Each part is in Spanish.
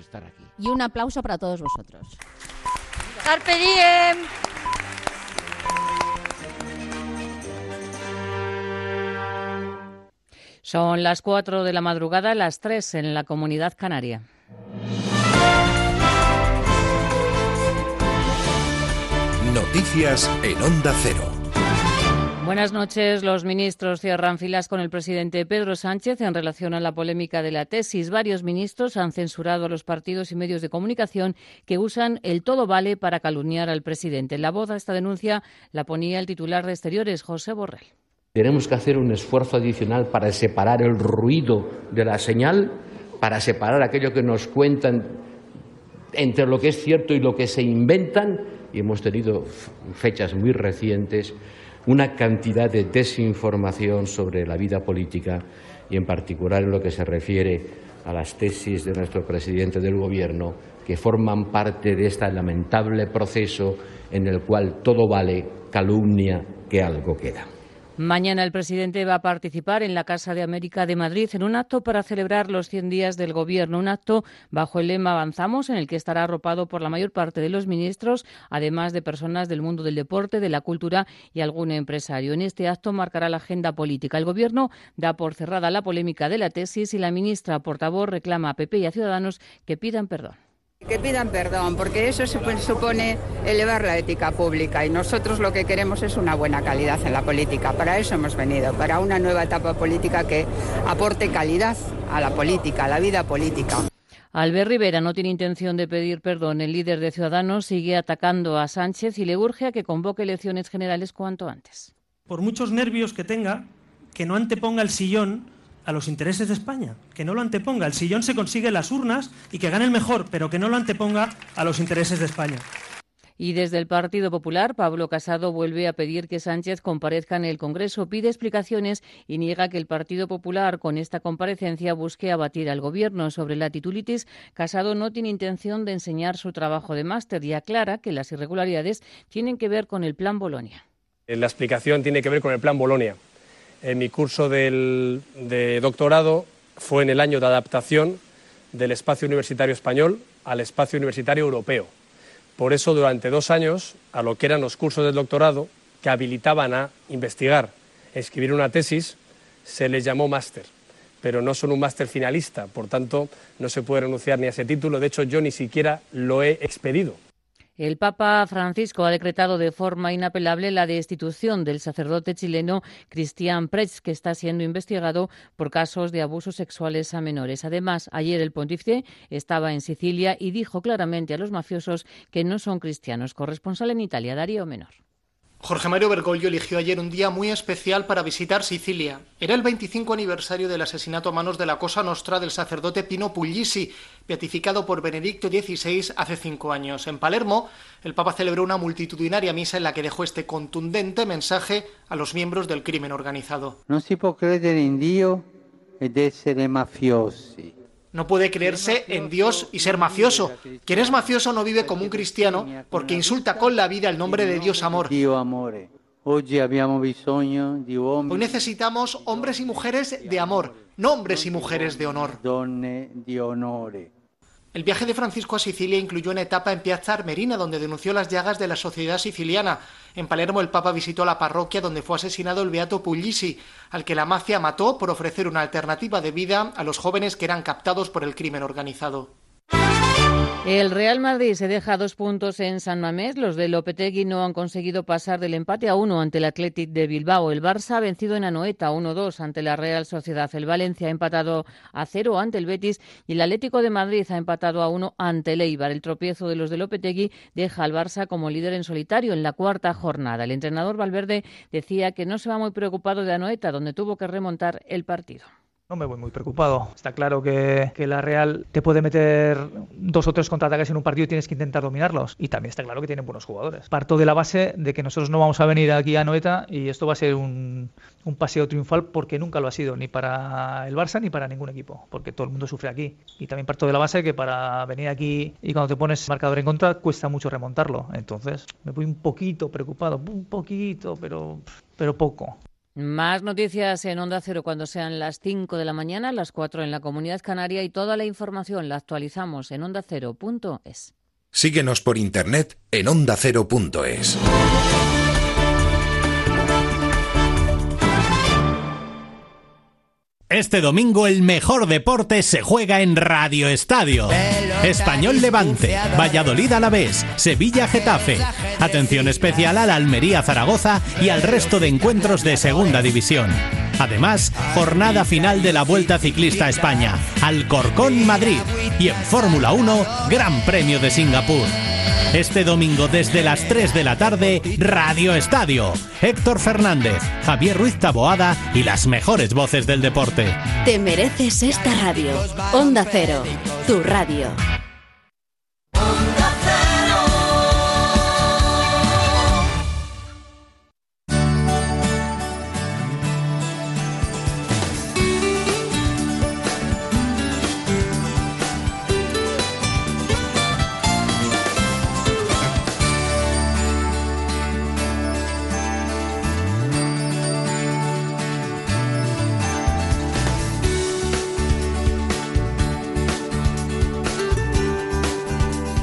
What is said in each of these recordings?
estar aquí. Y un aplauso para todos vosotros. Carpe diem. Son las 4 de la madrugada, las 3 en la comunidad canaria. Noticias en Onda Cero. Buenas noches. Los ministros cierran filas con el presidente Pedro Sánchez en relación a la polémica de la tesis. Varios ministros han censurado a los partidos y medios de comunicación que usan el todo vale para calumniar al presidente. La voz a esta denuncia la ponía el titular de Exteriores, José Borrell. Tenemos que hacer un esfuerzo adicional para separar el ruido de la señal, para separar aquello que nos cuentan entre lo que es cierto y lo que se inventan. Y hemos tenido fechas muy recientes una cantidad de desinformación sobre la vida política y en particular en lo que se refiere a las tesis de nuestro presidente del Gobierno que forman parte de este lamentable proceso en el cual todo vale, calumnia que algo queda. Mañana el presidente va a participar en la Casa de América de Madrid en un acto para celebrar los 100 días del Gobierno, un acto bajo el lema Avanzamos, en el que estará arropado por la mayor parte de los ministros, además de personas del mundo del deporte, de la cultura y algún empresario. En este acto marcará la agenda política. El Gobierno da por cerrada la polémica de la tesis y la ministra portavoz reclama a PP y a Ciudadanos que pidan perdón. Que pidan perdón, porque eso supone elevar la ética pública y nosotros lo que queremos es una buena calidad en la política. Para eso hemos venido, para una nueva etapa política que aporte calidad a la política, a la vida política. Albert Rivera no tiene intención de pedir perdón. El líder de Ciudadanos sigue atacando a Sánchez y le urge a que convoque elecciones generales cuanto antes. Por muchos nervios que tenga, que no anteponga el sillón a los intereses de España, que no lo anteponga. El sillón se consigue en las urnas y que gane el mejor, pero que no lo anteponga a los intereses de España. Y desde el Partido Popular, Pablo Casado vuelve a pedir que Sánchez comparezca en el Congreso, pide explicaciones y niega que el Partido Popular con esta comparecencia busque abatir al Gobierno sobre la titulitis. Casado no tiene intención de enseñar su trabajo de máster y aclara que las irregularidades tienen que ver con el Plan Bolonia. La explicación tiene que ver con el Plan Bolonia. Mi curso de doctorado fue en el año de adaptación del espacio universitario español al espacio universitario europeo. Por eso, durante dos años, a lo que eran los cursos del doctorado, que habilitaban a investigar, escribir una tesis, se les llamó máster. Pero no son un máster finalista, por tanto, no se puede renunciar ni a ese título. De hecho, yo ni siquiera lo he expedido. El Papa Francisco ha decretado de forma inapelable la destitución del sacerdote chileno Cristian Pretz, que está siendo investigado por casos de abusos sexuales a menores. Además, ayer el pontífice estaba en Sicilia y dijo claramente a los mafiosos que no son cristianos. Corresponsal en Italia, Darío Menor. Jorge Mario Bergoglio eligió ayer un día muy especial para visitar Sicilia. Era el 25 aniversario del asesinato a manos de la Cosa Nostra del sacerdote Pino Puglisi, beatificado por Benedicto XVI hace cinco años. En Palermo, el Papa celebró una multitudinaria misa en la que dejó este contundente mensaje a los miembros del crimen organizado. No se puede creer en Dios ed essere mafiosi. No puede creerse en Dios y ser mafioso. Quien es mafioso no vive como un cristiano porque insulta con la vida el nombre de Dios amor. Hoy necesitamos hombres y mujeres de amor, no hombres y mujeres de honor. El viaje de Francisco a Sicilia incluyó una etapa en Piazza Armerina, donde denunció las llagas de la sociedad siciliana. En Palermo, el Papa visitó la parroquia donde fue asesinado el beato Puglisi, al que la mafia mató por ofrecer una alternativa de vida a los jóvenes que eran captados por el crimen organizado. El Real Madrid se deja dos puntos en San Mamés. Los de Lopetegui no han conseguido pasar del empate a uno ante el Athletic de Bilbao. El Barça ha vencido en Anoeta 1-2 ante la Real Sociedad. El Valencia ha empatado a cero ante el Betis y el Atlético de Madrid ha empatado a uno ante el Eibar. El tropiezo de los de Lopetegui deja al Barça como líder en solitario en la cuarta jornada. El entrenador Valverde decía que no se va muy preocupado de Anoeta, donde tuvo que remontar el partido. No me voy muy preocupado. Está claro que, la Real te puede meter dos o tres contraataques en un partido y tienes que intentar dominarlos. Y también está claro que tienen buenos jugadores. Parto de la base de que nosotros no vamos a venir aquí a Noeta y esto va a ser un, paseo triunfal porque nunca lo ha sido, ni para el Barça ni para ningún equipo, porque todo el mundo sufre aquí. Y también parto de la base que para venir aquí y cuando te pones marcador en contra cuesta mucho remontarlo. Entonces me voy un poquito preocupado, un poquito, pero, pero poco. Más noticias en Onda Cero cuando sean las 5 de la mañana, las 4 en la Comunidad Canaria y toda la información la actualizamos en ondacero.es. Síguenos por internet en ondacero.es. Este domingo el mejor deporte se juega en Radio Estadio. Español Levante, Valladolid Alavés, Sevilla Getafe. Atención especial al Almería Zaragoza y al resto de encuentros de Segunda División. Además, jornada final de la Vuelta Ciclista a España, Alcorcón Madrid y en Fórmula 1, Gran Premio de Singapur. Este domingo desde las 3 de la tarde, Radio Estadio. Héctor Fernández, Javier Ruiz Taboada y las mejores voces del deporte. Te mereces esta radio. Onda Cero, tu radio.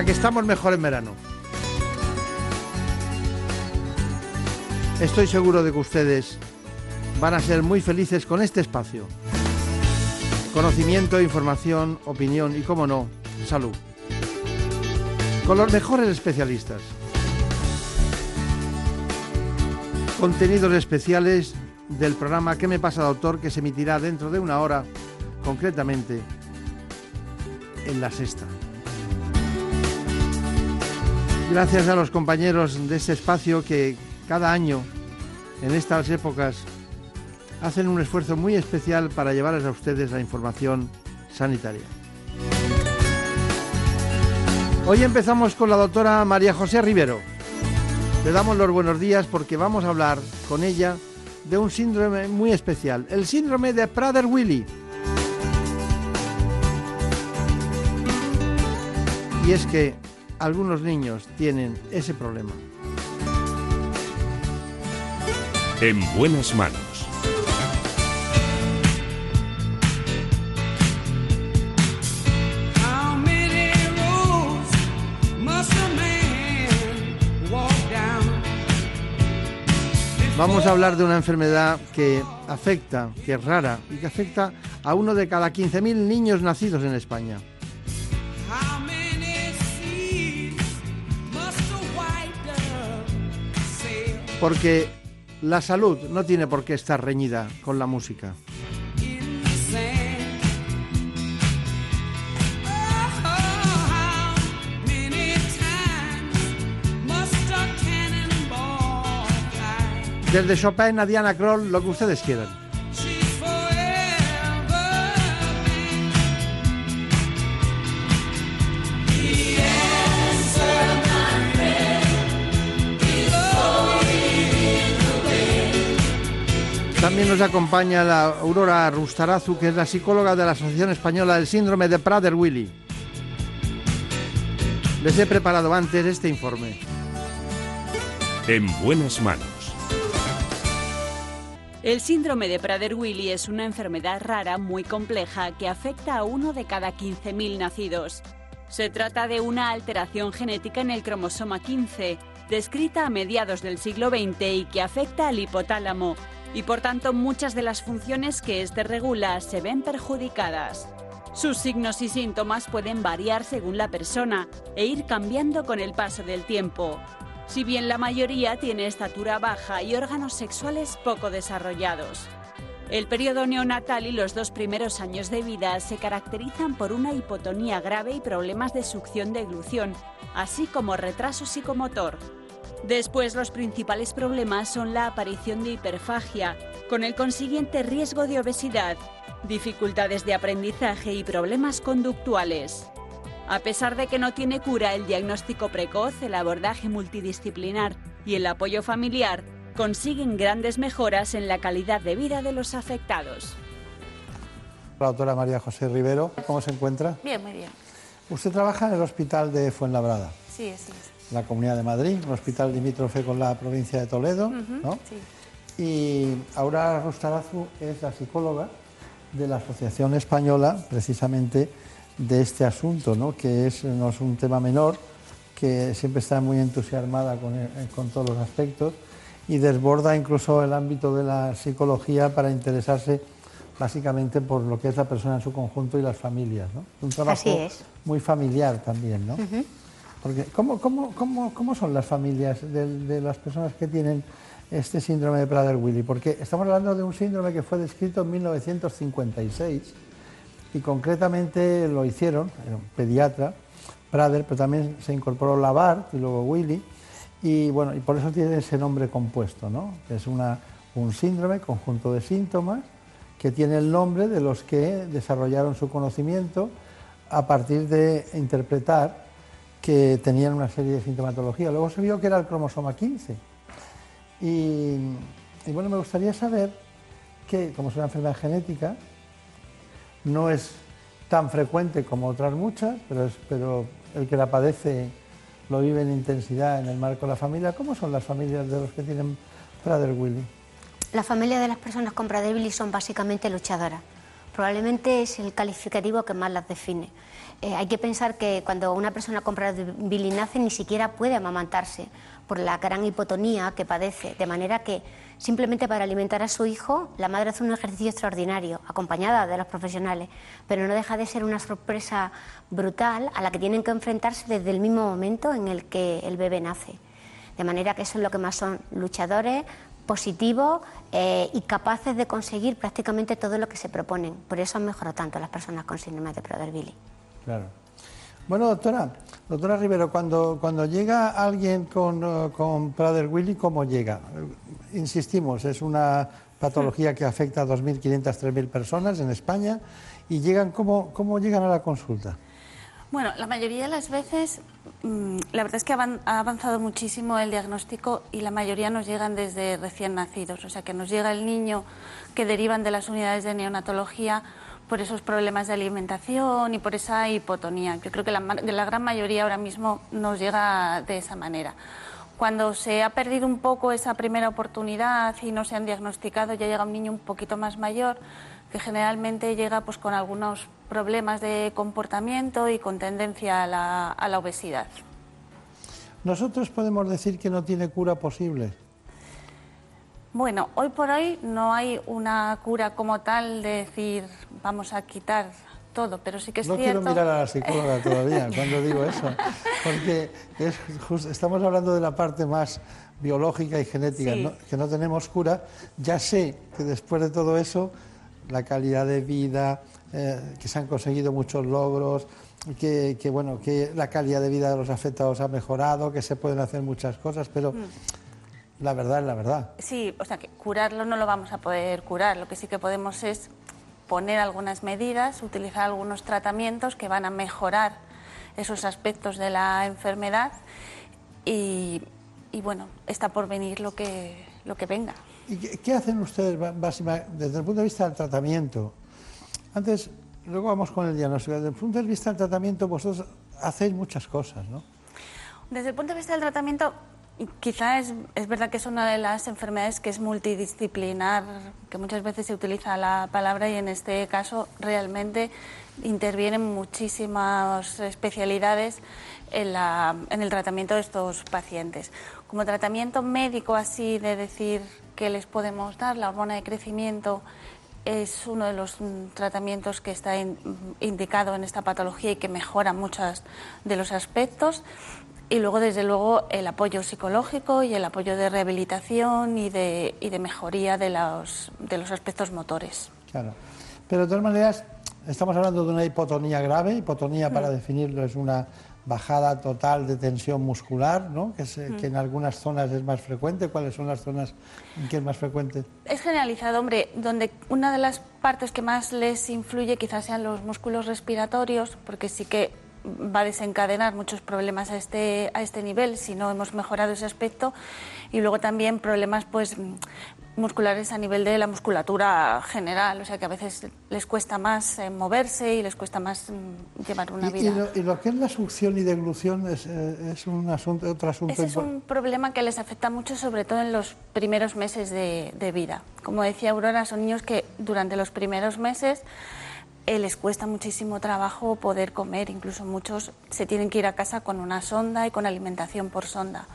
A que estamos mejor en verano. Estoy seguro de que ustedes van a ser muy felices con este espacio. Conocimiento, información, opinión y, como no, salud. Con los mejores especialistas. Contenidos especiales del programa ¿Qué me pasa, doctor? que se emitirá dentro de una hora, concretamente en la sexta. Gracias a los compañeros de este espacio que cada año, en estas épocas, hacen un esfuerzo muy especial para llevarles a ustedes la información sanitaria. Hoy empezamos con la doctora María José Rivero. Le damos los buenos días porque vamos a hablar con ella de un síndrome muy especial, el síndrome de Prader-Willi. Y es que algunos niños tienen ese problema. En buenas manos. Vamos a hablar de una enfermedad que afecta, que es rara y que afecta a uno de cada 15.000 niños nacidos en España. Porque la salud no tiene por qué estar reñida con la música. Desde Chopin a Diana Kroll, lo que ustedes quieran. También nos acompaña la Aurora Rustarazu, que es la psicóloga de la Asociación Española del Síndrome de Prader-Willi. Les he preparado antes este informe. En buenas manos. El síndrome de Prader-Willi es una enfermedad rara muy compleja que afecta a uno de cada 15.000 nacidos. Se trata de una alteración genética en el cromosoma 15, descrita a mediados del siglo XX y que afecta al hipotálamo, y por tanto muchas de las funciones que éste regula se ven perjudicadas. Sus signos y síntomas pueden variar según la persona e ir cambiando con el paso del tiempo. Si bien la mayoría tiene estatura baja y órganos sexuales poco desarrollados. El periodo neonatal y los dos primeros años de vida se caracterizan por una hipotonía grave y problemas de succión de glución, así como retraso psicomotor. Después, los principales problemas son la aparición de hiperfagia, con el consiguiente riesgo de obesidad, dificultades de aprendizaje y problemas conductuales. A pesar de que no tiene cura, el diagnóstico precoz, el abordaje multidisciplinar y el apoyo familiar consiguen grandes mejoras en la calidad de vida de los afectados. La doctora María José Rivero, ¿cómo se encuentra? Bien, muy bien. Usted trabaja en el hospital de Fuenlabrada. Sí, sí. La Comunidad de Madrid, un hospital limítrofe con la provincia de Toledo, ¿no? Sí. Y Aurora Rustarazu es la psicóloga de la Asociación Española, precisamente de este asunto, ¿no? que es, no es un tema menor, que siempre está muy entusiasmada con, con todos los aspectos y desborda incluso el ámbito de la psicología para interesarse básicamente por lo que es la persona en su conjunto y las familias. ¿no? Un trabajo Así es. muy familiar también. ¿no? ¿Cómo, son las familias de, las personas que tienen este síndrome de Prader-Willi? Porque estamos hablando de un síndrome que fue descrito en 1956 y concretamente lo hicieron, era un pediatra, Prader, pero también se incorporó Lavart y luego Willy, y bueno, y por eso tiene ese nombre compuesto, ¿no? Es un síndrome, conjunto de síntomas, que tiene el nombre de los que desarrollaron su conocimiento a partir de interpretar que tenían una serie de sintomatología. Luego se vio que era el cromosoma 15. Y, bueno, me gustaría saber que, como es una enfermedad genética, no es tan frecuente como otras muchas, pero, pero el que la padece lo vive en intensidad en el marco de la familia. ¿Cómo son las familias de los que tienen Prader-Willi? La familia de las personas con Prader-Willi son básicamente luchadoras. Probablemente es el calificativo que más las define. Eh, hay que pensar que cuando una persona con Prader-Willi nace ni siquiera puede amamantarse por la gran hipotonía que padece, de manera que simplemente para alimentar a su hijo la madre hace un ejercicio extraordinario, acompañada de los profesionales, pero no deja de ser una sorpresa brutal a la que tienen que enfrentarse desde el mismo momento en el que el bebé nace. De manera que eso es lo que más son luchadores, positivos eh, y capaces de conseguir prácticamente todo lo que se proponen. Por eso han mejorado tanto las personas con síndrome de Prader-Willi. Claro. Bueno, doctora, doctora Rivero, cuando, cuando llega alguien con, eh, con Prader-Willi, ¿cómo llega? Insistimos, es una patología que afecta a 2.500, 3.000 personas en España y llegan, ¿cómo, ¿cómo llegan a la consulta? Bueno, la mayoría de las veces, mm, la verdad es que ha avanzado muchísimo el diagnóstico y la mayoría nos llegan desde recién nacidos. O sea, que nos llega el niño que derivan de las unidades de neonatología por esos problemas de alimentación y por esa hipotonía. Yo creo que la, la gran mayoría ahora mismo nos llega de esa manera. Cuando se ha perdido un poco esa primera oportunidad y no se han diagnosticado, ya llega un niño un poquito más mayor, que generalmente llega pues, con algunos problemas de comportamiento y con tendencia a la, a la obesidad. Nosotros podemos decir que no tiene cura posible. Bueno, hoy por hoy no hay una cura como tal de decir vamos a quitar todo, pero sí que es no cierto. quiero mirar a la psicóloga todavía cuando digo eso, porque es jus- estamos hablando de la parte más biológica y genética, Sí. ¿no? que no tenemos cura. Ya sé que después de todo eso, la calidad de vida, eh, que se han conseguido muchos logros, que, que, bueno, que la calidad de vida de los afectados ha mejorado, que se pueden hacer muchas cosas, pero la verdad es la verdad. Sí, o sea que curarlo no lo vamos a poder curar. Lo que sí que podemos es poner algunas medidas, utilizar algunos tratamientos que van a mejorar esos aspectos de la enfermedad y, y, bueno, está por venir lo que, lo que venga. ¿Y qué, qué hacen ustedes desde el punto de vista del tratamiento? Antes, luego vamos con el diagnóstico. Desde el punto de vista del tratamiento, vosotros hacéis muchas cosas, ¿no? Desde el punto de vista del tratamiento, quizá es, es verdad que es una de las enfermedades que es multidisciplinar, que muchas veces se utiliza la palabra y en este caso realmente intervienen muchísimas especialidades en, la- en el tratamiento de estos pacientes. Como tratamiento médico así de decir que les podemos dar, la hormona de crecimiento es uno de los tratamientos que está in- indicado en esta patología y que mejora muchos de los aspectos. Y luego, desde luego, el apoyo psicológico y el apoyo de rehabilitación y de, y de mejoría de los, de los aspectos motores. Claro. Pero de todas maneras, estamos hablando de una hipotonía grave. Hipotonía, para definirlo, es una bajada total de tensión muscular, ¿no? que, se- Mm. que en algunas zonas es más frecuente. ¿Cuáles son las zonas en que es más frecuente? Es generalizado, hombre, donde una de las partes que más les influye quizás sean los músculos respiratorios, porque sí que va a desencadenar muchos problemas a este, a este nivel si no hemos mejorado ese aspecto. Y luego también problemas pues musculares a nivel de la musculatura general, o sea que a veces les cuesta más eh, moverse y les cuesta más mm, llevar una Y, y vida. lo, y lo que es la succión y deglución es, eh, es un asunto, otro asunto Ese es un problema que les afecta mucho, sobre todo en los primeros meses de, de vida. Como decía Aurora, son niños que durante los primeros meses eh, les cuesta muchísimo trabajo poder comer. Incluso muchos se tienen que ir a casa con una sonda y con alimentación por sonda.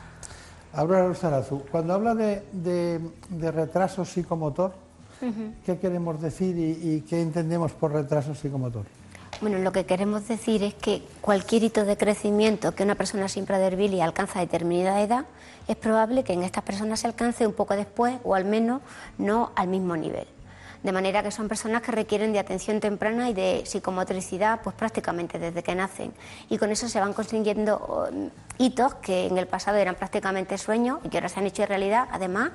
Aurora Luzarazu, cuando habla de, de- de retraso psicomotor, ¿qué queremos decir y, y qué entendemos por retraso psicomotor? Bueno, lo que queremos decir es que cualquier hito de crecimiento que una persona sin Prader-Willi alcanza a determinada edad, es probable que en estas personas se alcance un poco después o al menos no al mismo nivel. De manera que son personas que requieren de atención temprana y de psicomotricidad pues prácticamente desde que nacen. Y con eso se van consiguiendo oh, hitos que en el pasado eran prácticamente sueños y que ahora se han hecho realidad, además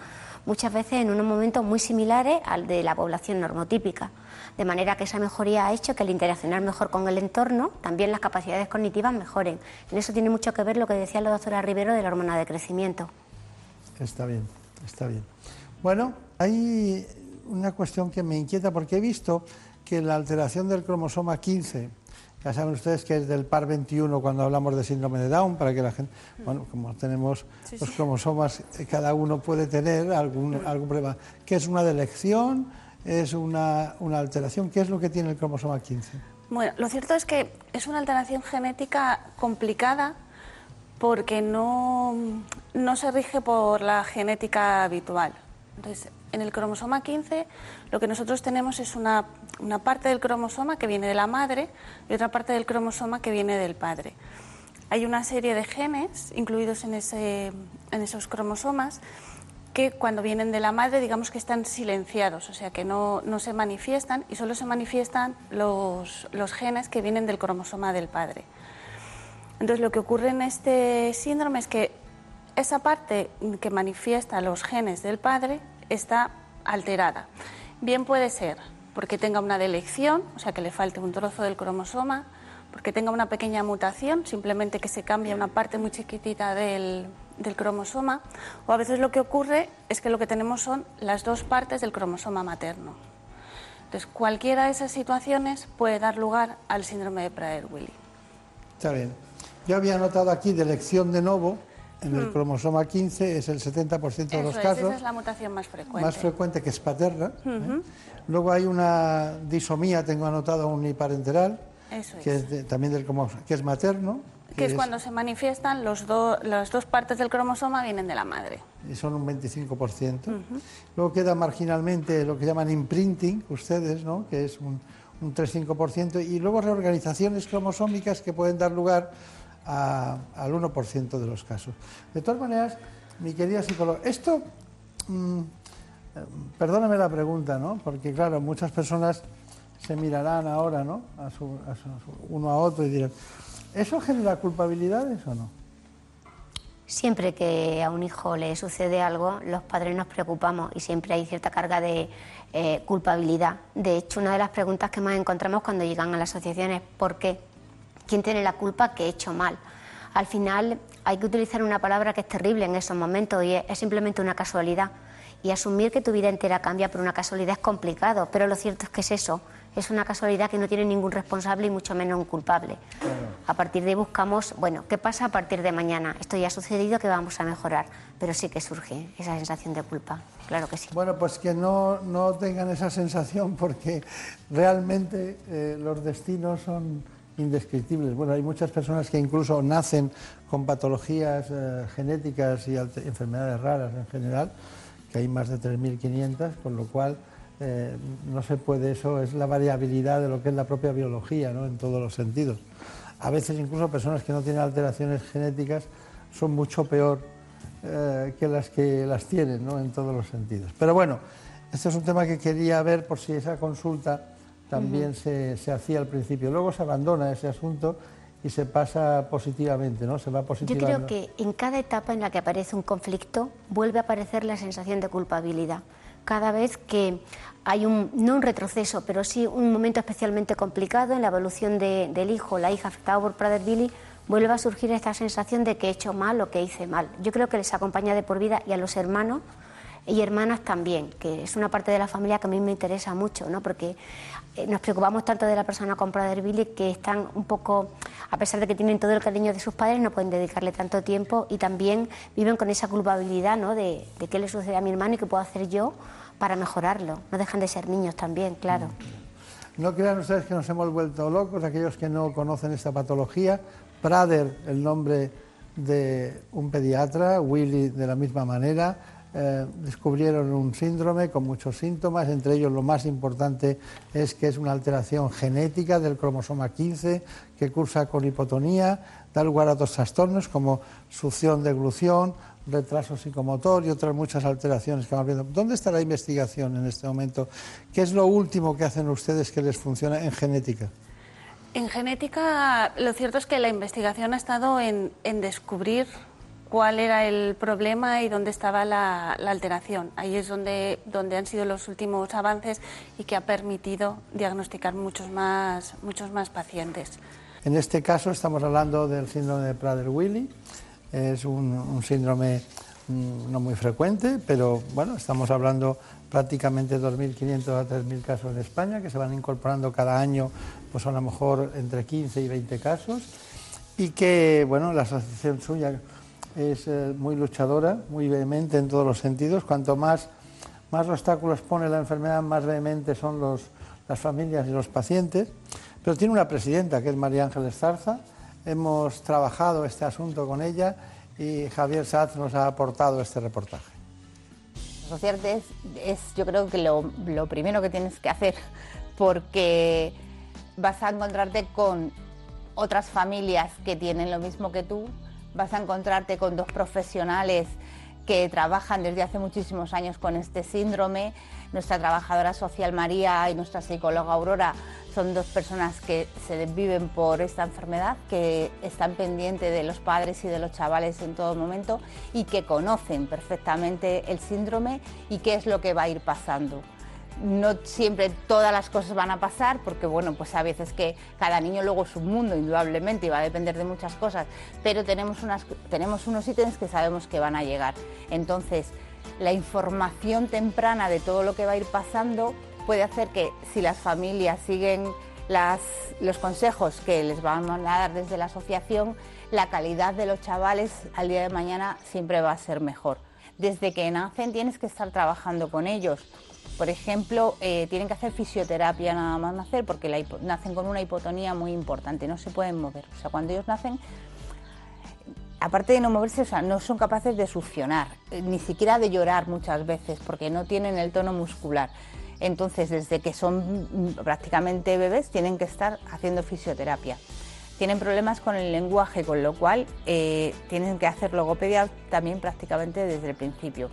muchas veces en unos momentos muy similares al de la población normotípica. De manera que esa mejoría ha hecho que al interaccionar mejor con el entorno, también las capacidades cognitivas mejoren. En eso tiene mucho que ver lo que decía la doctora Rivero de la hormona de crecimiento. Está bien, está bien. Bueno, hay una cuestión que me inquieta porque he visto que la alteración del cromosoma 15, ya saben ustedes que es del par 21 cuando hablamos de síndrome de Down, para que la gente, bueno, como tenemos Sí, los cromosomas, cada uno puede tener algún, algún problema. ¿Qué es una delección? ¿Es una, una alteración? ¿Qué es lo que tiene el cromosoma 15? Bueno, lo cierto es que es una alteración genética complicada porque no, no se rige por la genética habitual. Entonces, en el cromosoma 15 lo que nosotros tenemos es una, parte del cromosoma que viene de la madre y otra parte del cromosoma que viene del padre. Hay una serie de genes incluidos en, esos cromosomas que cuando vienen de la madre digamos que están silenciados, o sea que no, se manifiestan y solo se manifiestan los genes que vienen del cromosoma del padre. Entonces lo que ocurre en este síndrome es que esa parte que manifiesta los genes del padre está alterada. Bien puede ser porque tenga una delección, o sea que le falte un trozo del cromosoma, porque tenga una pequeña mutación, simplemente que se cambia una parte muy chiquitita del, del cromosoma, o a veces lo que ocurre es que lo que tenemos son las dos partes del cromosoma materno. Entonces, cualquiera de esas situaciones puede dar lugar al síndrome de Prader-Willi. Está bien. Yo había notado aquí delección de novo en el Mm. cromosoma 15, es el 70% de los es, casos. esa es la mutación más frecuente. más frecuente que es paterna. ¿eh? Luego hay una disomía, tengo anotado uniparenteral, Eso que es de- también del cromo- que es materno, Que es cuando se manifiestan los do- las dos partes del cromosoma vienen de la madre. y son un 25%. Luego queda marginalmente lo que llaman imprinting, ustedes, ¿no? que es un, un 3-5%, y luego reorganizaciones cromosómicas que pueden dar lugar a- al 1% de los casos. De todas maneras, mi querida psicóloga, esto, mm, perdóname la pregunta, ¿no? porque claro, muchas personas se mirarán ahora ¿no? a su- uno a otro y dirán, ¿eso genera culpabilidades o no? Siempre que a un hijo le sucede algo, los padres nos preocupamos y siempre hay cierta carga de eh, culpabilidad. De hecho, una de las preguntas que más encontramos cuando llegan a la asociación es ¿por qué? ¿Quién tiene la culpa que he hecho mal? Al final hay que utilizar una palabra que es terrible en esos momentos y es, simplemente una casualidad. Y asumir que tu vida entera cambia por una casualidad es complicado, pero lo cierto es que es eso, es una casualidad que no tiene ningún responsable y mucho menos un culpable. A partir de ahí buscamos, bueno, ¿qué pasa a partir de mañana? Esto ya ha sucedido, ¿qué vamos a mejorar? Pero sí que surge esa sensación de culpa, claro que sí. Bueno, pues que no, no tengan esa sensación porque realmente eh, los destinos son indescriptibles. Bueno, hay muchas personas que incluso nacen con patologías eh, genéticas y enfermedades raras en general, que hay más de 3.500, con lo cual eh, no se puede, eso es la variabilidad de lo que es la propia biología, ¿no? en todos los sentidos. A veces incluso personas que no tienen alteraciones genéticas son mucho peor eh, que las que las tienen, ¿no? en todos los sentidos. Pero bueno, este es un tema que quería ver por si esa consulta también se, se hacía al principio. Luego se abandona ese asunto y se pasa positivamente, ¿no? Se va Yo positivando. creo que en cada etapa en la que aparece un conflicto vuelve a aparecer la sensación de culpabilidad. Cada vez que hay un, no un retroceso, pero sí un momento especialmente complicado en la evolución de- del hijo o la hija afectado por Prader Willi, vuelve a surgir esta sensación de que he hecho mal o que hice mal. Yo creo que les acompaña de por vida y a los hermanos y hermanas también, que es una parte de la familia que a mí me interesa mucho, ¿no? porque eh, nos preocupamos tanto de la persona con Prader Willi que están un poco, a pesar de que tienen todo el cariño de sus padres, no pueden dedicarle tanto tiempo y también viven con esa culpabilidad ¿no? de, de qué le sucede a mi hermano y qué puedo hacer yo para mejorarlo. No dejan de ser niños también, claro. No crean ustedes que nos hemos vuelto locos, aquellos que no conocen esta patología. Prader, el nombre de un pediatra, Willy de la misma manera, eh, descubrieron un síndrome con muchos síntomas, entre ellos lo más importante es que es una alteración genética del cromosoma 15 que cursa con hipotonía, da lugar a otros trastornos como succión de glución, retraso psicomotor y otras muchas alteraciones que vamos viendo. ¿Dónde está la investigación en este momento? ¿Qué es lo último que hacen ustedes que les funciona en genética? En genética, lo cierto es que la investigación ha estado en, en descubrir cuál era el problema y dónde estaba la, alteración. Ahí es donde, donde han sido los últimos avances y que ha permitido diagnosticar muchos más, muchos más pacientes. En este caso estamos hablando del síndrome de Prader-Willi. Es un, un síndrome mm, no muy frecuente, pero bueno, estamos hablando prácticamente 2.500 a 3.000 casos en España, que se van incorporando cada año, pues a lo mejor entre 15 y 20 casos, y que, bueno, la asociación suya es eh, muy luchadora, muy vehemente en todos los sentidos. Cuanto más, más obstáculos pone la enfermedad, más vehemente son los, las familias y los pacientes. Pero tiene una presidenta, que es María Ángeles Zarza. Hemos trabajado este asunto con ella y Javier Satz nos ha aportado este reportaje. Asociarte es, es, yo creo que lo, lo primero que tienes que hacer porque vas a encontrarte con otras familias que tienen lo mismo que tú, vas a encontrarte con dos profesionales que trabajan desde hace muchísimos años con este síndrome. Nuestra trabajadora social María y nuestra psicóloga Aurora son dos personas que se desviven por esta enfermedad, que están pendientes de los padres y de los chavales en todo momento y que conocen perfectamente el síndrome y qué es lo que va a ir pasando no siempre todas las cosas van a pasar, porque bueno, pues a veces que cada niño luego es un mundo, indudablemente, y va a depender de muchas cosas, pero tenemos, tenemos unos ítems que sabemos que van a llegar. Entonces, la información temprana de todo lo que va a ir pasando puede hacer que si las familias siguen las, los consejos que les van a dar desde la asociación, la calidad de los chavales al día de mañana siempre va a ser mejor. Desde que nacen tienes que estar trabajando con ellos. Por ejemplo, eh, tienen que hacer fisioterapia nada más nacer porque nacen con una hipotonía muy importante, no se pueden mover. O sea, cuando ellos nacen, aparte de no moverse, o sea, no son capaces de succionar, eh, ni siquiera de llorar muchas veces porque no tienen el tono muscular. Entonces, desde que son prácticamente bebés, tienen que estar haciendo fisioterapia. Tienen problemas con el lenguaje, con lo cual eh, tienen que hacer logopedia también prácticamente desde el principio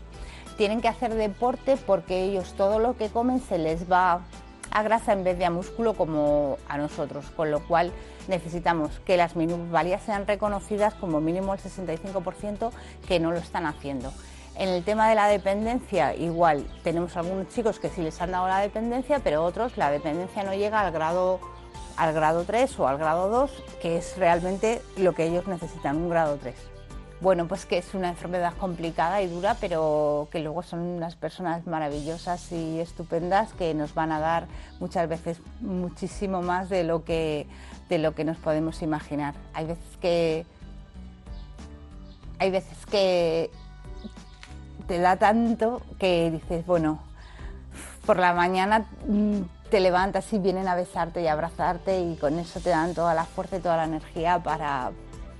tienen que hacer deporte porque ellos todo lo que comen se les va a grasa en vez de a músculo como a nosotros, con lo cual necesitamos que las minusvalías sean reconocidas como mínimo el 65% que no lo están haciendo. En el tema de la dependencia, igual, tenemos algunos chicos que sí les han dado la dependencia, pero otros la dependencia no llega al grado, al grado 3 o al grado 2, que es realmente lo que ellos necesitan, un grado 3 bueno, pues que es una enfermedad complicada y dura, pero que luego son unas personas maravillosas y estupendas que nos van a dar muchas veces muchísimo más de lo que, de lo que nos podemos imaginar. Hay veces que hay veces que te da tanto que dices, bueno, por la mañana mm, te levantas y vienen a besarte y abrazarte y con eso te dan toda la fuerza y toda la energía para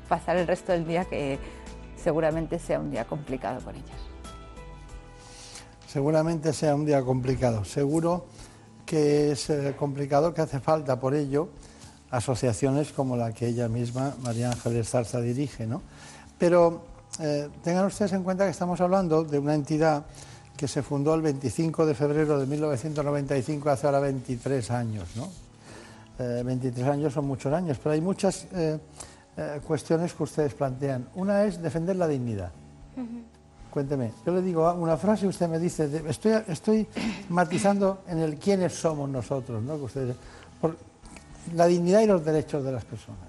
pasar el resto del día que seguramente sea un día complicado con ellos. Seguramente sea un día complicado. Seguro que es eh, complicado, que hace falta por ello asociaciones como la que ella misma, María Ángeles Zarza, dirige. ¿no? Pero eh, tengan ustedes en cuenta que estamos hablando de una entidad que se fundó el 25 de febrero de 1995, hace ahora 23 años. ¿no? 23 años son muchos años, pero hay muchas eh, eh, cuestiones que ustedes plantean. Una es defender la dignidad. Cuénteme, yo le digo una frase y usted me dice, de- estoy, estoy matizando en el quiénes somos nosotros, ¿no? Que ustedes, por la dignidad y los derechos de las personas.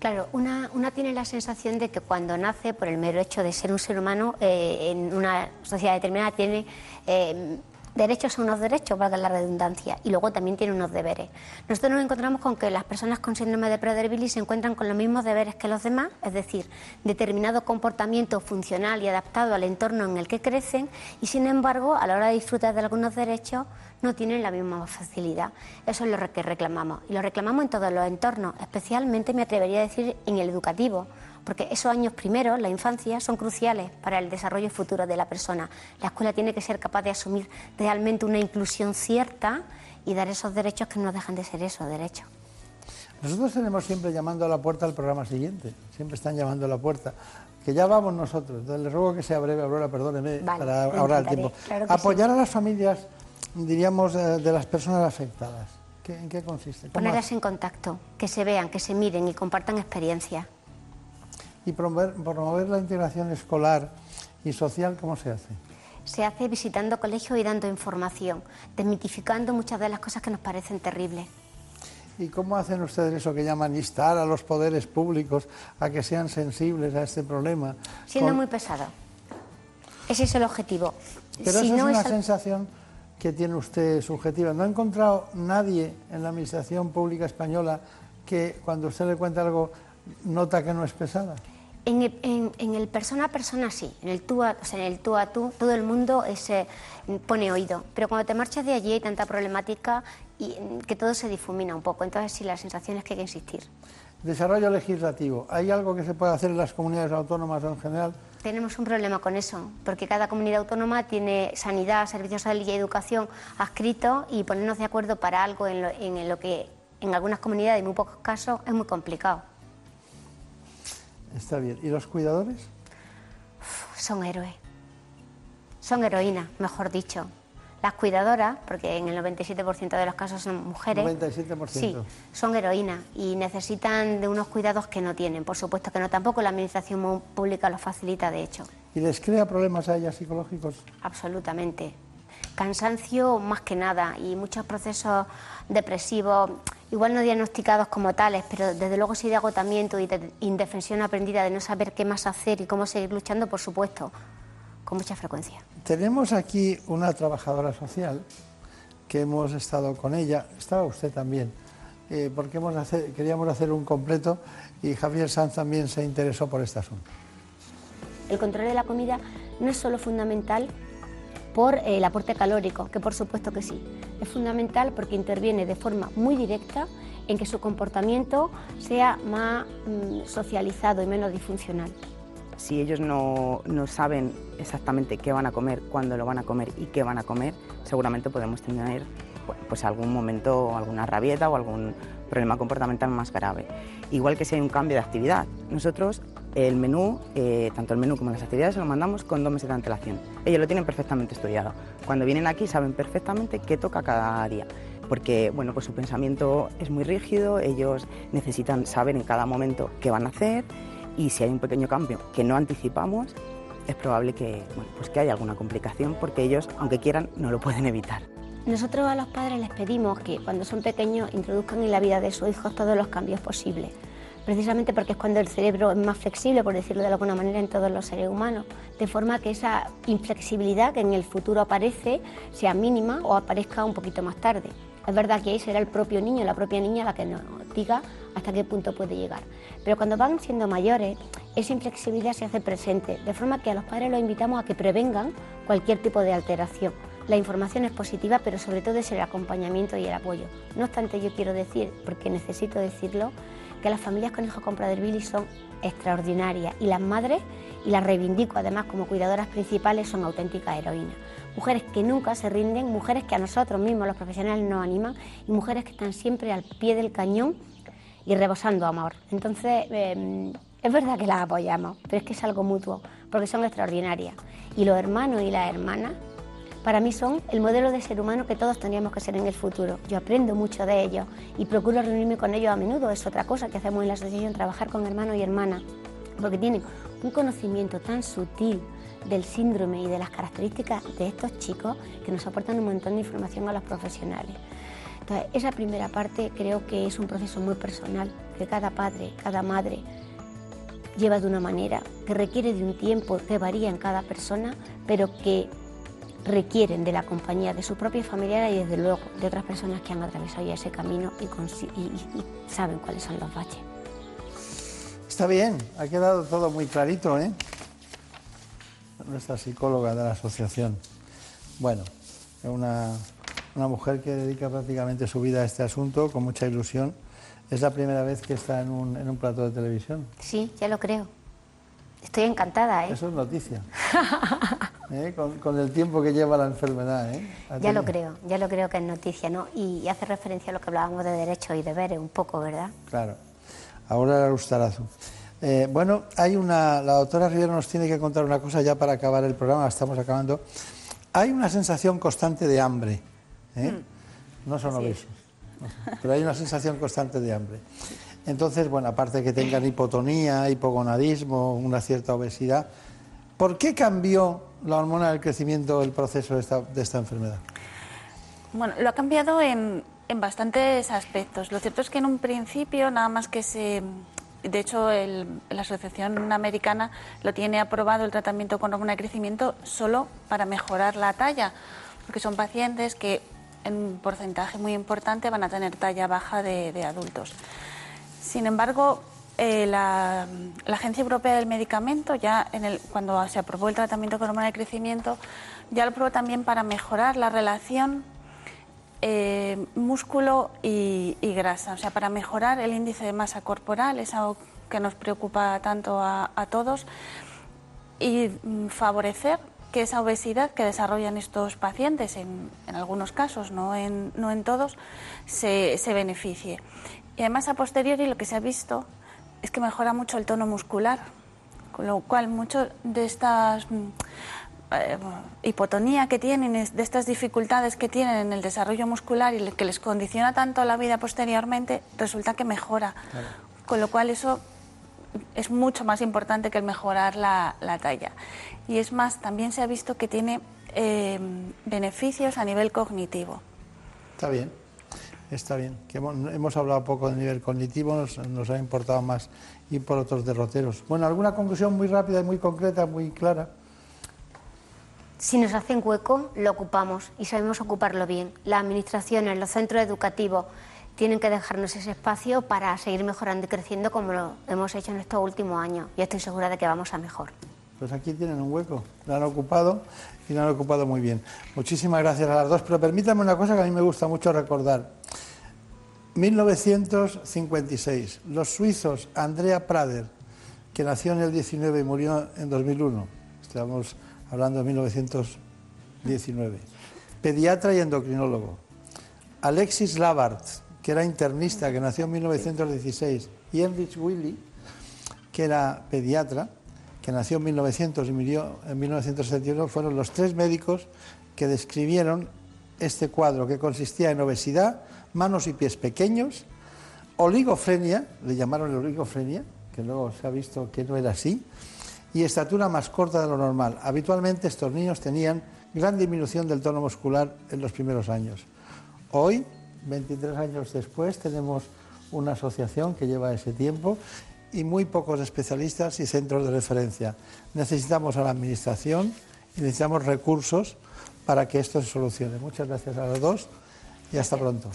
Claro, una, una tiene la sensación de que cuando nace, por el mero hecho de ser un ser humano, eh, en una sociedad determinada tiene eh, derechos a unos derechos, valga la redundancia, y luego también tiene unos deberes. Nosotros nos encontramos con que las personas con síndrome de Prader-Willi se encuentran con los mismos deberes que los demás, es decir, determinado comportamiento funcional y adaptado al entorno en el que crecen, y sin embargo, a la hora de disfrutar de algunos derechos, no tienen la misma facilidad. Eso es lo que reclamamos. Y lo reclamamos en todos los entornos, especialmente me atrevería a decir en el educativo, porque esos años primeros, la infancia, son cruciales para el desarrollo futuro de la persona. La escuela tiene que ser capaz de asumir realmente una inclusión cierta y dar esos derechos que no dejan de ser eso, derechos. Nosotros tenemos siempre llamando a la puerta al programa siguiente, siempre están llamando a la puerta, que ya vamos nosotros. Entonces, le ruego que sea breve, Aurora, perdóneme, Vale, para ahorrar el tiempo. claro Apoyar a las familias, diríamos, eh, de las personas afectadas. ¿Qué- ¿En qué consiste? ¿Cómo Ponerlas en contacto, que se vean, que se miren y compartan experiencias. Y promover, promover la integración escolar y social, ¿cómo se hace? Se hace visitando colegios y dando información, desmitificando muchas de las cosas que nos parecen terribles. ¿Y cómo hacen ustedes eso que llaman instar a los poderes públicos a que sean sensibles a este problema? Siendo Con- muy pesado. Ese es el objetivo. Pero Si no es una es sensación que tiene usted subjetiva. ¿No ha encontrado nadie en la Administración Pública Española que cuando usted le cuenta algo nota que no es pesada? En el, en- en el persona a persona sí, en el tú a, o sea, en el tú a tú todo el mundo se pone oído, pero cuando te marchas de allí hay tanta problemática y mm, que todo se difumina un poco, entonces sí la sensación es que hay que insistir. Desarrollo legislativo. ¿Hay algo que se puede hacer en las comunidades autónomas en general? Tenemos un problema con eso, porque cada comunidad autónoma tiene sanidad, servicios de y educación adscritos y ponernos de acuerdo para algo en lo, en lo que en algunas comunidades, en muy pocos casos, es muy complicado. Está bien. ¿Y los cuidadores? son héroes. Son heroínas, mejor dicho. Las cuidadoras, porque en el 97% de los casos son mujeres, 97%. sí, son heroínas y necesitan de unos cuidados que no tienen. Por supuesto que no, tampoco la administración pública los facilita, de hecho, ¿Y les crea problemas a ellas psicológicos? absolutamente. Cansancio más que nada y muchos procesos depresivos, igual no diagnosticados como tales, pero desde luego sí de agotamiento y de indefensión aprendida, de no saber qué más hacer y cómo seguir luchando, por supuesto, con mucha frecuencia. Tenemos aquí una trabajadora social que hemos estado con ella, estaba usted también, eh, porque hemos hacer- queríamos hacer un completo y Javier Sanz también se interesó por este asunto. El control de la comida no es solo fundamental por eh, el aporte calórico, que por supuesto que sí. Es fundamental porque interviene de forma muy directa en que su comportamiento sea más mm, socializado y menos disfuncional. Si ellos no, no saben exactamente qué van a comer, cuándo lo van a comer y qué van a comer, seguramente podemos tener pues algún momento, alguna rabieta o algún problema comportamental más grave. Igual que si hay un cambio de actividad. Nosotros el menú, eh, tanto el menú como las actividades, se lo mandamos con dos meses de antelación. Ellos lo tienen perfectamente estudiado. Cuando vienen aquí saben perfectamente qué toca cada día porque bueno, pues su pensamiento es muy rígido, ellos necesitan saber en cada momento qué van a hacer y si hay un pequeño cambio que no anticipamos, es probable que, pues que haya alguna complicación porque ellos, aunque quieran, no lo pueden evitar. Nosotros a los padres les pedimos que cuando son pequeños introduzcan en la vida de sus hijos todos los cambios posibles, precisamente porque es cuando el cerebro es más flexible, por decirlo de alguna manera, en todos los seres humanos, de forma que esa inflexibilidad que en el futuro aparece sea mínima o aparezca un poquito más tarde. Es verdad que ahí será el propio niño, la propia niña la que nos diga hasta qué punto puede llegar. Pero cuando van siendo mayores, esa inflexibilidad se hace presente, de forma que a los padres los invitamos a que prevengan cualquier tipo de alteración. La información es positiva, pero sobre todo es el acompañamiento y el apoyo. No obstante, yo quiero decir, porque necesito decirlo, que las familias con hijos con Prader-Willi son extraordinarias y las madres, y las reivindico además como cuidadoras principales, son auténticas heroínas. Mujeres que nunca se rinden, mujeres que a nosotros mismos, los profesionales, nos animan y mujeres que están siempre al pie del cañón y rebosando amor. Entonces, eh, es verdad que las apoyamos, pero es que es algo mutuo, porque son extraordinarias. Y los hermanos y las hermanas para mí son el modelo de ser humano que todos tendríamos que ser en el futuro. Yo aprendo mucho de ellos y procuro reunirme con ellos a menudo. Es otra cosa que hacemos en la asociación, trabajar con hermanos y hermanas, porque tienen un conocimiento tan sutil del síndrome y de las características de estos chicos que nos aportan un montón de información a los profesionales. Entonces, esa primera parte creo que es un proceso muy personal, que cada padre, cada madre lleva de una manera, que requiere de un tiempo que varía en cada persona, pero que requieren de la compañía de su propia familia y desde luego de otras personas que han atravesado ya ese camino y, saben cuáles son los baches. Está bien, ha quedado todo muy clarito, ¿eh? Nuestra psicóloga de la asociación. Bueno, una, una mujer que dedica prácticamente su vida a este asunto con mucha ilusión. Es la primera vez que está en un, en un plato de televisión. Sí, ya lo creo. Estoy encantada, ¿eh? Eso es noticia. ¿Eh? Con, el tiempo que lleva la enfermedad, ¿eh? Ya lo creo, ya lo creo que es noticia, ¿no? Y, hace referencia a lo que hablábamos de derechos y deberes un poco, ¿verdad? Claro. Ahora la Ustarazu. Eh, bueno, hay una. La doctora Rivera nos tiene que contar una cosa ya para acabar el programa, estamos acabando. Hay una sensación constante de hambre. ¿eh? Mm. No son obesos, pero hay una sensación constante de hambre. Entonces, bueno, aparte de que tengan hipotonía, hipogonadismo, una cierta obesidad, ¿por qué cambió la hormona del crecimiento el proceso de esta, enfermedad? Bueno, lo ha cambiado en, bastantes aspectos. Lo cierto es que en un principio, nada más que se. De hecho, la Asociación Americana lo tiene aprobado el tratamiento con hormona de crecimiento solo para mejorar la talla, porque son pacientes que en un porcentaje muy importante van a tener talla baja de adultos. Sin embargo, eh, la, Agencia Europea del Medicamento, ya cuando se aprobó el tratamiento con hormona de crecimiento, ya lo aprobó también para mejorar la relación eh, músculo y, grasa, o sea, para mejorar el índice de masa corporal, es algo que nos preocupa tanto a, todos, y mm, favorecer que esa obesidad que desarrollan estos pacientes, en, algunos casos, no en, todos, se beneficie. Y además a posteriori lo que se ha visto es que mejora mucho el tono muscular, con lo cual mucho de estas mm, eh, hipotonía que tienen, de estas dificultades que tienen en el desarrollo muscular y que les condiciona tanto la vida posteriormente, resulta que mejora. Con lo cual eso es mucho más importante que el mejorar la, talla. Y es más, también se ha visto que tiene eh, beneficios a nivel cognitivo. Está bien. Está bien, que hemos, hablado poco del nivel cognitivo, nos, ha importado más ir por otros derroteros. Bueno, ¿alguna conclusión muy rápida y muy concreta, muy clara? Si nos hacen hueco, lo ocupamos y sabemos ocuparlo bien. Las administraciones, los centros educativos tienen que dejarnos ese espacio para seguir mejorando y creciendo como lo hemos hecho en estos últimos años. Y estoy segura de que vamos a mejor. Pues aquí tienen un hueco, lo han ocupado y lo han ocupado muy bien. Muchísimas gracias a las dos, pero permítanme una cosa que a mí me gusta mucho recordar. 1956, los suizos Andrea Prader, que nació en el 19 y murió en 2001, estamos hablando de 1919, pediatra y endocrinólogo. Alexis Labart, que era internista, que nació en 1916, y Heinrich Willy, que era pediatra, que nació en 1900 y murió en 1971, fueron los tres médicos que describieron este cuadro, que consistía en obesidad, manos y pies pequeños, oligofrenia, le llamaron oligofrenia, que luego se ha visto que no era así, y estatura más corta de lo normal. Habitualmente estos niños tenían gran disminución del tono muscular en los primeros años. Hoy, 23 años después, tenemos una asociación que lleva ese tiempo y muy pocos especialistas y centros de referencia. Necesitamos a la Administración y necesitamos recursos para que esto se solucione. Muchas gracias a los dos y hasta pronto.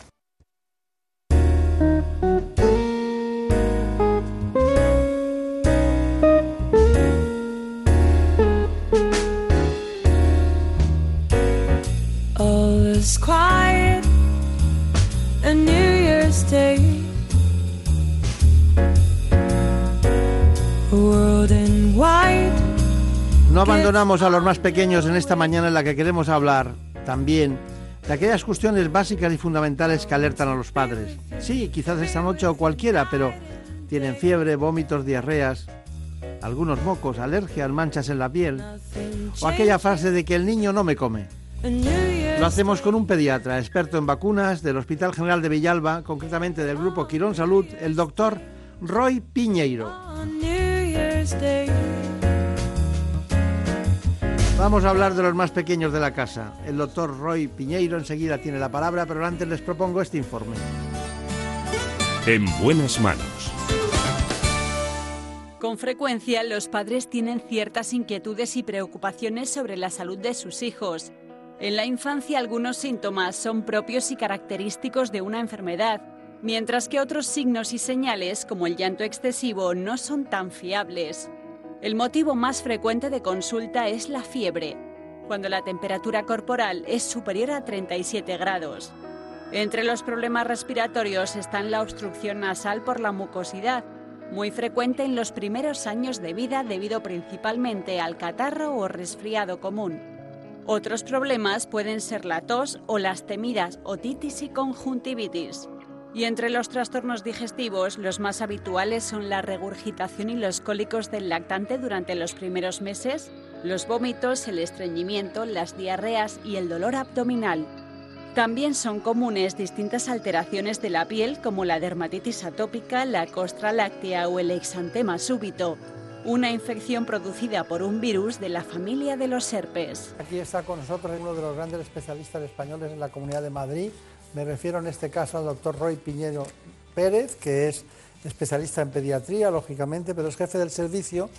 No abandonamos a los más pequeños en esta mañana en la que queremos hablar también de aquellas cuestiones básicas y fundamentales que alertan a los padres. Sí, quizás esta noche o cualquiera, pero tienen fiebre, vómitos, diarreas, algunos mocos, alergias, manchas en la piel, o aquella frase de que el niño no me come. Lo hacemos con un pediatra, experto en vacunas del Hospital General de Villalba, concretamente del Grupo Quirón Salud, el doctor Roy Piñeiro. Vamos a hablar de los más pequeños de la casa. El doctor Roy Piñeiro enseguida tiene la palabra, pero antes les propongo este informe. En buenas manos. Con frecuencia los padres tienen ciertas inquietudes y preocupaciones sobre la salud de sus hijos. En la infancia algunos síntomas son propios y característicos de una enfermedad, mientras que otros signos y señales, como el llanto excesivo, no son tan fiables. El motivo más frecuente de consulta es la fiebre, cuando la temperatura corporal es superior a 37 grados. Entre los problemas respiratorios están la obstrucción nasal por la mucosidad, muy frecuente en los primeros años de vida debido principalmente al catarro o resfriado común. Otros problemas pueden ser la tos o las temidas otitis y conjuntivitis. Y entre los trastornos digestivos, los más habituales son la regurgitación y los cólicos del lactante durante los primeros meses, los vómitos, el estreñimiento, las diarreas y el dolor abdominal. También son comunes distintas alteraciones de la piel como la dermatitis atópica, la costra láctea o el exantema súbito, una infección producida por un virus de la familia de los herpes. Aquí está con nosotros uno de los grandes especialistas españoles en la Comunidad de Madrid. Me refiero en este caso al doctor Roy Piñero Pérez, que es especialista en pediatría, lógicamente, pero es jefe del servicio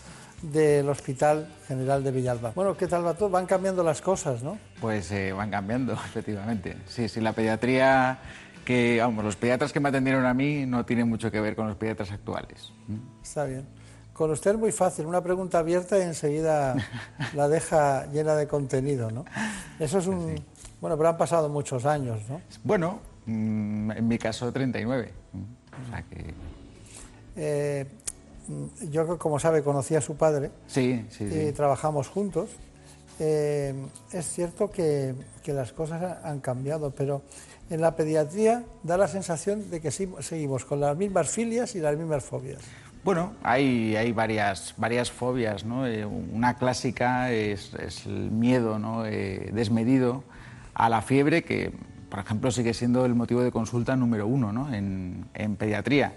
del Hospital General de Villalba. Bueno, ¿qué tal va todo? Van cambiando las cosas, ¿no? Pues eh, van cambiando, efectivamente. Sí, sí, la pediatría que, vamos, los pediatras que me atendieron a mí no tienen mucho que ver con los pediatras actuales. Está bien. Con usted es muy fácil, una pregunta abierta y enseguida la deja llena de contenido, ¿no? Eso es un... Bueno, pero han pasado muchos años, ¿no? Bueno, mm, en mi caso 39. O sea que... Eh, yo, como sabe, conocí a su padre sí, sí, y trabajamos juntos. Eh, es cierto que, que, las cosas han cambiado, pero en la pediatría da la sensación de que seguimos con las mismas filias y las mismas fobias. Bueno, hay, hay varias, varias fobias. ¿no? Eh, una clásica es, el miedo ¿no? eh, desmedido a la fiebre, que, por ejemplo, sigue siendo el motivo de consulta número uno ¿no? en, en pediatría.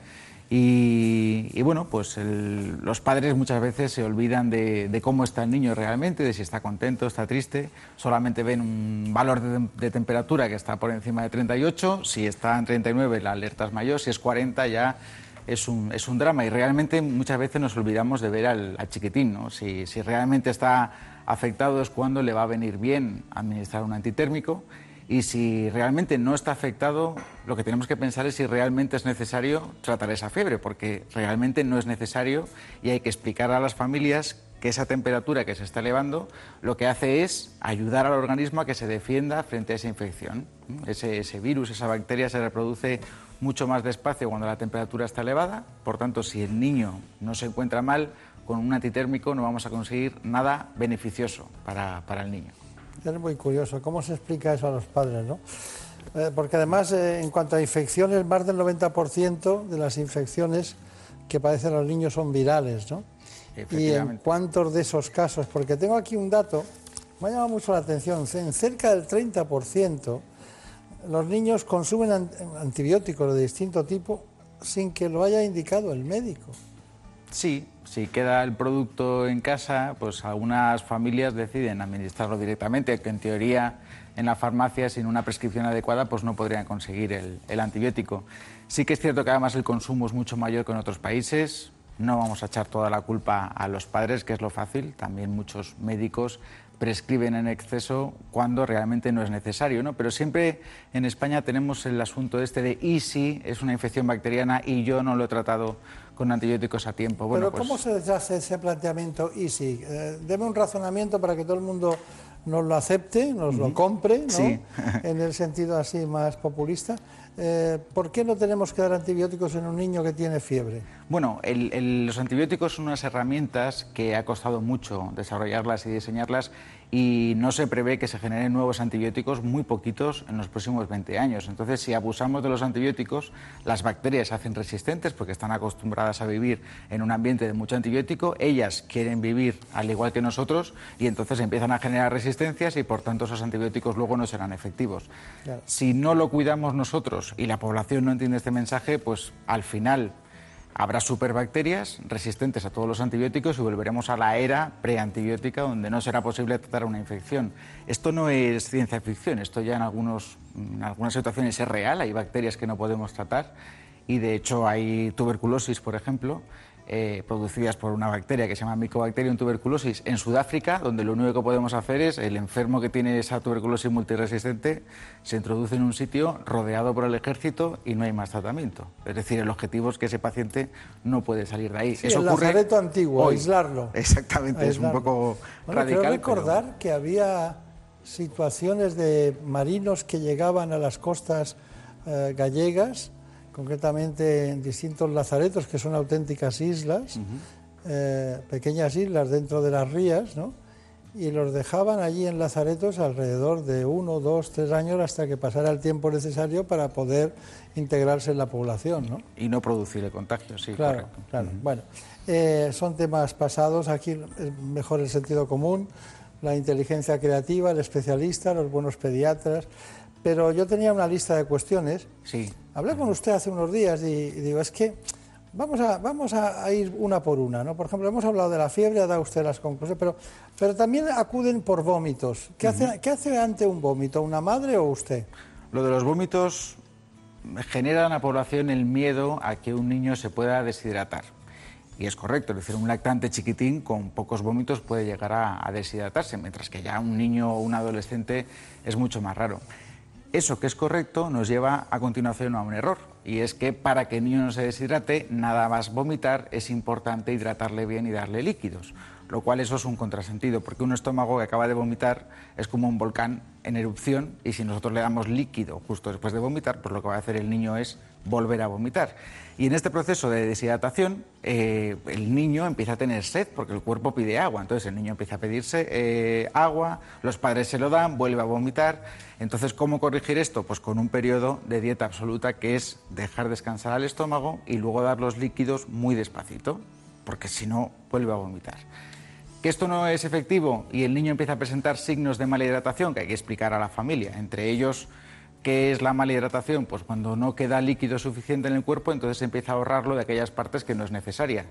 Y, bueno, pues los padres muchas veces se olvidan de, cómo está el niño realmente, de si está contento, está triste, solamente ven un valor de, temperatura que está por encima de 38, si está en 39 la alerta es mayor, si es 40 ya es un, es un drama y realmente muchas veces nos olvidamos de ver al, chiquitín, ¿no? si, si realmente está afectado es cuando le va a venir bien administrar un antitérmico y si realmente no está afectado, lo que tenemos que pensar es si realmente es necesario tratar esa fiebre, porque realmente no es necesario y hay que explicar a las familias que esa temperatura que se está elevando lo que hace es ayudar al organismo a que se defienda frente a esa infección. Ese, ese virus, esa bacteria se reproduce mucho más despacio cuando la temperatura está elevada, por tanto, si el niño no se encuentra mal, con un antitérmico no vamos a conseguir nada beneficioso para, para el niño. Es muy curioso, ¿cómo se explica eso a los padres? ¿no? Eh, porque además, eh, en cuanto a infecciones, más del 90% de las infecciones que padecen los niños son virales, ¿no? ¿Y en cuántos de esos casos? Porque tengo aquí un dato, me ha llamado mucho la atención, en cerca del 30% los niños consumen antibióticos de distinto tipo sin que lo haya indicado el médico. Sí, si queda el producto en casa, pues algunas familias deciden administrarlo directamente, que en teoría en la farmacia sin una prescripción adecuada pues no podrían conseguir el, el, antibiótico. Sí que es cierto que además el consumo es mucho mayor que en otros países. No vamos a echar toda la culpa a los padres, que es lo fácil. También muchos médicos prescriben en exceso cuando realmente no es necesario, ¿no? Pero siempre en España tenemos el asunto este de y si es una infección bacteriana y yo no lo he tratado con antibióticos a tiempo. Bueno, Pero ¿cómo pues se hace ese planteamiento y si? Eh, deme un razonamiento para que todo el mundo nos lo acepte, nos lo compre, ¿no? Sí. en el sentido así más populista. Eh, ¿Por qué no tenemos que dar antibióticos en un niño que tiene fiebre? Bueno, los antibióticos son unas herramientas que ha costado mucho desarrollarlas y diseñarlas y no se prevé que se generen nuevos antibióticos muy poquitos en los próximos 20 años. Entonces, si abusamos de los antibióticos, las bacterias se hacen resistentes porque están acostumbradas a vivir en un ambiente de mucho antibiótico, ellas quieren vivir al igual que nosotros y entonces empiezan a generar resistencias y por tanto esos antibióticos luego no serán efectivos. Si no lo cuidamos nosotros y la población no entiende este mensaje, pues al final habrá superbacterias resistentes a todos los antibióticos y volveremos a la era preantibiótica donde no será posible tratar una infección. Esto no es ciencia ficción, esto ya en, algunos, en algunas situaciones es real, hay bacterias que no podemos tratar y de hecho hay tuberculosis, por ejemplo, eh, producidas por una bacteria que se llama Mycobacterium tuberculosis en Sudáfrica, donde lo único que podemos hacer es el enfermo que tiene esa tuberculosis multiresistente se introduce en un sitio rodeado por el ejército y no hay más tratamiento. Es decir, el objetivo es que ese paciente no puede salir de ahí. Sí, Eso el ocurre lazareto antiguo, aislarlo. Exactamente, es un poco bueno, radical. Quiero recordar que había situaciones de marinos que llegaban a las costas eh, gallegas concretamente en distintos lazaretos que son auténticas islas, eh, pequeñas islas dentro de las rías, ¿no? y los dejaban allí en lazaretos alrededor de uno, dos, tres años hasta que pasara el tiempo necesario para poder integrarse en la población. ¿no? Y no producir el contagio, sí. Claro, claro. Bueno, eh, son temas pasados, aquí es mejor el sentido común, la inteligencia creativa, el especialista, los buenos pediatras. Pero yo tenía una lista de cuestiones. Sí. Hablé con usted hace unos días y, digo, es que vamos, a, vamos a, ir una por una. ¿no? Por ejemplo, hemos hablado de la fiebre, ha dado usted las conclusiones, pero, pero también acuden por vómitos. ¿Qué, hace, ¿Qué hace ante un vómito, una madre o usted? Lo de los vómitos genera en la población el miedo a que un niño se pueda deshidratar. Y es correcto, es decir, un lactante chiquitín con pocos vómitos puede llegar a, a deshidratarse, mientras que ya un niño o un adolescente es mucho más raro. Eso que es correcto nos lleva a continuación a un error, y es que para que el niño no se deshidrate, nada más vomitar, es importante hidratarle bien y darle líquidos, lo cual eso es un contrasentido, porque un estómago que acaba de vomitar es como un volcán en erupción, y si nosotros le damos líquido justo después de vomitar, pues lo que va a hacer el niño es volver a vomitar. Y en este proceso de deshidratación, eh, el niño empieza a tener sed porque el cuerpo pide agua. Entonces el niño empieza a pedirse eh, agua, los padres se lo dan, vuelve a vomitar. Entonces, ¿cómo corregir esto? Pues con un periodo de dieta absoluta que es dejar descansar al estómago y luego dar los líquidos muy despacito, porque si no, vuelve a vomitar. Que esto no es efectivo y el niño empieza a presentar signos de mala hidratación que hay que explicar a la familia, entre ellos ¿Qué es la mala hidratación? Pues cuando no queda líquido suficiente en el cuerpo, entonces empieza a ahorrarlo de aquellas partes que no es necesaria.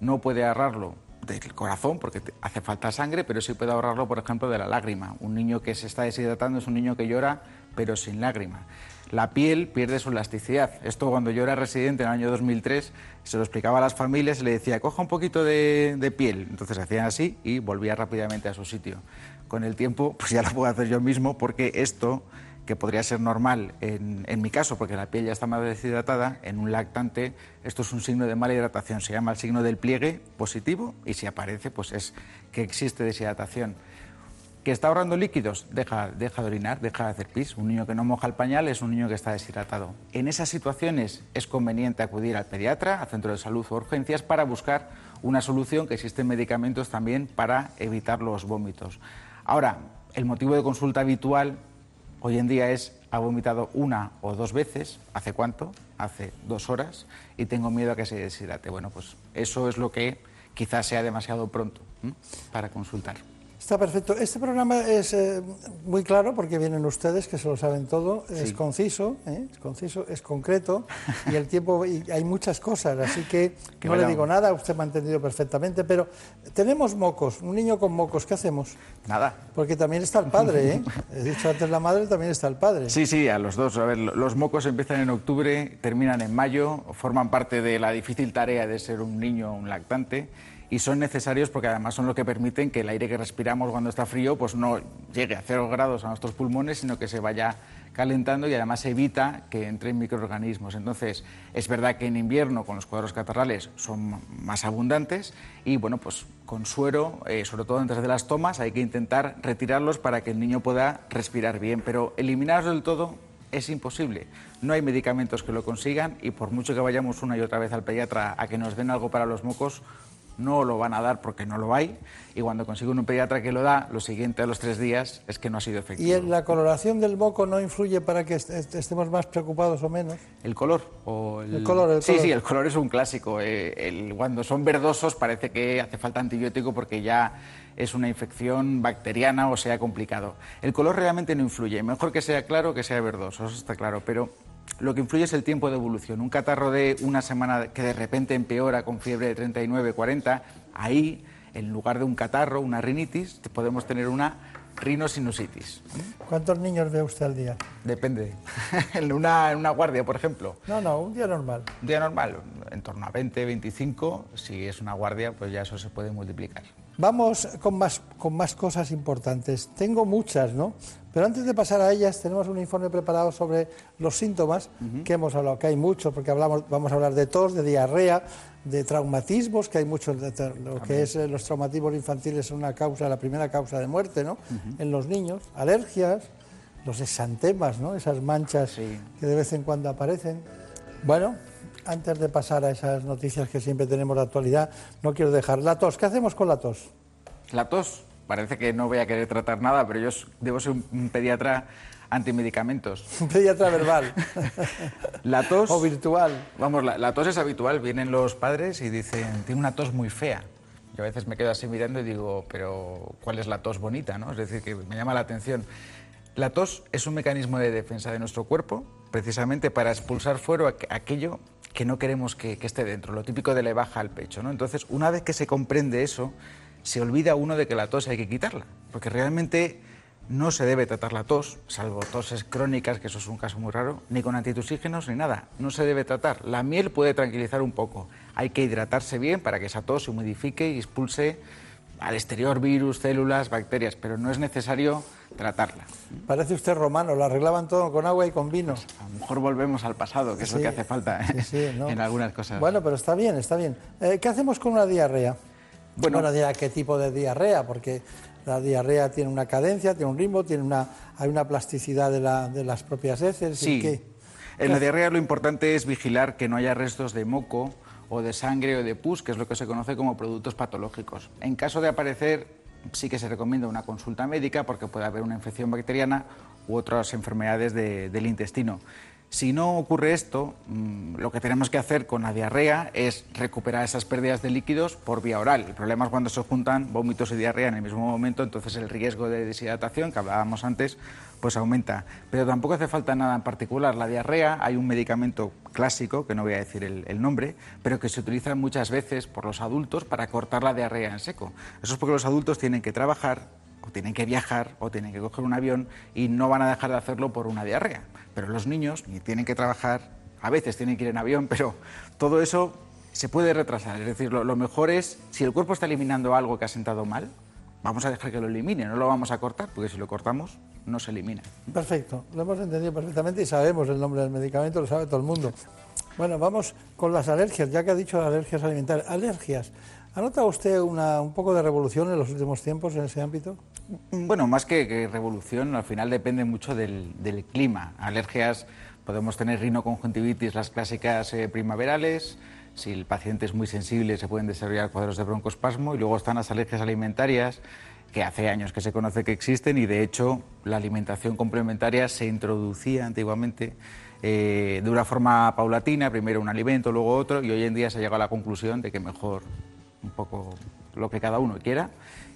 No puede ahorrarlo del corazón porque hace falta sangre, pero sí puede ahorrarlo, por ejemplo, de la lágrima. Un niño que se está deshidratando es un niño que llora, pero sin lágrima. La piel pierde su elasticidad. Esto cuando yo era residente en el año 2003, se lo explicaba a las familias y le decía, coja un poquito de, de piel. Entonces hacían así y volvía rápidamente a su sitio. Con el tiempo, pues ya lo puedo hacer yo mismo porque esto que podría ser normal en, mi caso, porque la piel ya está más deshidratada, en un lactante esto es un signo de mala hidratación, se llama el signo del pliegue positivo y si aparece pues es que existe deshidratación. ¿Que está ahorrando líquidos? Deja, deja de orinar, deja de hacer pis. Un niño que no moja el pañal es un niño que está deshidratado. En esas situaciones es conveniente acudir al pediatra, al centro de salud o urgencias para buscar una solución, que existen medicamentos también para evitar los vómitos. Ahora, el motivo de consulta habitual Hoy en día es, ha vomitado una o dos veces, ¿hace cuánto? Hace dos horas, y tengo miedo a que se deshidrate. Bueno, pues eso es lo que quizás sea demasiado pronto para consultar. Está perfecto. Este programa es eh, muy claro porque vienen ustedes que se lo saben todo. Es conciso, ¿eh? es conciso, es concreto y el tiempo y hay muchas cosas, así que, no le digo nada. Usted me ha entendido perfectamente. Pero tenemos mocos, un niño con mocos, ¿qué hacemos? Nada. Porque también está el padre, ¿eh? He dicho antes la madre, también está el padre. Sí, sí, a los dos. A ver, los mocos empiezan en octubre, terminan en mayo, forman parte de la difícil tarea de ser un niño, un lactante y son necesarios porque además son lo que permiten que el aire que respiramos cuando está frío pues no llegue a cero grados a nuestros pulmones, sino que se vaya calentando y además evita que entren microorganismos. Entonces, es verdad que en invierno con los cuadros catarrales son más abundantes y bueno, pues con suero, eh, sobre todo antes de las tomas, hay que intentar retirarlos para que el niño pueda respirar bien, pero eliminarlos del todo es imposible. No hay medicamentos que lo consigan y por mucho que vayamos una y otra vez al pediatra a que nos den algo para los mocos, no lo van a dar porque no lo hay y cuando consiguen un pediatra que lo da, lo siguiente a los tres días es que no ha sido efectivo. ¿Y en la coloración del moco no influye para que est- est- estemos más preocupados o menos? ¿El color? O el... El color, el sí, color. sí, el color es un clásico. Eh, el- cuando son verdosos parece que hace falta antibiótico porque ya es una infección bacteriana o sea complicado. El color realmente no influye. Mejor que sea claro que sea verdoso, eso está claro. Pero lo que influye es el tiempo de evolución. Un catarro de una semana que de repente empeora con fiebre de 39, 40, ahí, en lugar de un catarro, una rinitis, podemos tener una rinosinusitis. ¿Cuántos niños ve usted al día? Depende. en, una, en una guardia, por ejemplo. No, no, un día normal. Un día normal, en torno a 20, 25. Si es una guardia, pues ya eso se puede multiplicar. Vamos con más, con más cosas importantes. Tengo muchas, ¿no? Pero antes de pasar a ellas, tenemos un informe preparado sobre los síntomas que hemos hablado, que hay muchos, porque hablamos, vamos a hablar de tos, de diarrea, de traumatismos, que hay muchos, lo que es eh, los traumatismos infantiles son una causa, la primera causa de muerte, ¿no? En los niños, alergias, los exantemas, ¿no? Esas manchas que de vez en cuando aparecen. Bueno, antes de pasar a esas noticias que siempre tenemos de actualidad, no quiero dejar la tos. ¿Qué hacemos con la tos? La tos, parece que no voy a querer tratar nada, pero yo debo ser un- pediatra antimedicamentos. Un pediatra verbal. La tos... O virtual. Vamos, la, la tos es habitual. Vienen los padres y dicen, tiene una tos muy fea. Yo a veces me quedo así mirando y digo, pero ¿cuál es la tos bonita? ¿no? Es decir, que me llama la atención. La tos es un mecanismo de defensa de nuestro cuerpo, precisamente para expulsar fuera aqu- aquello que no queremos que, que esté dentro, lo típico de le baja al pecho. ¿no? Entonces, una vez que se comprende eso, se olvida uno de que la tos hay que quitarla, porque realmente no se debe tratar la tos, salvo toses crónicas, que eso es un caso muy raro, ni con antitusígenos ni nada. No se debe tratar. La miel puede tranquilizar un poco. Hay que hidratarse bien para que esa tos se humidifique y expulse al exterior virus, células, bacterias, pero no es necesario tratarla. Parece usted romano, lo arreglaban todo con agua y con vino. A lo mejor volvemos al pasado, que es lo que hace falta ¿eh? sí, sí, ¿no? en algunas cosas. Bueno, pero está bien, está bien. Eh, ¿Qué hacemos con una diarrea? Bueno- Bueno, dirá, ¿qué tipo de diarrea? Porque la diarrea tiene una cadencia, tiene un ritmo, tiene una, hay una plasticidad de, la- de las propias heces. Sí. ¿qué? En la diarrea lo importante es vigilar que no haya restos de moco o de sangre o de pus, que es lo que se conoce como productos patológicos. En caso de aparecer, sí que se recomienda una consulta médica porque puede haber una infección bacteriana u otras enfermedades de- del intestino. Si no ocurre esto, mm, lo que tenemos que hacer con la diarrea es recuperar esas pérdidas de líquidos por vía oral. El problema es cuando se juntan vómitos y diarrea en el mismo momento, entonces el riesgo de deshidratación que hablábamos antes pues aumenta. Pero tampoco hace falta nada en particular. La diarrea, hay un medicamento clásico, que no voy a decir el, el nombre, pero que se utiliza muchas veces por los adultos para cortar la diarrea en seco. Eso es porque los adultos tienen que trabajar tienen que viajar o tienen que coger un avión y no van a dejar de hacerlo por una diarrea. Pero los niños ni tienen que trabajar, a veces tienen que ir en avión, pero todo eso se puede retrasar. Es decir, lo, lo mejor es, si el cuerpo está eliminando algo que ha sentado mal, vamos a dejar que lo elimine, no lo vamos a cortar, porque si lo cortamos, no se elimina. Perfecto, lo hemos entendido perfectamente y sabemos el nombre del medicamento, lo sabe todo el mundo. Bueno, vamos con las alergias, ya que ha dicho alergias alimentarias. Alergias. ¿Ha notado usted una, un poco de revolución en los últimos tiempos en ese ámbito? Bueno, más que, revolución, al final depende mucho del, del clima. Alergias, podemos tener rinoconjuntivitis, las clásicas eh, primaverales. Si el paciente es muy sensible, se pueden desarrollar cuadros de broncoespasmo. Y luego están las alergias alimentarias, que hace años que se conoce que existen y de hecho la alimentación complementaria se introducía antiguamente eh, de una forma paulatina, primero un alimento, luego otro, y hoy en día se ha llegado a la conclusión de que mejor un poco lo que cada uno quiera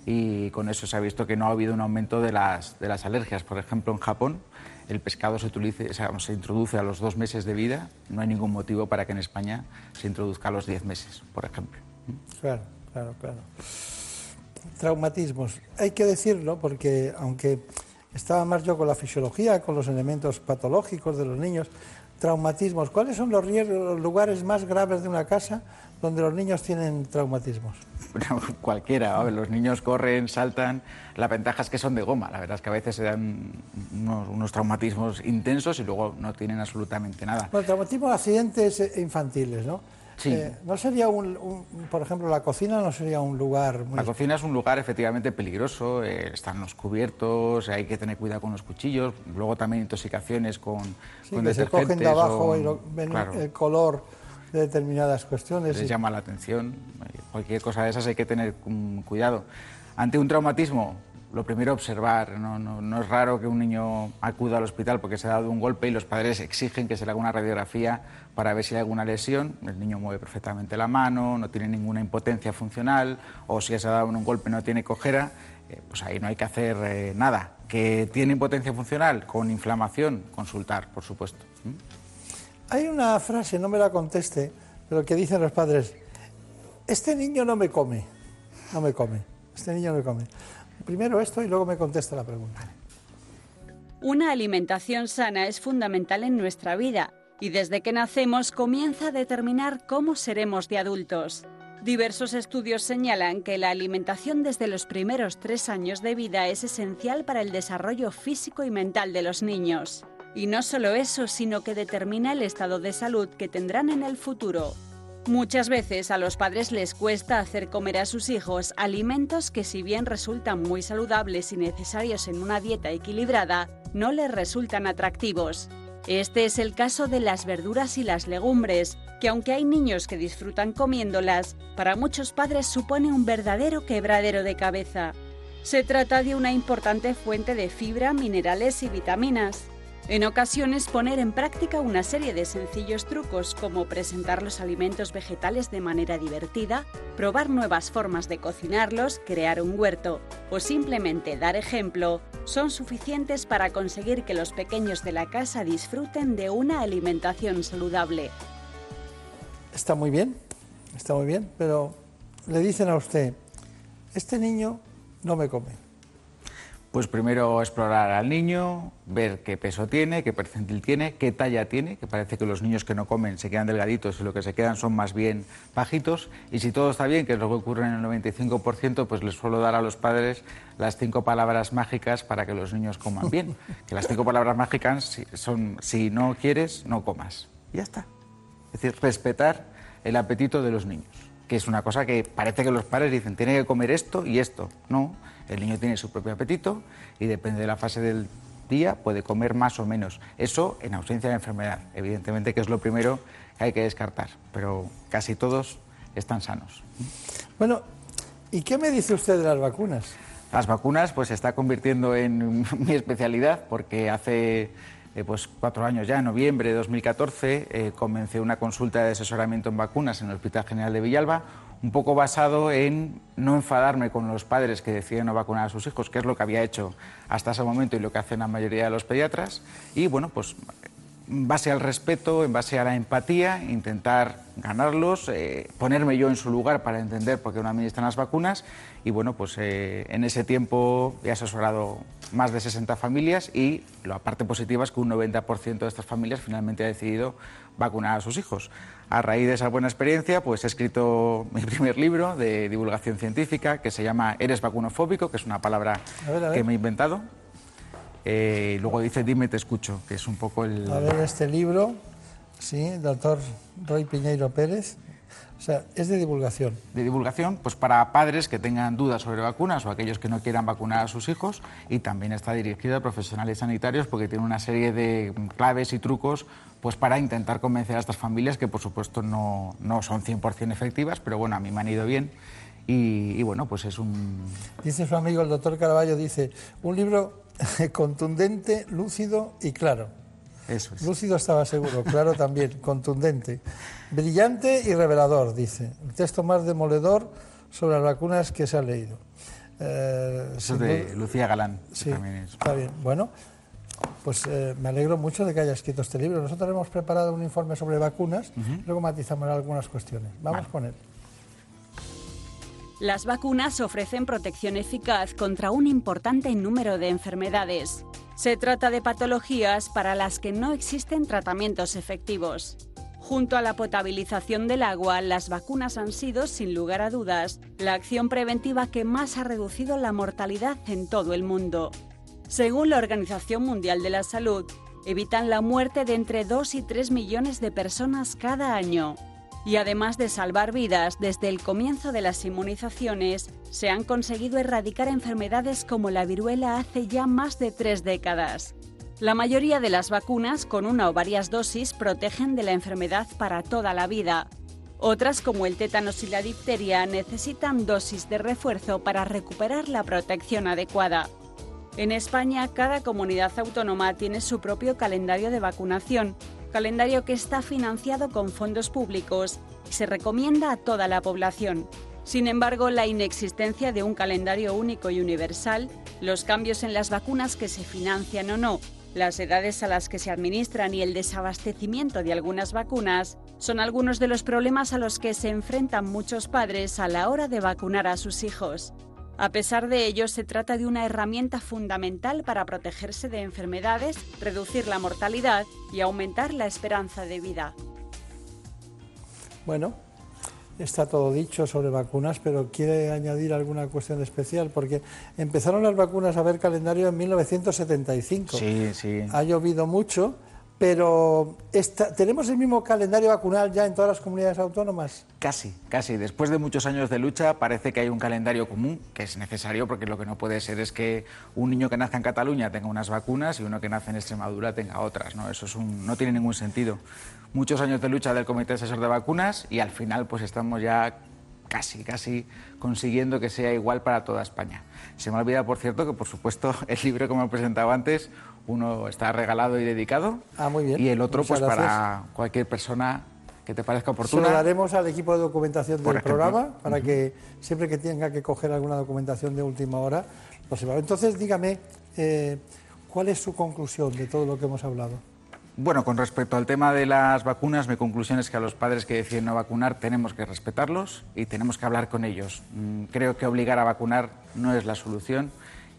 y con eso se ha visto que no ha habido un aumento de las, de las alergias. Por ejemplo, en Japón el pescado se, utilice- se introduce a los dos meses de vida, no hay ningún motivo para que en España se introduzca a los diez meses, por ejemplo. Claro, claro, claro. Traumatismos. Hay que decirlo porque aunque estaba más yo con la fisiología, con los elementos patológicos de los niños, traumatismos. ¿Cuáles son los, riesgos, los lugares más graves de una casa donde los niños tienen traumatismos? Bueno, cualquiera, a ver, los niños corren, saltan, la ventaja es que son de goma, la verdad es que a veces se dan unos, unos traumatismos intensos y luego no tienen absolutamente nada. Bueno, traumatismos, accidentes eh, infantiles, ¿no? Sí. Eh, ¿No sería un, un- por ejemplo, la cocina no sería un lugar muy... La cocina es un lugar efectivamente peligroso, eh, están los cubiertos, hay que tener cuidado con los cuchillos, luego también intoxicaciones con, Sí, con que se cogen de detergentes abajo o- y lo- ven claro, el color de determinadas cuestiones. les y- llama la atención. Eh, cualquier cosa de esas hay que tener cuidado. Ante un traumatismo, lo primero observar. No, es raro que un niño acuda al hospital porque se ha dado un golpe y los padres exigen que se le haga una radiografía para ver si hay alguna lesión. El niño mueve perfectamente la mano, no tiene ninguna impotencia funcional o si se ha dado un golpe no tiene cojera. Eh, pues ahí no hay que hacer eh, nada. Que tiene impotencia funcional con inflamación, consultar, por supuesto. ¿Mm? Hay una frase, no me la conteste, pero que dicen los padres, este niño no me come, no me come, este niño no me come. Primero esto y luego me contesta la pregunta. Una alimentación sana es fundamental en nuestra vida y desde que nacemos comienza a determinar cómo seremos de adultos. Diversos estudios señalan que la alimentación desde los primeros tres años de vida es esencial para el desarrollo físico y mental de los niños. Y no solo eso, sino que determina el estado de salud que tendrán en el futuro. Muchas veces a los padres les cuesta hacer comer a sus hijos alimentos que si bien resultan muy saludables y necesarios en una dieta equilibrada, no les resultan atractivos. Este es el caso de las verduras y las legumbres, que aunque hay niños que disfrutan comiéndolas, para muchos padres supone un verdadero quebradero de cabeza. Se trata de una importante fuente de fibra, minerales y vitaminas. En ocasiones poner en práctica una serie de sencillos trucos como presentar los alimentos vegetales de manera divertida, probar nuevas formas de cocinarlos, crear un huerto o simplemente dar ejemplo son suficientes para conseguir que los pequeños de la casa disfruten de una alimentación saludable. Está muy bien, está muy bien, pero le dicen a usted, este niño no me come pues primero explorar al niño, ver qué peso tiene, qué percentil tiene, qué talla tiene, que parece que los niños que no comen se quedan delgaditos y lo que se quedan son más bien bajitos. Y si todo está bien, que es lo que ocurre en el 95%, pues les suelo dar a los padres las cinco palabras mágicas para que los niños coman bien. Que las cinco palabras mágicas son si no quieres, no comas. Y ya está. Es decir, respetar el apetito de los niños, que es una cosa que parece que los padres dicen, tiene que comer esto y esto. No el niño tiene su propio apetito y depende de la fase del día puede comer más o menos. Eso en ausencia de enfermedad, evidentemente que es lo primero que hay que descartar, pero casi todos están sanos. Bueno, ¿y qué me dice usted de las vacunas? Las vacunas pues se está convirtiendo en mi especialidad porque hace eh, pues cuatro años ya, en noviembre de 2014, eh, comencé una consulta de asesoramiento en vacunas en el Hospital General de Villalba, un poco basado en no enfadarme con los padres que deciden no vacunar a sus hijos, que es lo que había hecho hasta ese momento y lo que hacen la mayoría de los pediatras, y bueno, pues en base al respeto, en base a la empatía, intentar ganarlos, eh, ponerme yo en su lugar para entender por qué no administran las vacunas y bueno, pues eh, en ese tiempo he asesorado más de 60 familias y la parte positiva es que un 90% de estas familias finalmente ha decidido vacunar a sus hijos. A raíz de esa buena experiencia, pues he escrito mi primer libro de divulgación científica que se llama Eres vacunofóbico, que es una palabra que me he inventado. Eh, luego dice Dime, te escucho, que es un poco el... A ver, este libro, sí, doctor Roy Piñeiro Pérez. O sea, es de divulgación. De divulgación, pues para padres que tengan dudas sobre vacunas o aquellos que no quieran vacunar a sus hijos y también está dirigido a profesionales sanitarios porque tiene una serie de claves y trucos pues para intentar convencer a estas familias que por supuesto no, no son 100% efectivas, pero bueno, a mí me han ido bien y, bueno, pues es un... Dice su amigo el doctor Caraballo, dice, un libro contundente, lúcido y claro. Eso es. Lúcido estaba seguro, claro también, contundente. Brillante y revelador, dice. El texto más demoledor sobre las vacunas que se ha leído. Eh, Eso es de Lucía Galán. Sí, está bien. Bueno, pues eh, me alegro mucho de que haya escrito este libro. Nosotros hemos preparado un informe sobre vacunas, luego matizamos algunas cuestiones. Vamos con él. Las vacunas ofrecen protección eficaz contra un importante número de enfermedades. Se trata de patologías para las que no existen tratamientos efectivos. Junto a la potabilización del agua, las vacunas han sido, sin lugar a dudas, la acción preventiva que más ha reducido la mortalidad en todo el mundo. Según la Organización Mundial de la Salud, evitan la muerte de entre 2 y 3 millones de personas cada año y además de salvar vidas, desde el comienzo de las inmunizaciones se han conseguido erradicar enfermedades como la viruela hace ya más de tres décadas. La mayoría de las vacunas, con una o varias dosis, protegen de la enfermedad para toda la vida. Otras, como el tétanos y la difteria, necesitan dosis de refuerzo para recuperar la protección adecuada. En España, cada comunidad autónoma tiene su propio calendario de vacunación, calendario que está financiado con fondos públicos y se recomienda a toda la población. Sin embargo, la inexistencia de un calendario único y universal, los cambios en las vacunas que se financian o no, las edades a las que se administran y el desabastecimiento de algunas vacunas son algunos de los problemas a los que se enfrentan muchos padres a la hora de vacunar a sus hijos. A pesar de ello, se trata de una herramienta fundamental para protegerse de enfermedades, reducir la mortalidad y aumentar la esperanza de vida. Bueno, está todo dicho sobre vacunas, pero quiere añadir alguna cuestión especial, porque empezaron las vacunas a ver calendario en 1975. Sí, sí. Ha llovido mucho, pero ¿tenemos el mismo calendario vacunal ya en todas las comunidades autónomas? Casi, casi. Después de muchos años de lucha parece que hay un calendario común que es necesario porque lo que no puede ser es que un niño que nazca en Cataluña tenga unas vacunas y uno que nace en Extremadura tenga otras. ¿no? Eso es un, no tiene ningún sentido muchos años de lucha del Comité Asesor de Vacunas y al final pues estamos ya casi, casi consiguiendo que sea igual para toda España. Se me olvida, por cierto, que por supuesto el libro, como he presentado antes, uno está regalado y dedicado. Ah, muy bien. Y el otro, pues para cualquier persona que te parezca oportuna. Se lo daremos al equipo de documentación del programa para que siempre que tenga que coger alguna documentación de última hora, lo sepa. Entonces, dígame, eh, ¿cuál es su conclusión de todo lo que hemos hablado? Bueno, con respecto al tema de las vacunas, mi conclusión es que a los padres que deciden no vacunar tenemos que respetarlos y tenemos que hablar con ellos. Mm, creo que obligar a vacunar no es la solución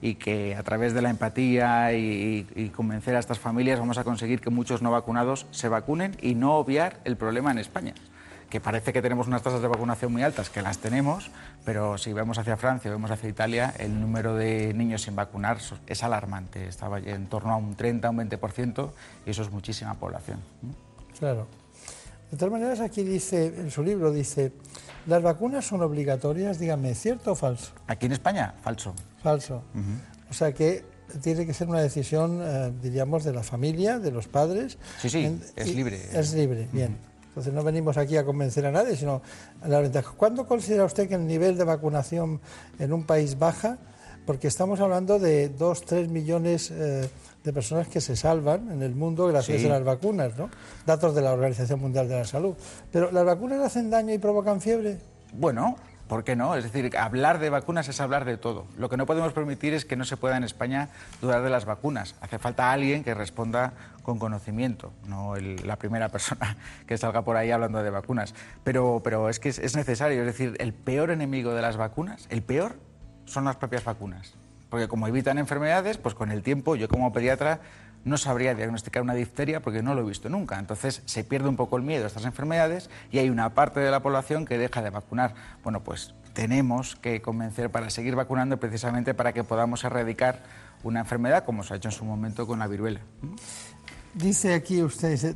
y que a través de la empatía y, convencer a estas familias vamos a conseguir que muchos no vacunados se vacunen y no obviar el problema en España que parece que tenemos unas tasas de vacunación muy altas, que las tenemos, pero si vemos hacia Francia vemos hacia Italia, el número de niños sin vacunar es alarmante. Estaba en torno a un 30, un 20%, y eso es muchísima población. Claro. De todas maneras, aquí dice, en su libro dice, ¿las vacunas son obligatorias? Dígame, ¿cierto o falso? Aquí en España, falso. Falso. O sea que tiene que ser una decisión, eh, diríamos, de la familia, de los padres. Sí, sí, es libre. Es libre, bien. Entonces no venimos aquí a convencer a nadie, sino a la ventaja. ¿Cuándo considera usted que el nivel de vacunación en un país baja? Porque estamos hablando de 2, 3 millones eh, de personas que se salvan en el mundo gracias a las vacunas, ¿no? Datos de la Organización Mundial de la Salud. Pero ¿las vacunas hacen daño y provocan fiebre? Bueno, ¿Por qué no? Es decir, hablar de vacunas es hablar de todo. Lo que no podemos permitir es que no se pueda en España dudar de las vacunas. Hace falta alguien que responda con conocimiento, no la primera persona que salga por ahí hablando de vacunas. Pero, pero es que es, es necesario. Es decir, el peor enemigo de las vacunas, el peor, son las propias vacunas. Porque como evitan enfermedades, pues con el tiempo yo como pediatra no sabría diagnosticar una difteria porque no lo he visto nunca. Entonces se pierde un poco el miedo a estas enfermedades y hay una parte de la población que deja de vacunar. Bueno, pues tenemos que convencer para seguir vacunando precisamente para que podamos erradicar una enfermedad como se ha hecho en su momento con la viruela. Dice aquí usted,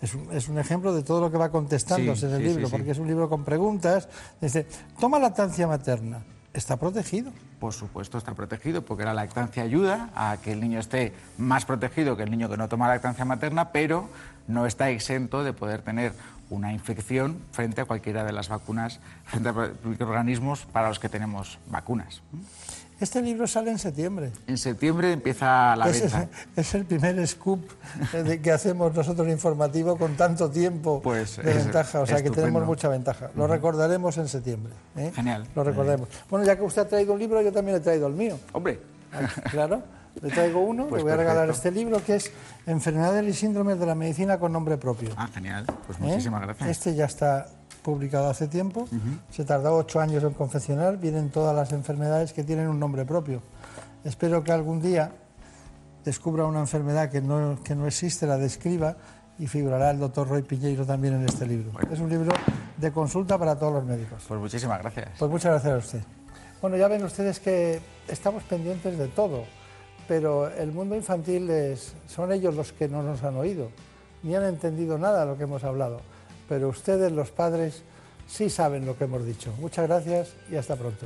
es un, ejemplo de todo lo que va contestándose en el libro, porque es un libro con preguntas. Dice, toma lactancia materna está protegido. Por supuesto, está protegido, porque la lactancia ayuda a que el niño esté más protegido que el niño que no toma lactancia materna, pero no está exento de poder tener una infección frente a cualquiera de las vacunas, frente a organismos para los que tenemos vacunas. Este libro sale en septiembre. En septiembre empieza la venta. Es, el primer scoop de que hacemos nosotros informativo con tanto tiempo pues de ventaja. O sea que tenemos mucha ventaja. Lo recordaremos en septiembre. ¿eh? Genial. Lo recordaremos. Bueno, ya que usted ha traído un libro, yo también he traído el mío. Hombre. Claro. Le traigo uno, pues le voy a regalar este libro que es Enfermedades y síndromes de la medicina con nombre propio. Ah, genial. Pues muchísimas ¿Eh? gracias. Este ya está publicado hace tiempo, se tardó ocho años en confeccionar, vienen todas las enfermedades que tienen un nombre propio. Espero que algún día descubra una enfermedad que no, que no existe, la describa y figurará el doctor Roy Piñeiro también en este libro. Es un libro de consulta para todos los médicos. Pues muchísimas gracias. Pues muchas gracias a usted. Bueno, ya ven ustedes que estamos pendientes de todo, pero el mundo infantil es, son ellos los que no nos han oído, ni han entendido nada de lo que hemos hablado pero ustedes, los padres, sí saben lo que hemos dicho. Muchas gracias y hasta pronto.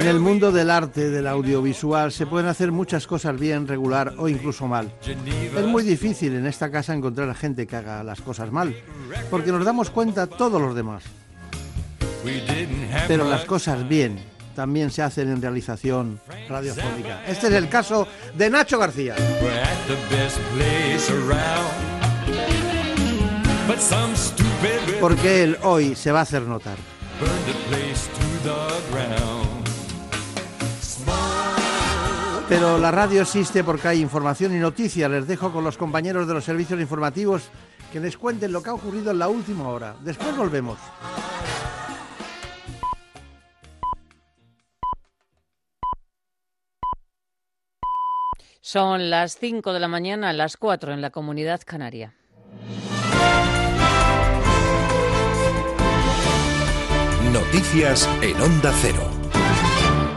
En el mundo del arte, del audiovisual, se pueden hacer muchas cosas bien, regular o incluso mal. Es muy difícil en esta casa encontrar a gente que haga las cosas mal, porque nos damos cuenta todos los demás. Pero las cosas bien también se hacen en realización radiofónica. Este es el caso de Nacho García. Porque él hoy se va a hacer notar. Pero la radio existe porque hay información y noticias. Les dejo con los compañeros de los servicios informativos que les cuenten lo que ha ocurrido en la última hora. Después volvemos. Son las 5 de la mañana, las 4 en la comunidad canaria. Noticias en Onda Cero.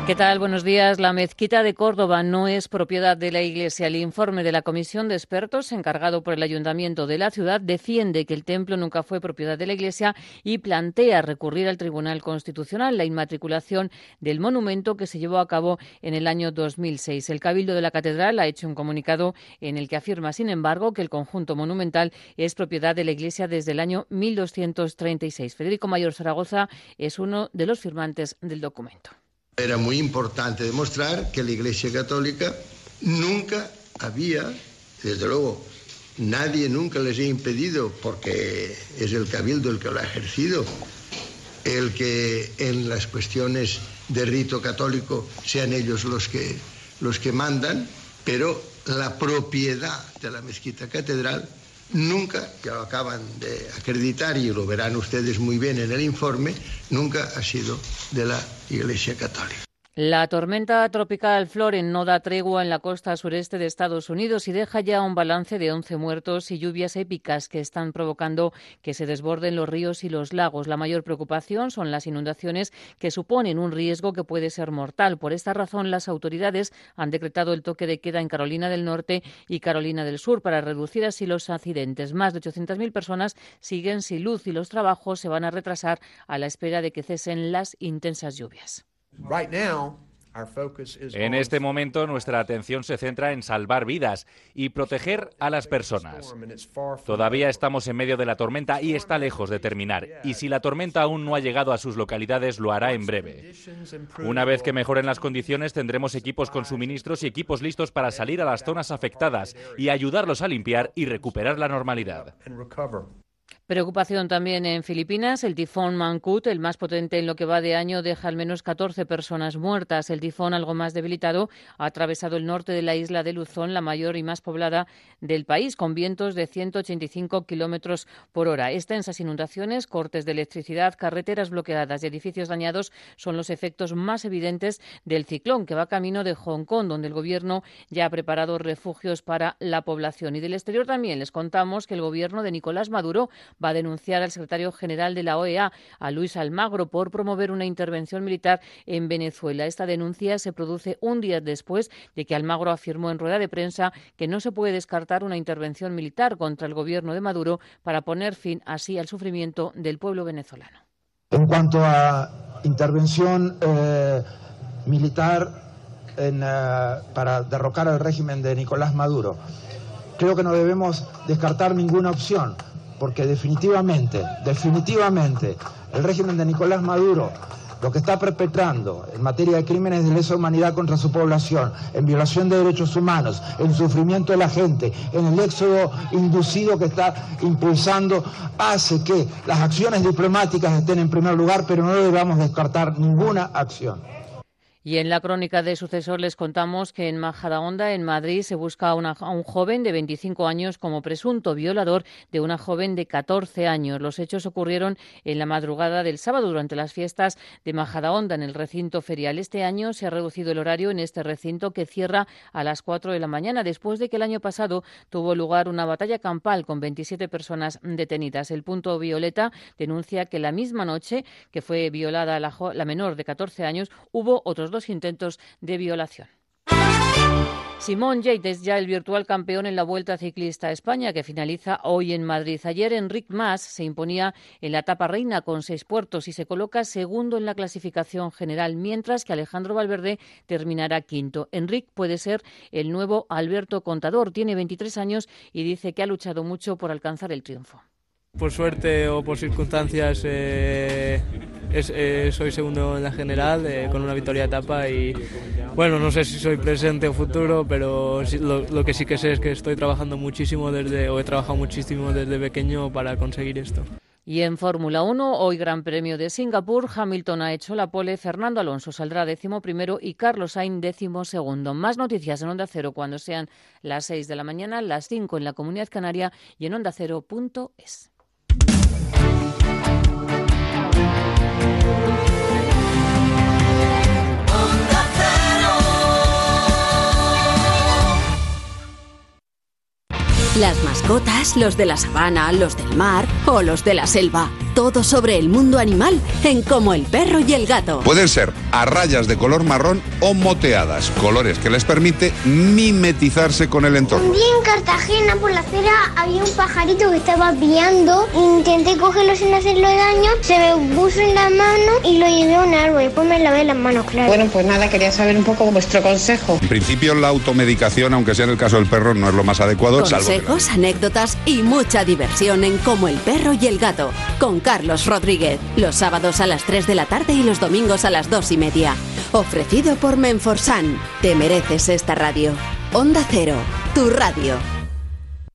¿Qué tal? Buenos días. La mezquita de Córdoba no es propiedad de la Iglesia. El informe de la Comisión de Expertos encargado por el Ayuntamiento de la ciudad defiende que el templo nunca fue propiedad de la Iglesia y plantea recurrir al Tribunal Constitucional la inmatriculación del monumento que se llevó a cabo en el año 2006. El Cabildo de la Catedral ha hecho un comunicado en el que afirma, sin embargo, que el conjunto monumental es propiedad de la Iglesia desde el año 1236. Federico Mayor Zaragoza es uno de los firmantes del documento. Era muy importante demostrar que la Iglesia Católica nunca había, desde luego, nadie nunca les ha impedido, porque es el cabildo el que lo ha ejercido, el que en las cuestiones de rito católico sean ellos los que, los que mandan, pero la propiedad de la mezquita catedral nunca, que lo acaban de acreditar y lo verán ustedes muy bien en el informe, nunca ha sido de la Iglesia Católica. La tormenta tropical Floren no da tregua en la costa sureste de Estados Unidos y deja ya un balance de 11 muertos y lluvias épicas que están provocando que se desborden los ríos y los lagos. La mayor preocupación son las inundaciones que suponen un riesgo que puede ser mortal. Por esta razón, las autoridades han decretado el toque de queda en Carolina del Norte y Carolina del Sur para reducir así los accidentes. Más de 800.000 personas siguen sin luz y los trabajos se van a retrasar a la espera de que cesen las intensas lluvias. En este momento nuestra atención se centra en salvar vidas y proteger a las personas. Todavía estamos en medio de la tormenta y está lejos de terminar. Y si la tormenta aún no ha llegado a sus localidades, lo hará en breve. Una vez que mejoren las condiciones, tendremos equipos con suministros y equipos listos para salir a las zonas afectadas y ayudarlos a limpiar y recuperar la normalidad. Preocupación también en Filipinas. El tifón Mangkhut, el más potente en lo que va de año, deja al menos 14 personas muertas. El tifón, algo más debilitado, ha atravesado el norte de la isla de Luzón, la mayor y más poblada del país, con vientos de 185 kilómetros por hora. Extensas inundaciones, cortes de electricidad, carreteras bloqueadas y edificios dañados son los efectos más evidentes del ciclón que va camino de Hong Kong, donde el gobierno ya ha preparado refugios para la población. Y del exterior también les contamos que el gobierno de Nicolás Maduro va a denunciar al secretario general de la OEA, a Luis Almagro, por promover una intervención militar en Venezuela. Esta denuncia se produce un día después de que Almagro afirmó en rueda de prensa que no se puede descartar una intervención militar contra el gobierno de Maduro para poner fin así al sufrimiento del pueblo venezolano. En cuanto a intervención eh, militar eh, para derrocar al régimen de Nicolás Maduro, creo que no debemos descartar ninguna opción porque definitivamente, definitivamente, el régimen de Nicolás Maduro lo que está perpetrando en materia de crímenes de lesa humanidad contra su población, en violación de derechos humanos, en sufrimiento de la gente, en el éxodo inducido que está impulsando, hace que las acciones diplomáticas estén en primer lugar, pero no debamos descartar ninguna acción. Y en la crónica de sucesor les contamos que en Majadahonda, en Madrid, se busca a, un joven de 25 años como presunto violador de una joven de 14 años. Los hechos ocurrieron en la madrugada del sábado durante las fiestas de Majadahonda en el recinto ferial. Este año se ha reducido el horario en este recinto que cierra a las 4 de la mañana después de que el año pasado tuvo lugar una batalla campal con 27 personas detenidas. El punto Violeta denuncia que la misma noche que fue violada la, la menor de 14 años hubo otros dos intentos de violación. Simón Yates es ya el virtual campeón en la Vuelta Ciclista a España, que finaliza hoy en Madrid. Ayer Enric Mas se imponía en la etapa reina con seis puertos y se coloca segundo en la clasificación general, mientras que Alejandro Valverde terminará quinto. Enric puede ser el nuevo Alberto Contador. Tiene 23 años y dice que ha luchado mucho por alcanzar el triunfo. Por suerte o por circunstancias eh, eh, soy segundo en la general eh, con una victoria etapa y bueno, no sé si soy presente o futuro, pero lo, que sí que sé es que estoy trabajando muchísimo desde, o he trabajado muchísimo desde pequeño para conseguir esto. Y en Fórmula 1, hoy Gran Premio de Singapur, Hamilton ha hecho la pole, Fernando Alonso saldrá décimo primero y Carlos Sainz décimo segundo. Más noticias en Onda Cero cuando sean las 6 de la mañana, las 5 en la Comunidad Canaria y en ondacero.es. Las mascotas, los de la sabana, los del mar o los de la selva. Todo sobre el mundo animal en Como el perro y el gato. Pueden ser a rayas de color marrón o moteadas, colores que les permite mimetizarse con el entorno. Un día en Cartagena por la acera había un pajarito que estaba piando. Intenté cogerlo sin hacerle daño, se me puso en la mano y lo llevé a un árbol. Después me lavé las manos, claro. Bueno, pues nada, quería saber un poco vuestro consejo. En principio la automedicación, aunque sea en el caso del perro, no es lo más adecuado, salvo anécdotas y mucha diversión en Como el perro y el gato, con Carlos Rodríguez, los sábados a las 3 de la tarde y los domingos a las 2 y media. Ofrecido por Menforsan. Te mereces esta radio. Onda Cero, tu radio.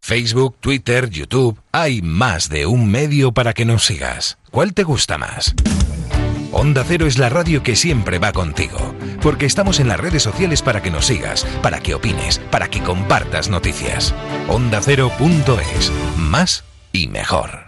Facebook, Twitter, YouTube, hay más de un medio para que nos sigas. ¿Cuál te gusta más? Onda Cero es la radio que siempre va contigo, porque estamos en las redes sociales para que nos sigas, para que opines, para que compartas noticias. Onda Cero.es, más y mejor.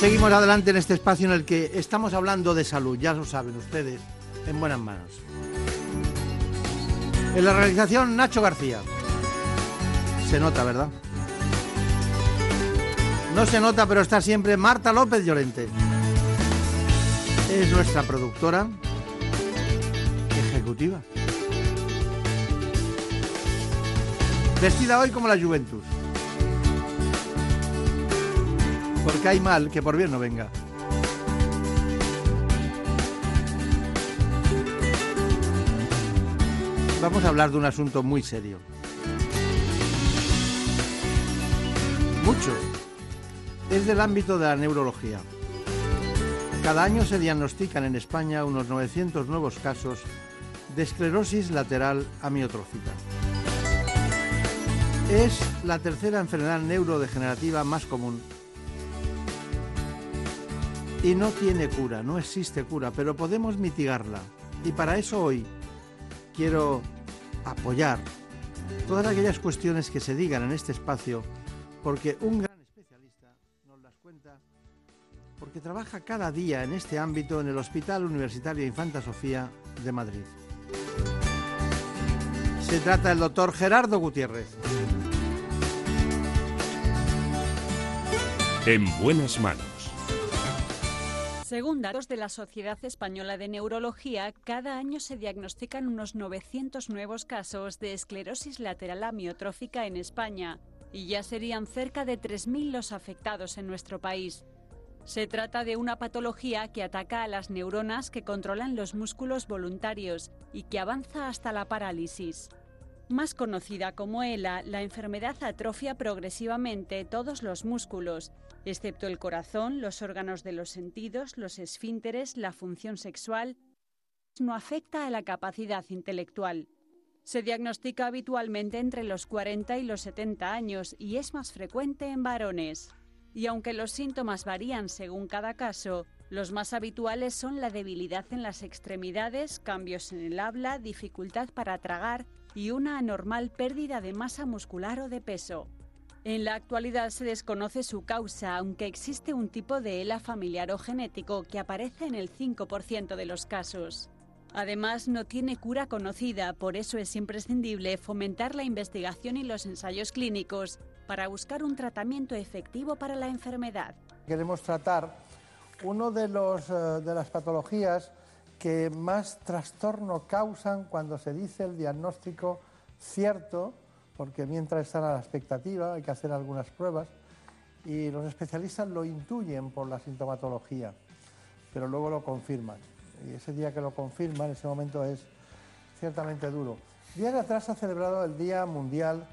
Seguimos adelante en este espacio en el que estamos hablando de salud, ya lo saben ustedes, en buenas manos. En la realización, Nacho García. Se nota, ¿verdad? No se nota, pero está siempre Marta López Llorente. Es nuestra productora ejecutiva. Vestida hoy como la Juventus. Porque hay mal que por bien no venga. Vamos a hablar de un asunto muy serio. Mucho. Es del ámbito de la neurología. Cada año se diagnostican en España unos 900 nuevos casos de esclerosis lateral amiotrófica. Es la tercera enfermedad neurodegenerativa más común y no tiene cura, no existe cura, pero podemos mitigarla. Y para eso hoy quiero apoyar todas aquellas cuestiones que se digan en este espacio, porque un gran especialista nos las cuenta, porque trabaja cada día en este ámbito en el Hospital Universitario Infanta Sofía de Madrid. Se trata del doctor Gerardo Gutiérrez. En buenas manos. Según datos de la Sociedad Española de Neurología, cada año se diagnostican unos 900 nuevos casos de esclerosis lateral amiotrófica en España y ya serían cerca de 3.000 los afectados en nuestro país. Se trata de una patología que ataca a las neuronas que controlan los músculos voluntarios y que avanza hasta la parálisis. Más conocida como ELA, la enfermedad atrofia progresivamente todos los músculos, excepto el corazón, los órganos de los sentidos, los esfínteres, la función sexual. No afecta a la capacidad intelectual. Se diagnostica habitualmente entre los 40 y los 70 años y es más frecuente en varones. Y aunque los síntomas varían según cada caso, los más habituales son la debilidad en las extremidades, cambios en el habla, dificultad para tragar y una anormal pérdida de masa muscular o de peso. En la actualidad se desconoce su causa, aunque existe un tipo de ELA familiar o genético que aparece en el 5% de los casos. Además, no tiene cura conocida, por eso es imprescindible fomentar la investigación y los ensayos clínicos para buscar un tratamiento efectivo para la enfermedad. Queremos tratar uno de, eh, de las patologías que más trastorno causan cuando se dice el diagnóstico cierto, porque mientras están a la expectativa hay que hacer algunas pruebas y los especialistas lo intuyen por la sintomatología, pero luego lo confirman. Y ese día que lo confirman, ese momento es ciertamente duro. Días atrás se ha celebrado el Día Mundial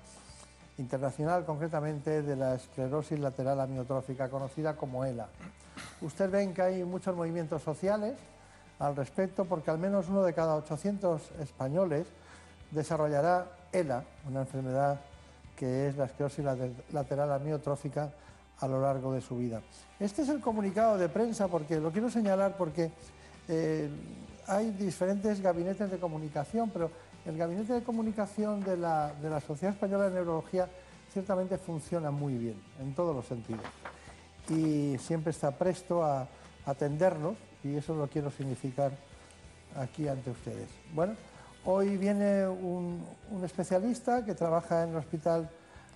Internacional, concretamente, de la esclerosis lateral amiotrófica, conocida como ELA. Usted ven que hay muchos movimientos sociales al respecto, porque al menos uno de cada 800 españoles desarrollará ELA, una enfermedad que es la esclerosis lateral amiotrófica a lo largo de su vida. Este es el comunicado de prensa, porque lo quiero señalar porque eh, hay diferentes gabinetes de comunicación, pero el gabinete de comunicación de la, de la Sociedad Española de Neurología ciertamente funciona muy bien, en todos los sentidos. Y siempre está presto a atendernos, y eso lo quiero significar aquí ante ustedes. Bueno, hoy viene un, especialista que trabaja en el Hospital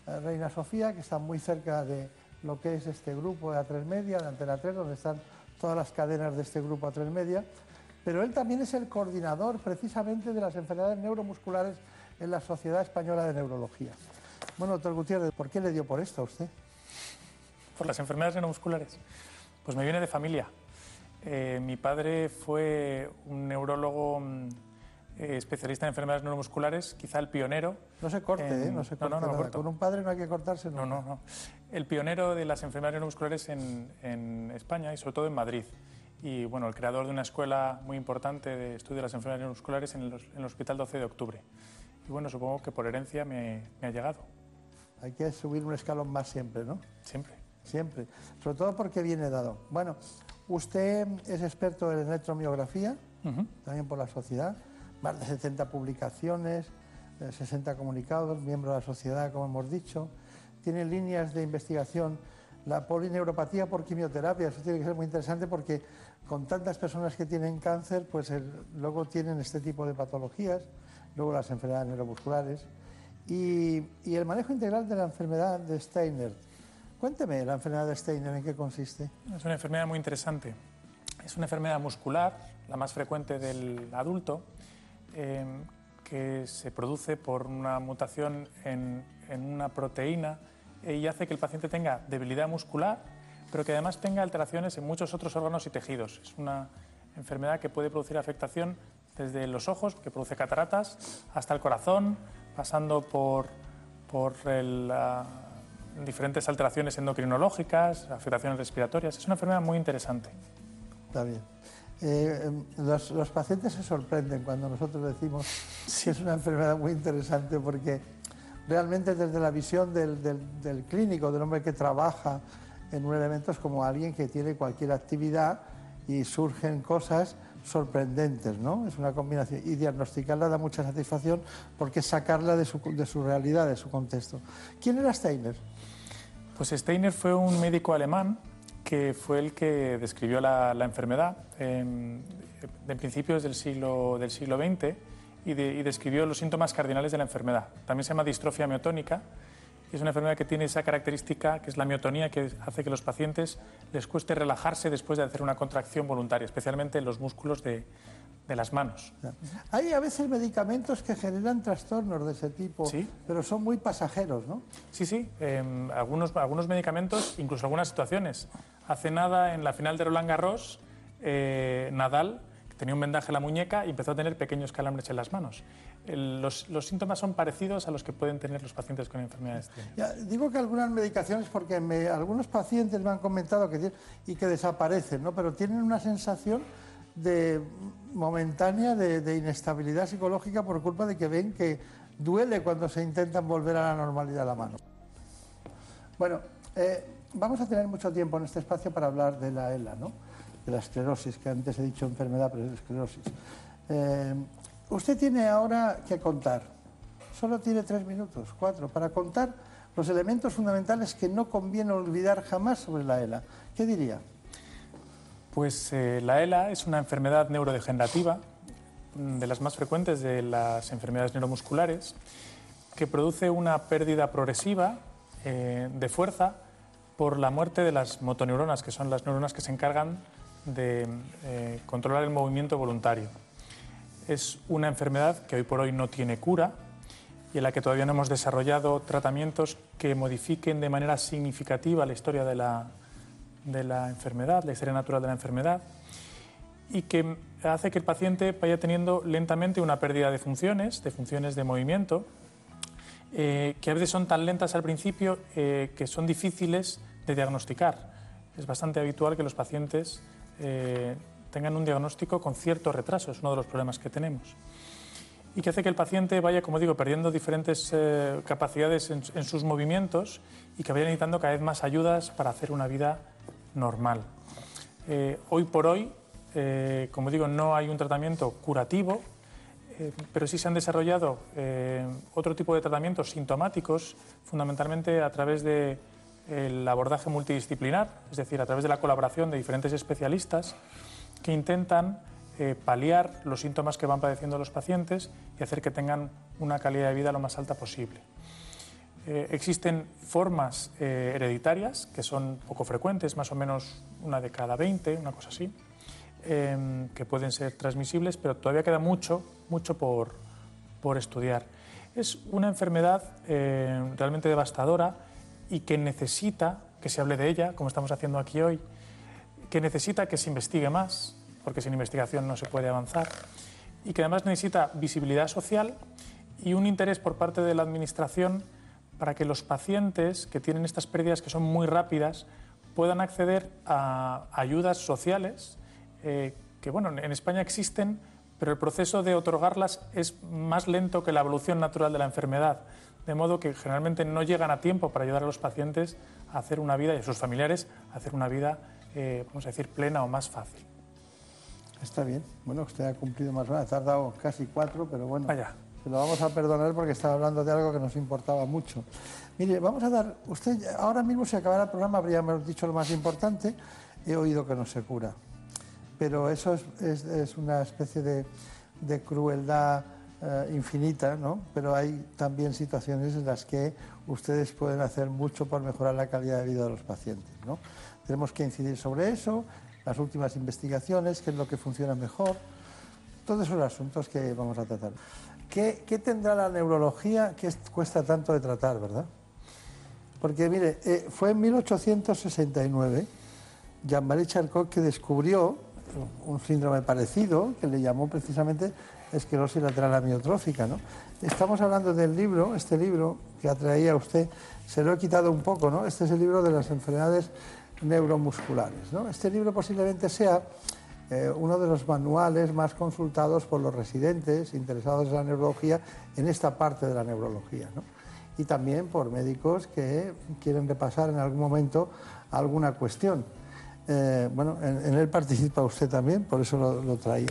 eh, Reina Sofía, que está muy cerca de lo que es este grupo de A3 Media, de Antena 3, donde están todas las cadenas de este grupo A3 Media, pero él también es el coordinador precisamente de las enfermedades neuromusculares en la Sociedad Española de Neurología. Bueno, doctor Gutiérrez, ¿por qué le dio por esto a usted? Por las enfermedades neuromusculares. Pues me viene de familia. Eh, mi padre fue un neurólogo mm, eh, especialista en enfermedades neuromusculares, quizá el pionero. No se corte, ¿eh? No se corte. No, no, Con un padre no hay que cortarse. No, no, no. El pionero de las enfermedades neuromusculares en, en España y sobre todo en Madrid. Y bueno, el creador de una escuela muy importante de estudio de las enfermedades neuromusculares en, en el Hospital 12 de Octubre. Y bueno, supongo que por herencia me, me ha llegado. Hay que subir un escalón más siempre, ¿no? Siempre. Siempre. Sobre todo porque viene dado. Bueno, usted es experto en electromiografía, también por la sociedad más de 70 publicaciones, 60 comunicados, miembro de la sociedad, como hemos dicho. Tiene líneas de investigación, la polineuropatía por quimioterapia, eso tiene que ser muy interesante porque con tantas personas que tienen cáncer, pues luego tienen este tipo de patologías, luego las enfermedades neuromusculares y, y el manejo integral de la enfermedad de Steiner. Cuénteme la enfermedad de Steiner, ¿en qué consiste? Es una enfermedad muy interesante. Es una enfermedad muscular, la más frecuente del adulto, Em, que se produce por una mutación en, una proteína y hace que el paciente tenga debilidad muscular, pero que además tenga alteraciones en muchos otros órganos y tejidos. Es una enfermedad que puede producir afectación desde los ojos, que produce cataratas, hasta el corazón, pasando por, por diferentes alteraciones endocrinológicas, afectaciones respiratorias. Es una enfermedad muy interesante. Está bien. Eh, em, los, pacientes se sorprenden cuando nosotros decimos que es una enfermedad muy interesante porque realmente desde la visión del, del, clínico, del hombre que trabaja en un elemento es como alguien que tiene cualquier actividad y surgen cosas sorprendentes, ¿no? Es una combinación. Y diagnosticarla da mucha satisfacción porque sacarla de su, de su realidad, de su contexto. ¿Quién era Steiner? Pues Steiner fue un médico alemán que fue el que describió la, enfermedad en, principios del siglo, del siglo XX y, describió los síntomas cardinales de la enfermedad. También se llama distrofia miotónica y es una enfermedad que tiene esa característica que es la miotonía que hace que los pacientes les cueste relajarse después de hacer una contracción voluntaria, especialmente en los músculos de, de las manos. Hay a veces medicamentos que generan trastornos de ese tipo, pero son muy pasajeros, ¿no? Sí, sí. Em, algunos, algunos medicamentos, incluso algunas situaciones. Hace nada, en la final de Roland Garros, eh, Nadal tenía un vendaje en la muñeca y empezó a tener pequeños calambres en las manos. Los, los síntomas son parecidos a los que pueden tener los pacientes con enfermedades. Ya, digo que algunas medicaciones, porque me- algunos pacientes me han comentado que y que desaparecen, ¿no? pero tienen una sensación de momentánea de, inestabilidad psicológica por culpa de que ven que duele cuando se intentan volver a la normalidad la mano. Bueno, eh, vamos a tener mucho tiempo en este espacio para hablar de la ELA, ¿no? de la esclerosis, que antes he dicho enfermedad, pero es esclerosis. Eh, usted tiene ahora que contar, solo tiene tres minutos, cuatro, para contar los elementos fundamentales que no conviene olvidar jamás sobre la ELA. ¿Qué diría? Pues eh, la ELA es una enfermedad neurodegenerativa, mm, de las más frecuentes de las enfermedades neuromusculares, que produce una pérdida progresiva eh, de fuerza por la muerte de las motoneuronas, que son las neuronas que se encargan de eh, controlar el movimiento voluntario. Es una enfermedad que hoy por hoy no tiene cura y en la que todavía no hemos desarrollado tratamientos que modifiquen de manera significativa la historia de la, de la enfermedad, la historia natural de la enfermedad, y que hace que el paciente vaya teniendo lentamente una pérdida de funciones, de funciones de movimiento, eh, que a veces son tan lentas al principio eh, que son difíciles de diagnosticar. Es bastante habitual que los pacientes eh, tengan un diagnóstico con cierto retraso, es uno de los problemas que tenemos. Y que hace que el paciente vaya, como digo, perdiendo diferentes capacidades en, en sus movimientos y que vaya necesitando cada vez más ayudas para hacer una vida normal. Eh, hoy por hoy, eh, como digo, no hay un tratamiento curativo, eh, pero sí se han desarrollado otro tipo de tratamientos sintomáticos, fundamentalmente a través del abordaje multidisciplinar, es decir, a través de la colaboración de diferentes especialistas que intentan paliar los síntomas que van padeciendo los pacientes y hacer que tengan una calidad de vida lo más alta posible. Eh, existen formas eh, hereditarias que son poco frecuentes, más o menos una de cada 20, una cosa así, eh, que pueden ser transmisibles, pero todavía queda mucho, mucho por, por estudiar. Es una enfermedad eh, realmente devastadora y que necesita que se hable de ella, como estamos haciendo aquí hoy, que necesita que se investigue más, porque sin investigación no se puede avanzar, y que además necesita visibilidad social y un interés por parte de la Administración para que los pacientes que tienen estas pérdidas que son muy rápidas puedan acceder a ayudas sociales eh, que, bueno, en España existen, pero el proceso de otorgarlas es más lento que la evolución natural de la enfermedad, de modo que generalmente no llegan a tiempo para ayudar a los pacientes a hacer una vida y a sus familiares a hacer una vida, eh, vamos a decir, plena o más fácil. Está bien. Bueno, usted ha cumplido más o menos. Ha tardado casi cuatro, pero bueno. Vaya. Lo vamos a perdonar porque estaba hablando de algo que nos importaba mucho. Mire, vamos a dar. Usted ahora mismo se acabará el programa, habríamos dicho lo más importante. He oído que no se cura. Pero eso es, una especie de, de crueldad eh, infinita, ¿no? Pero hay también situaciones en las que ustedes pueden hacer mucho por mejorar la calidad de vida de los pacientes, ¿no? Tenemos que incidir sobre eso, las últimas investigaciones, qué es lo que funciona mejor, todos esos asuntos que vamos a tratar. ¿Qué, tendrá la neurología que es- cuesta tanto de tratar, verdad? Porque, mire, eh, fue en 1869 Jean-Marie Charcot que descubrió un síndrome parecido que le llamó precisamente esclerosis lateral amiotrófica. ¿no? Estamos hablando del libro, este libro que atraía a usted, se lo he quitado un poco, ¿no? Este es el libro de las enfermedades neuromusculares. ¿no? Este libro posiblemente sea eh, uno de los manuales más consultados por los residentes interesados en la neurología en esta parte de la neurología. ¿no? Y también por médicos que quieren repasar en algún momento alguna cuestión. Eh, bueno, en, él participa usted también, por eso lo, lo traía.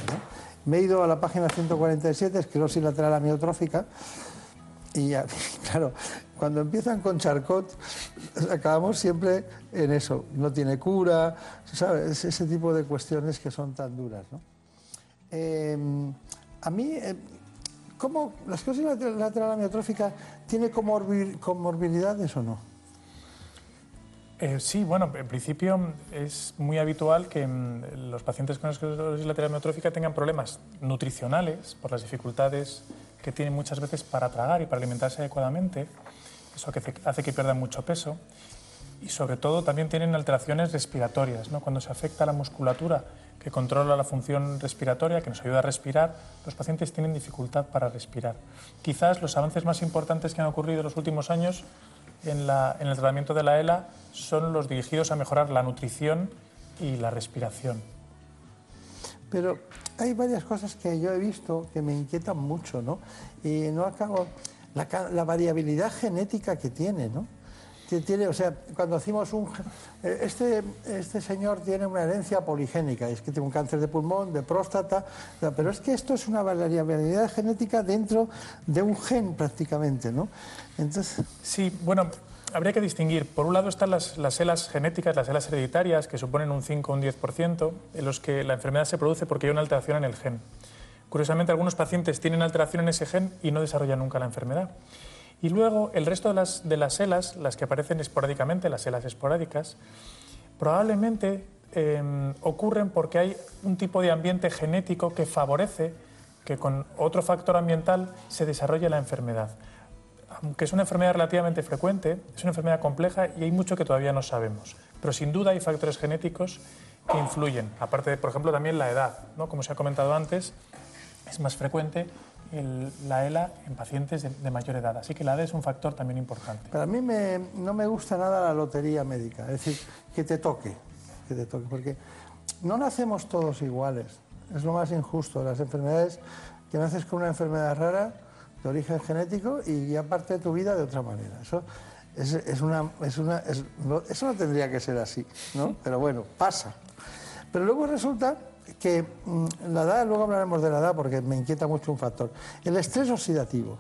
Me he ido a la página 147, esclerosis lateral amiotrófica, y claro, cuando empiezan con Charcot, acabamos siempre en eso. No tiene cura, ¿sabes? Ese tipo de cuestiones que son tan duras. ¿no? Eh, a mí, eh, ¿cómo la esclerosis lateral amiotrófica tiene comorbi- comorbilidades o no? Eh, sí, bueno, en principio es muy habitual que mm, los pacientes con esclerosis lateral amiotrófica tengan problemas nutricionales por las dificultades que tienen muchas veces para tragar y para alimentarse adecuadamente. Eso que hace- que pierdan mucho peso. Y sobre todo también tienen alteraciones respiratorias. ¿no? Cuando se afecta la musculatura que controla la función respiratoria, que nos ayuda a respirar, los pacientes tienen dificultad para respirar. Quizás los avances más importantes que han ocurrido en los últimos años en, en el tratamiento de la ELA son los dirigidos a mejorar la nutrición y la respiración. Pero hay varias cosas que yo he visto que me inquietan mucho, ¿no? Y no acabo. La, variabilidad genética que tiene, ¿no? Que tiene, o sea, cuando hacemos un. eh, Este, este señor tiene una herencia poligénica, es que tiene un cáncer de pulmón, de próstata, pero es que esto es una variabilidad genética dentro de un gen prácticamente, ¿no? Entonces. Sí, bueno, habría que distinguir. Por un lado están las, las helas genéticas, las helas hereditarias, que suponen un 5 o un 10%, en los que la enfermedad se produce porque hay una alteración en el gen. Curiosamente, algunos pacientes tienen alteración en ese gen y no desarrollan nunca la enfermedad. Y luego, el resto de las, de las helas, las que aparecen esporádicamente, las helas esporádicas, probablemente eh, ocurren porque hay un tipo de ambiente genético que favorece que con otro factor ambiental se desarrolle la enfermedad. Aunque es una enfermedad relativamente frecuente, es una enfermedad compleja y hay mucho que todavía no sabemos. Pero sin duda hay factores genéticos que influyen. Aparte de, por ejemplo, también la edad. ¿no? Como se ha comentado antes, es más frecuente la ELA en pacientes de, de mayor edad. Así que la edad es un factor también importante. Para mí me- no me gusta nada la lotería médica, es decir, que te toque, que te toque, porque no nacemos todos iguales, es lo más injusto. Las enfermedades, que naces con una enfermedad rara de origen genético y ya parte de tu vida de otra manera. Eso es, es una, es una, es- no- eso no tendría que ser así, ¿no? Pero bueno, pasa. Pero luego resulta que mm, la edad, luego hablaremos de la edad porque me inquieta mucho un factor, el estrés oxidativo.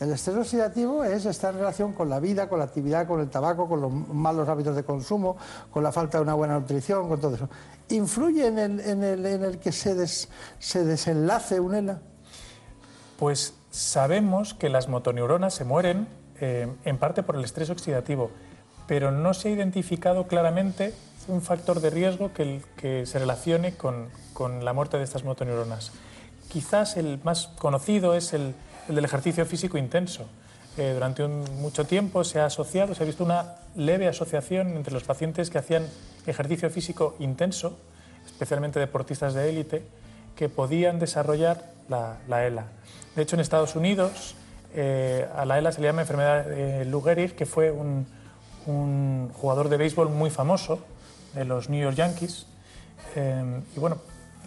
El estrés oxidativo es está en relación con la vida, con la actividad, con el tabaco, con los malos hábitos de consumo, con la falta de una buena nutrición, con todo eso. ¿Influye en el, en el, en el que se, des- se desenlace un ELA? Pues sabemos que las motoneuronas se mueren eh, en parte por el estrés oxidativo, pero no se ha identificado claramente un factor de riesgo que, que se relacione con, con la muerte de estas motoneuronas. Quizás el más conocido es el, el del ejercicio físico intenso. Eh, durante un- mucho tiempo se ha asociado, se ha visto una leve asociación entre los pacientes que hacían ejercicio físico intenso, especialmente deportistas de élite, que podían desarrollar la, la ELA. De hecho, en Estados Unidos eh, a la ELA se le llama enfermedad de Lou Gehrig, que fue un, jugador de béisbol muy famoso de los New York Yankees. Eh, y bueno,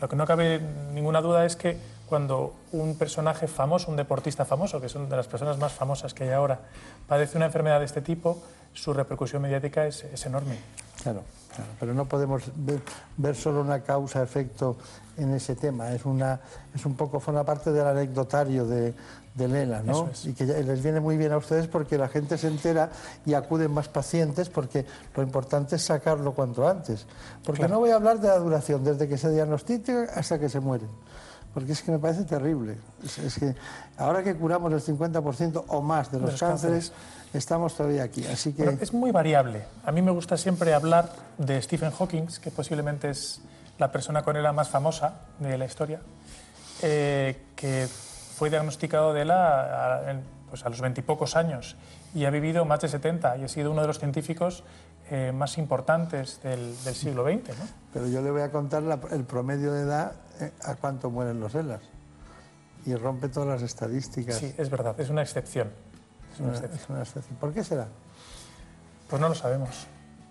lo que no cabe ninguna duda es que cuando un personaje famoso, un deportista famoso, que una de las personas más famosas que hay ahora, padece una enfermedad de este tipo, su repercusión mediática es, es enorme. Claro, claro, pero no podemos ver, ver solo una causa-efecto en ese tema. Es, una, es un poco, forma parte del anecdotario de, de Lela, ¿no? Es. Y que les viene muy bien a ustedes porque la gente se entera y acuden más pacientes porque lo importante es sacarlo cuanto antes. Porque Claro. no voy a hablar de la duración, desde que se diagnostica hasta que se mueren. Porque es que me parece terrible. Es, es que ahora que curamos el 50% o más de De los, los cánceres, estamos todavía aquí. Así que... Bueno, es muy variable. A mí me gusta siempre hablar de Stephen Hawking, que posiblemente es la persona con ELA más famosa de la historia, eh, que fue diagnosticado de ELA a, pues a los veintipocos años y ha vivido más de 70 y ha sido uno de los científicos eh, más importantes del, del siglo XX. ¿no? Pero yo le voy a contar la- el promedio de edad eh, a cuánto mueren los ELAs. Y rompe todas las estadísticas. Sí, es verdad, es una excepción. Es una Una- excepción. es una excepción. ¿Por qué será? Pues no lo sabemos,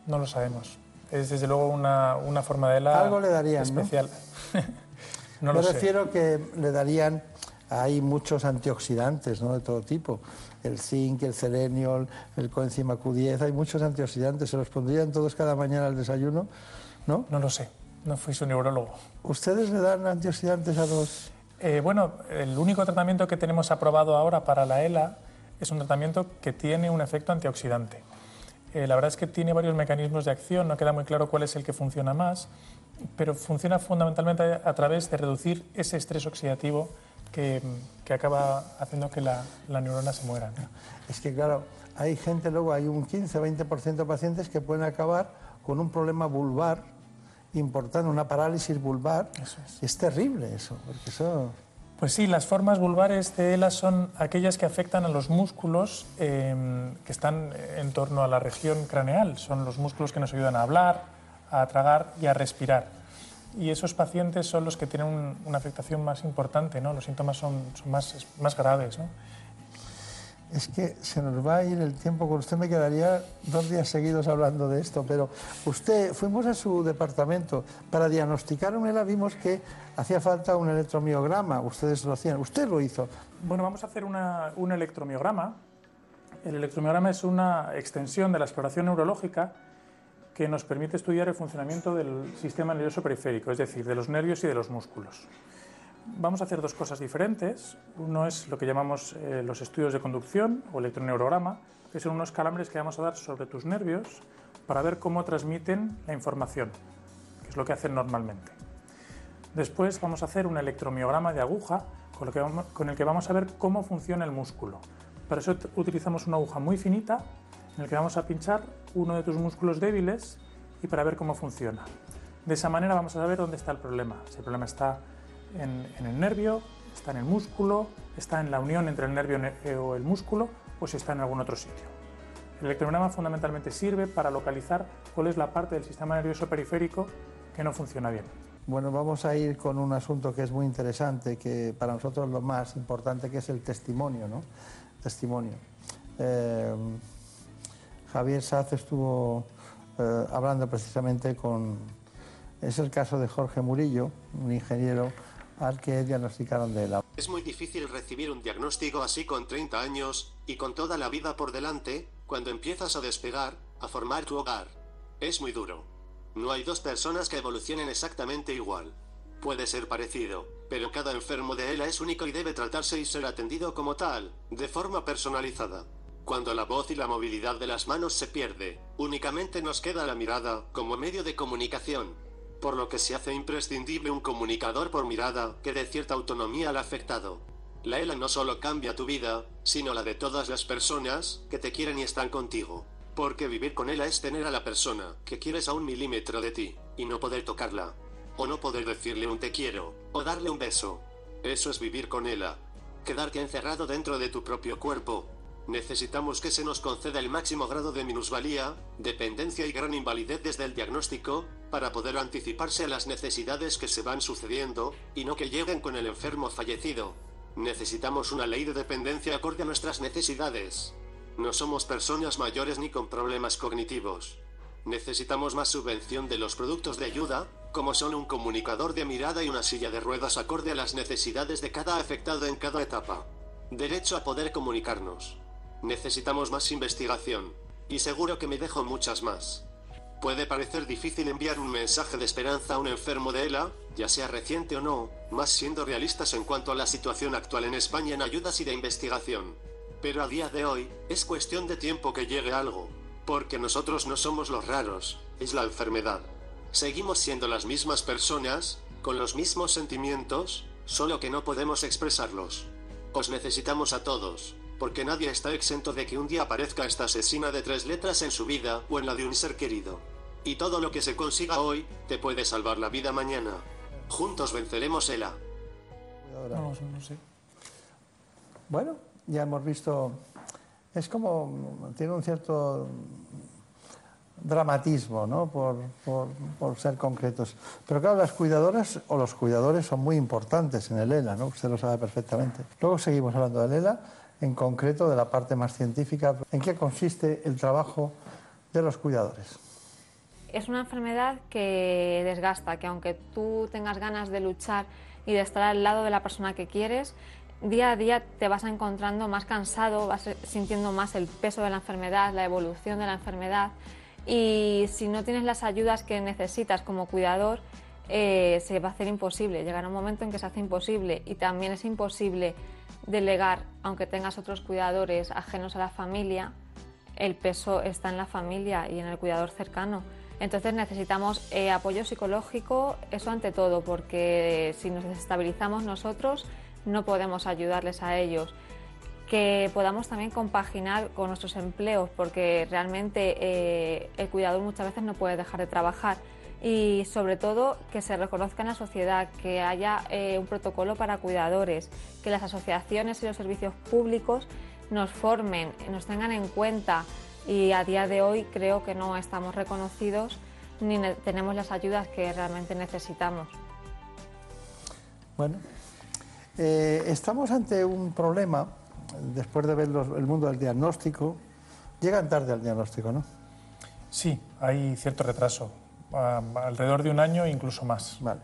no lo sabemos. Es desde luego una, una forma de ELA Algo le darían, ¿no? especial. no Me lo sé. refiero que le darían, hay muchos antioxidantes ¿no? de todo tipo, el zinc, el selenio, el coenzima Q10, hay muchos antioxidantes, ¿se los pondrían todos cada mañana al desayuno? ¿No? No lo sé, no fui su neurólogo. ¿Ustedes le dan antioxidantes a los...? Eh, bueno, el único tratamiento que tenemos aprobado ahora para la ELA es un tratamiento que tiene un efecto antioxidante. Eh, la verdad es que tiene varios mecanismos de acción, no queda muy claro cuál es el que funciona más, pero funciona fundamentalmente a través de reducir ese estrés oxidativo que, que acaba haciendo que la, la neurona se muera. ¿no? Es que claro, hay gente, luego hay un 15-20% de pacientes que pueden acabar con un problema vulvar importante, una parálisis vulvar. es. terrible eso, porque eso... Pues sí, las formas vulvares de ELA son aquellas que afectan a los músculos eh, que están en torno a la región craneal. Son los músculos que nos ayudan a hablar, a tragar y a respirar. y esos pacientes son los que tienen una afectación más importante, ¿no? Los síntomas son, más graves, ¿no? Es que se nos va a ir el tiempo, con usted me quedaría dos días seguidos hablando de esto, pero usted, fuimos a su departamento para diagnosticar un ELA, vimos que hacía falta un electromiograma, ustedes lo hacían, usted lo hizo. Bueno, vamos a hacer una, un electromiograma. El electromiograma es una extensión de la exploración neurológica que nos permite estudiar el funcionamiento del sistema nervioso periférico, es decir, de los nervios y de los músculos. Vamos a hacer dos cosas diferentes. Uno es lo que llamamos eh, los estudios de conducción o electroneurograma, que son unos calambres que vamos a dar sobre tus nervios para ver cómo transmiten la información, que es lo que hacen normalmente. Después vamos a hacer un electromiograma de aguja con, con el que vamos a ver cómo funciona el músculo. Para eso utilizamos una aguja muy finita en el que vamos a pinchar uno de tus músculos débiles y para ver cómo funciona. De esa manera vamos a saber dónde está el problema. Si el problema está en, el nervio, está en el músculo, está en la unión entre el nervio eh, o el músculo o si está en algún otro sitio. El electromiograma fundamentalmente sirve para localizar cuál es la parte del sistema nervioso periférico que no funciona bien. Bueno, vamos a ir con un asunto que es muy interesante, que para nosotros lo más importante, que es el testimonio, ¿no? Testimonio. Eh, Javier Saz estuvo eh, hablando precisamente con... Es el caso de Jorge Murillo, un ingeniero al que diagnosticaron de la... Es muy difícil recibir un diagnóstico así con 30 años, y con toda la vida por delante, cuando empiezas a despegar, a formar tu hogar. Es muy duro. No hay dos personas que evolucionen exactamente igual. Puede ser parecido, pero cada enfermo de ELA es único y debe tratarse y ser atendido como tal, de forma personalizada. Cuando la voz y la movilidad de las manos se pierde, únicamente nos queda la mirada como medio de comunicación. Por lo que se hace imprescindible un comunicador por mirada que dé cierta autonomía al afectado. La ELA no solo cambia tu vida, sino la de todas las personas que te quieren y están contigo. Porque vivir con ELA es tener a la persona que quieres a un milímetro de ti, y no poder tocarla. O no poder decirle un te quiero, o darle un beso. Eso es vivir con ELA. Quedarte encerrado dentro de tu propio cuerpo, Necesitamos que se nos conceda el máximo grado de minusvalía, dependencia y gran invalidez desde el diagnóstico, para poder anticiparse a las necesidades que se van sucediendo, y no que lleguen con el enfermo fallecido. Necesitamos una ley de dependencia acorde a nuestras necesidades. No somos personas mayores ni con problemas cognitivos. Necesitamos más subvención de los productos de ayuda, como son un comunicador de mirada y una silla de ruedas acorde a las necesidades de cada afectado en cada etapa. Derecho a poder comunicarnos. Necesitamos más investigación. Y seguro que me dejo muchas más. Puede parecer difícil enviar un mensaje de esperanza a un enfermo de ELA, ya sea reciente o no, más siendo realistas en cuanto a la situación actual en España en ayudas y de investigación. Pero a día de hoy, es cuestión de tiempo que llegue algo. Porque nosotros no somos los raros, es la enfermedad. Seguimos siendo las mismas personas, con los mismos sentimientos, solo que no podemos expresarlos. Os necesitamos a todos porque nadie está exento de que un día aparezca esta asesina de tres letras en su vida o en la de un ser querido. Y todo lo que se consiga hoy, te puede salvar la vida mañana. Juntos venceremos ELA. No, no sé. Bueno, ya hemos visto, es como, tiene un cierto dramatismo, ¿no? Por, por, por, ser concretos. Pero claro, las cuidadoras o los cuidadores son muy importantes en el ELA, ¿no? Usted lo sabe perfectamente. Luego seguimos hablando del ELA en concreto de la parte más científica. ¿En qué consiste el trabajo de los cuidadores? Es una enfermedad que desgasta, que aunque tú tengas ganas de luchar y de estar al lado de la persona que quieres, día a día te vas encontrando más cansado, vas sintiendo más el peso de la enfermedad, la evolución de la enfermedad y si no tienes las ayudas que necesitas como cuidador, eh, se va a hacer imposible. Llegará un momento en que se hace imposible y también es imposible delegar, aunque tengas otros cuidadores ajenos a la familia, el peso está en la familia y en el cuidador cercano. Entonces necesitamos eh, apoyo psicológico, eso ante todo, porque si nos desestabilizamos nosotros no podemos ayudarles a ellos. Que podamos también compaginar con nuestros empleos, porque realmente eh, el cuidador muchas veces no puede dejar de trabajar y sobre todo que se reconozca en la sociedad, que haya eh, un protocolo para cuidadores, que las asociaciones y los servicios públicos nos formen, nos tengan en cuenta y a día de hoy creo que no estamos reconocidos ni ne- tenemos las ayudas que realmente necesitamos. Bueno, eh, estamos ante un problema, después de ver los- el mundo del diagnóstico, llegan tarde al diagnóstico, ¿no? Sí, hay cierto retraso, alrededor de un año incluso más. Vale.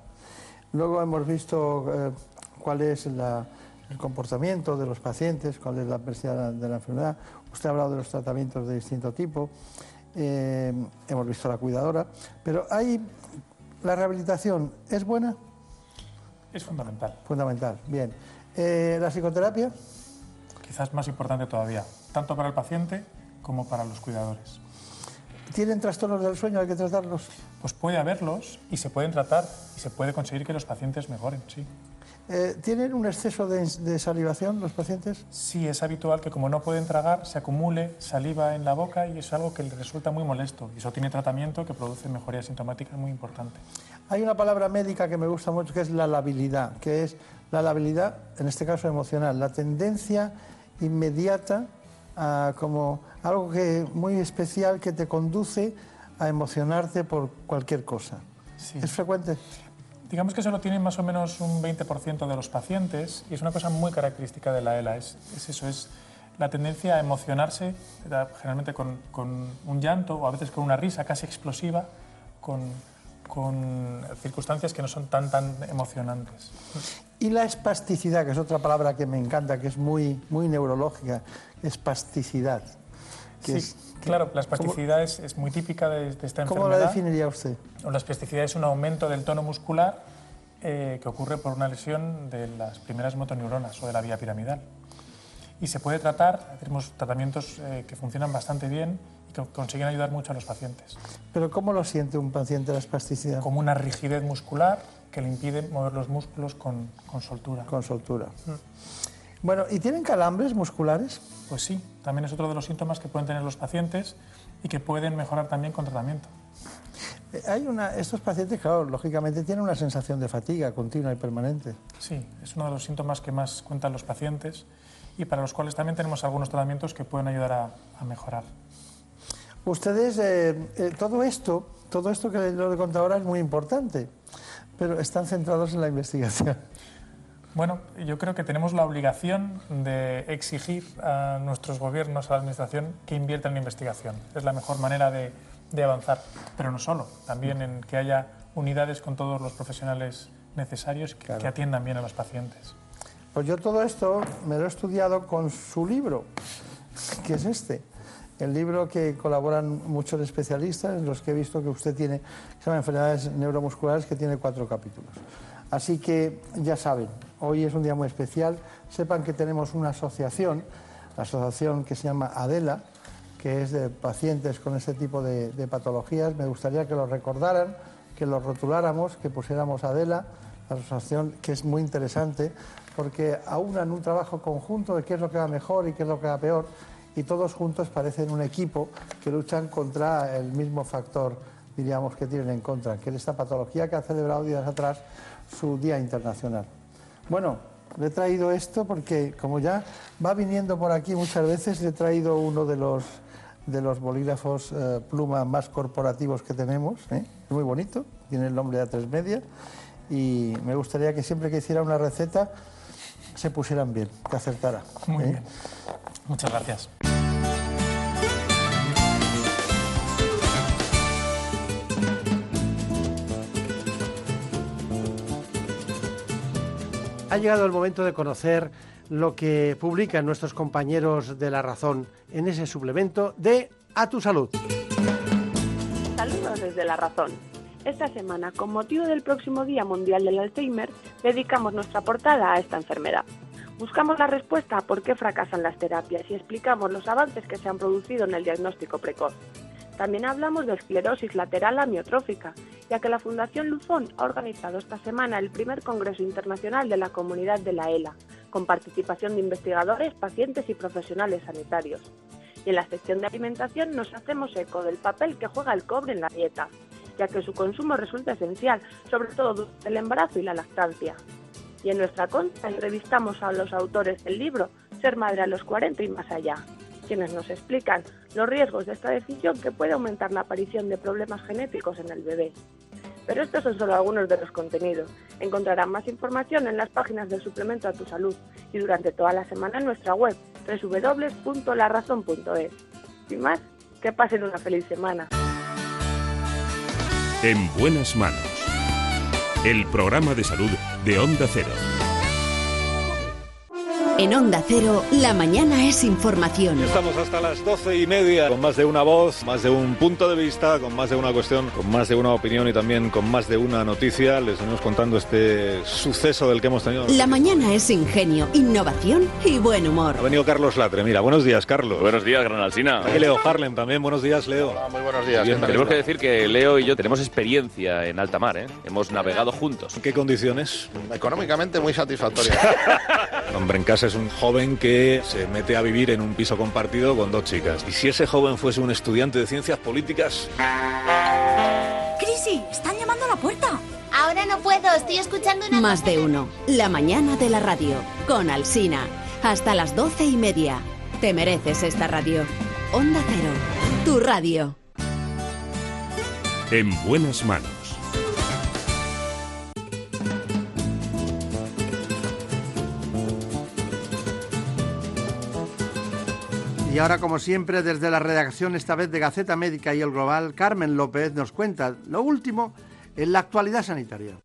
Luego hemos visto eh, cuál es la- el comportamiento de los pacientes, cuál es la adversidad de la enfermedad. Usted ha hablado de los tratamientos de distinto tipo. Eh, hemos visto la cuidadora. Pero hay. ¿La rehabilitación es buena? Es fundamental. Fundamental, bien. Eh, ¿La psicoterapia? Quizás más importante todavía, tanto para el paciente como para los cuidadores. ¿Tienen trastornos del sueño? ¿Hay que tratarlos? Pues puede haberlos y se pueden tratar y se puede conseguir que los pacientes mejoren, sí. Eh, ¿Tienen un exceso de, de salivación los pacientes? Sí, es habitual que como no pueden tragar, se acumule saliva en la boca y es algo que les resulta muy molesto. Y eso tiene tratamiento que produce mejoría sintomática muy importante. Hay una palabra médica que me gusta mucho que es la labilidad, que es la labilidad, en este caso emocional, la tendencia inmediata a como algo que muy especial que te conduce a emocionarte por cualquier cosa. ¿Es frecuente? Digamos que solo tienen más o menos un 20% de los pacientes y es una cosa muy característica de la ELA. Es, es eso, es la tendencia a emocionarse, da- generalmente con, con un llanto o a veces con una risa casi explosiva, con, con circunstancias que no son tan, tan emocionantes. Y la espasticidad, que es otra palabra que me encanta, que es muy, muy neurológica, espasticidad. que Sí, es- claro, la espasticidad es, es muy típica de, de esta ¿Cómo la enfermedad. definiría usted? La espasticidad es un aumento del tono muscular eh, que ocurre por una lesión de las primeras motoneuronas o de la vía piramidal. Y se puede tratar, tenemos tratamientos eh, que funcionan bastante bien que consiguen ayudar mucho a los pacientes. Pero ¿cómo lo siente un paciente la espasticidad? Como una rigidez muscular que le impide mover los músculos con, con soltura. Con soltura. Bueno, ¿y tienen calambres musculares? Pues sí, también es otro de los síntomas que pueden tener los pacientes y que pueden mejorar también con tratamiento. Eh, Hay una, estos pacientes, claro, lógicamente tienen una sensación de fatiga continua y permanente. Sí, es uno de los síntomas que más cuentan los pacientes y para los cuales también tenemos algunos tratamientos que pueden ayudar a, a mejorar. Ustedes, eh, eh, todo esto, todo esto que lo he contado ahora es muy importante, pero están centrados en la investigación. Bueno, yo creo que tenemos la obligación de exigir a nuestros gobiernos, a la Administración, que inviertan en investigación. Es la mejor manera de, de avanzar, pero no solo, también en que haya unidades con todos los profesionales necesarios que, que atiendan bien a los pacientes. Pues yo todo esto me lo he estudiado con su libro, que es este. El libro que colaboran muchos especialistas, los que he visto que usted tiene, se llama Enfermedades Neuromusculares, que tiene cuatro capítulos. Así que ya saben, hoy es un día muy especial. Sepan que tenemos una asociación, la asociación que se llama ADELA, que es de pacientes con este tipo de, de patologías. Me gustaría que lo recordaran, que lo rotuláramos, que pusiéramos ADELA, la asociación que es muy interesante, porque aunan un trabajo conjunto de qué es lo que va mejor y qué es lo que va peor, y todos juntos parecen un equipo que luchan contra el mismo factor, diríamos, que tienen en contra, que es esta patología que ha celebrado días atrás su Día Internacional. Bueno, le he traído esto porque como ya va viniendo por aquí muchas veces, le he traído uno de los, de los bolígrafos eh, pluma más corporativos que tenemos. ¿eh? Es muy bonito, tiene el nombre de A3 Media y me gustaría que siempre que hiciera una receta se pusieran bien, que acertara. Muy ¿eh? bien. Muchas gracias. Ha llegado el momento de conocer lo que publican nuestros compañeros de La Razón en ese suplemento de A tu Salud. Saludos desde La Razón. Esta semana, con motivo del próximo Día Mundial del Alzheimer, dedicamos nuestra portada a esta enfermedad. Buscamos la respuesta a por qué fracasan las terapias y explicamos los avances que se han producido en el diagnóstico precoz. También hablamos de esclerosis lateral amiotrófica, ya que la Fundación Luzón ha organizado esta semana el primer Congreso Internacional de la Comunidad de la ELA, con participación de investigadores, pacientes y profesionales sanitarios. Y en la sección de alimentación nos hacemos eco del papel que juega el cobre en la dieta, ya que su consumo resulta esencial, sobre todo durante el embarazo y la lactancia. Y en nuestra conta entrevistamos a los autores del libro Ser madre a los 40 y más allá. Quienes nos explican los riesgos de esta decisión que puede aumentar la aparición de problemas genéticos en el bebé. Pero estos son solo algunos de los contenidos. Encontrarán más información en las páginas del suplemento a tu salud y durante toda la semana en nuestra web www.larazón.es. Sin más, que pasen una feliz semana. En buenas manos. El programa de salud de Onda Cero. En Onda Cero, la mañana es información. Estamos hasta las doce y media con más de una voz, más de un punto de vista, con más de una cuestión, con más de una opinión y también con más de una noticia. Les venimos contando este suceso del que hemos tenido. La mañana es ingenio, innovación y buen humor. Ha venido Carlos Latre. Mira, buenos días, Carlos. Buenos días, Gran Alsina. Y Leo Harlem también. Buenos días, Leo. muy buenos días. tenemos que decir que Leo y yo tenemos experiencia en alta mar, ¿eh? Hemos navegado juntos. ¿En qué condiciones? Económicamente muy satisfactoria. Hombre, en casa es un joven que se mete a vivir en un piso compartido con dos chicas. ¿Y si ese joven fuese un estudiante de ciencias políticas? ¡Crisi! ¡Están llamando a la puerta! Ahora no puedo, estoy escuchando una... Más de uno. La mañana de la radio. Con Alsina. Hasta las doce y media. Te mereces esta radio. Onda Cero. Tu radio. En buenas manos. Y ahora, como siempre, desde la redacción, esta vez de Gaceta Médica y el Global, Carmen López nos cuenta lo último en la actualidad sanitaria.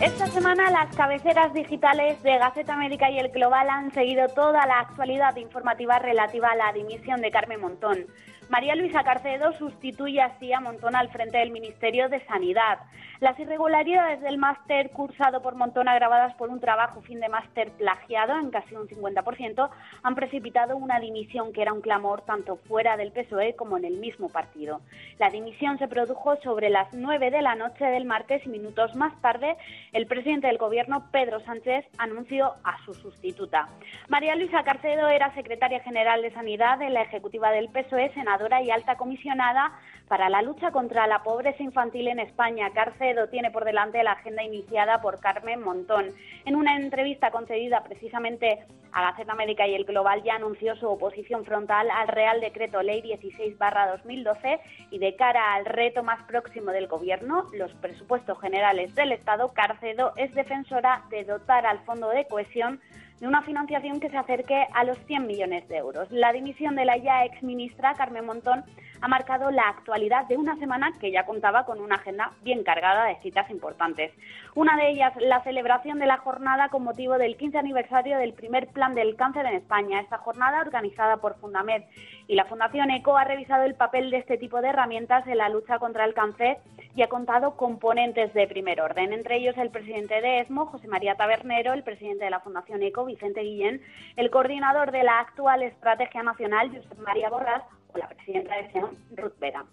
Esta semana las cabeceras digitales de Gaceta América y el Global han seguido toda la actualidad informativa relativa a la dimisión de Carmen Montón. María Luisa Carcedo sustituye así a Montón al frente del Ministerio de Sanidad. Las irregularidades del máster cursado por Montón, agravadas por un trabajo fin de máster plagiado en casi un 50%, han precipitado una dimisión que era un clamor tanto fuera del PSOE como en el mismo partido. La dimisión se produjo sobre las 9 de la noche del martes y minutos más tarde el presidente del Gobierno, Pedro Sánchez, anunció a su sustituta. María Luisa Carcedo era secretaria general de Sanidad en la ejecutiva del PSOE, senadora y alta comisionada para la lucha contra la pobreza infantil en España. Carcedo tiene por delante la agenda iniciada por Carmen Montón. En una entrevista concedida precisamente a Gaceta Médica y el Global ya anunció su oposición frontal al Real Decreto Ley 16-2012 y de cara al reto más próximo del Gobierno, los presupuestos generales del Estado, Carcedo es defensora de dotar al Fondo de Cohesión de una financiación que se acerque a los 100 millones de euros. La dimisión de la ya exministra Carmen Montón ha marcado la actualidad de una semana que ya contaba con una agenda bien cargada de citas importantes. Una de ellas, la celebración de la jornada con motivo del 15 aniversario del primer plan del cáncer en España. Esta jornada, organizada por Fundamed y la Fundación ECO, ha revisado el papel de este tipo de herramientas en la lucha contra el cáncer y ha contado componentes de primer orden, entre ellos el presidente de ESMO, José María Tabernero, el presidente de la Fundación ECO, Vicente Guillén, el coordinador de la actual Estrategia Nacional, Josep María Borrás, la presidenta de SEON, Ruth Vera.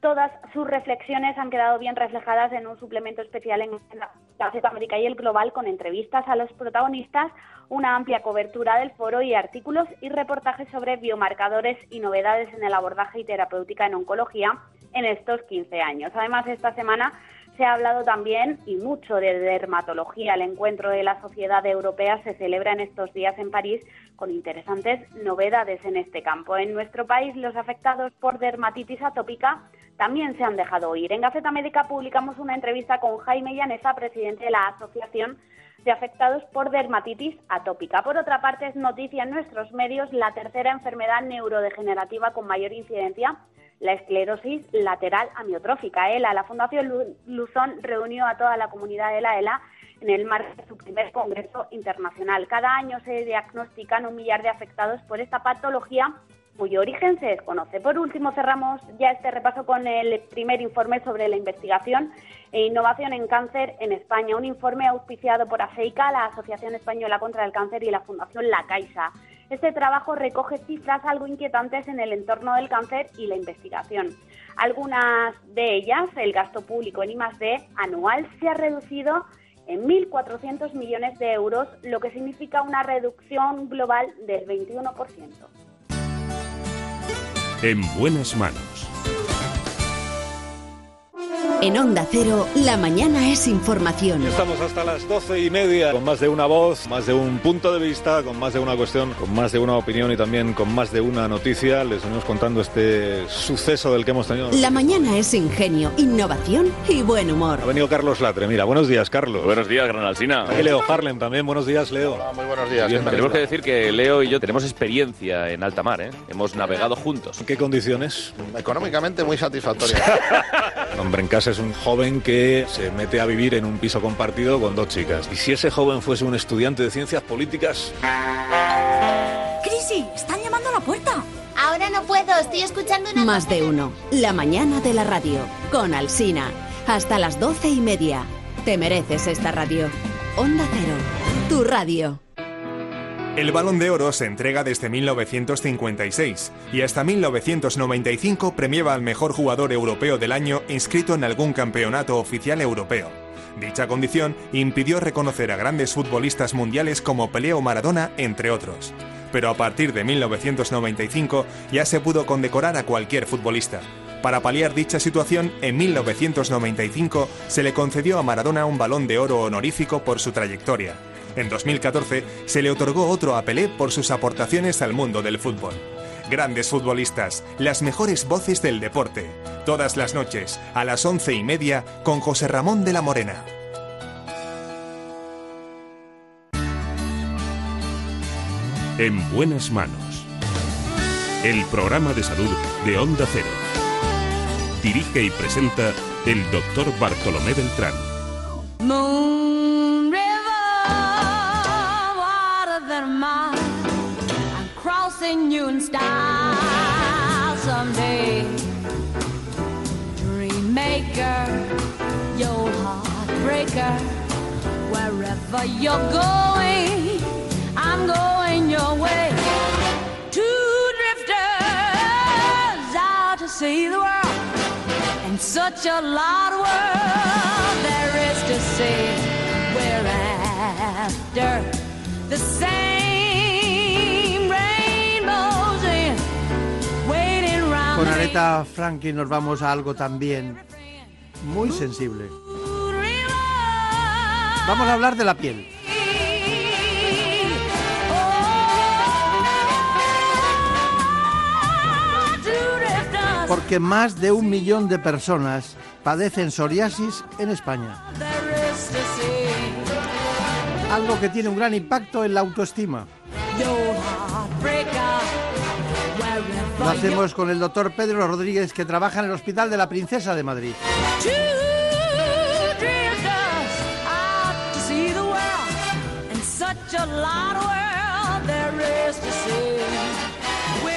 Todas sus reflexiones han quedado bien reflejadas en un suplemento especial en la Gaceta América y el Global con entrevistas a los protagonistas, una amplia cobertura del foro y artículos y reportajes sobre biomarcadores y novedades en el abordaje y terapéutica en oncología en estos 15 años. Además, esta semana se ha hablado también y mucho de dermatología. El encuentro de la Sociedad Europea se celebra en estos días en París con interesantes novedades en este campo. En nuestro país, los afectados por dermatitis atópica también se han dejado oír. En Gaceta Médica publicamos una entrevista con Jaime Llanesa, presidente de la Asociación de Afectados por Dermatitis Atópica. Por otra parte, es noticia en nuestros medios la tercera enfermedad neurodegenerativa con mayor incidencia la esclerosis lateral amiotrófica. ELA, la Fundación Luzón reunió a toda la comunidad de la ELA en el marco de su primer congreso internacional. Cada año se diagnostican un millar de afectados por esta patología cuyo origen se desconoce. Por último, cerramos ya este repaso con el primer informe sobre la investigación e innovación en cáncer en España, un informe auspiciado por AFEICA, la Asociación Española contra el Cáncer y la Fundación La Caixa. Este trabajo recoge cifras algo inquietantes en el entorno del cáncer y la investigación. Algunas de ellas, el gasto público en I+D anual se ha reducido en 1.400 millones de euros, lo que significa una reducción global del 21%. En buenas manos. En Onda Cero, la mañana es información. Estamos hasta las doce y media con más de una voz, más de un punto de vista, con más de una cuestión, con más de una opinión y también con más de una noticia. Les venimos contando este suceso del que hemos tenido. La mañana es ingenio, innovación y buen humor. Ha venido Carlos Latre. Mira, buenos días, Carlos. Buenos días, Gran Alsina. Aquí Leo Harlem también. Buenos días, Leo. Hola, muy buenos días. Bien, ¿qué tal tenemos que decir que Leo y yo tenemos experiencia en alta mar, ¿eh? Hemos navegado juntos. ¿En qué condiciones? Económicamente muy satisfactoria. Hombre, en casa es un joven que se mete a vivir en un piso compartido con dos chicas. ¿Y si ese joven fuese un estudiante de ciencias políticas? ¡Crisi! ¡Están llamando a la puerta! Ahora no puedo, estoy escuchando una... Más de uno. La mañana de la radio. Con Alsina. Hasta las doce y media. Te mereces esta radio. Onda Cero. Tu radio. El Balón de Oro se entrega desde 1956 y hasta 1995 premiaba al mejor jugador europeo del año inscrito en algún campeonato oficial europeo. Dicha condición impidió reconocer a grandes futbolistas mundiales como Pelé o Maradona, entre otros. Pero a partir de 1995 ya se pudo condecorar a cualquier futbolista. Para paliar dicha situación, en 1995 se le concedió a Maradona un balón de oro honorífico por su trayectoria. En 2014 se le otorgó otro a Pelé por sus aportaciones al mundo del fútbol. Grandes futbolistas, las mejores voces del deporte. Todas las noches, a las once y media, con José Ramón de la Morena. En buenas manos. El programa de salud de Onda Cero. Dirige y presenta el doctor Bartolomé Beltrán. Moon mine. I'm crossing you in style someday. Dreammaker, your heartbreaker. Wherever you're going, I'm going your way. Two drifters out to see the world. And such a lot of world there is to see. We're after the same Con Aretha Franklin nos vamos a algo también muy sensible. Vamos a hablar de la piel. Porque más de un millón de personas padecen psoriasis en España. Algo que tiene un gran impacto en la autoestima. Lo hacemos con el doctor Pedro Rodríguez, que trabaja en el Hospital de la Princesa de Madrid.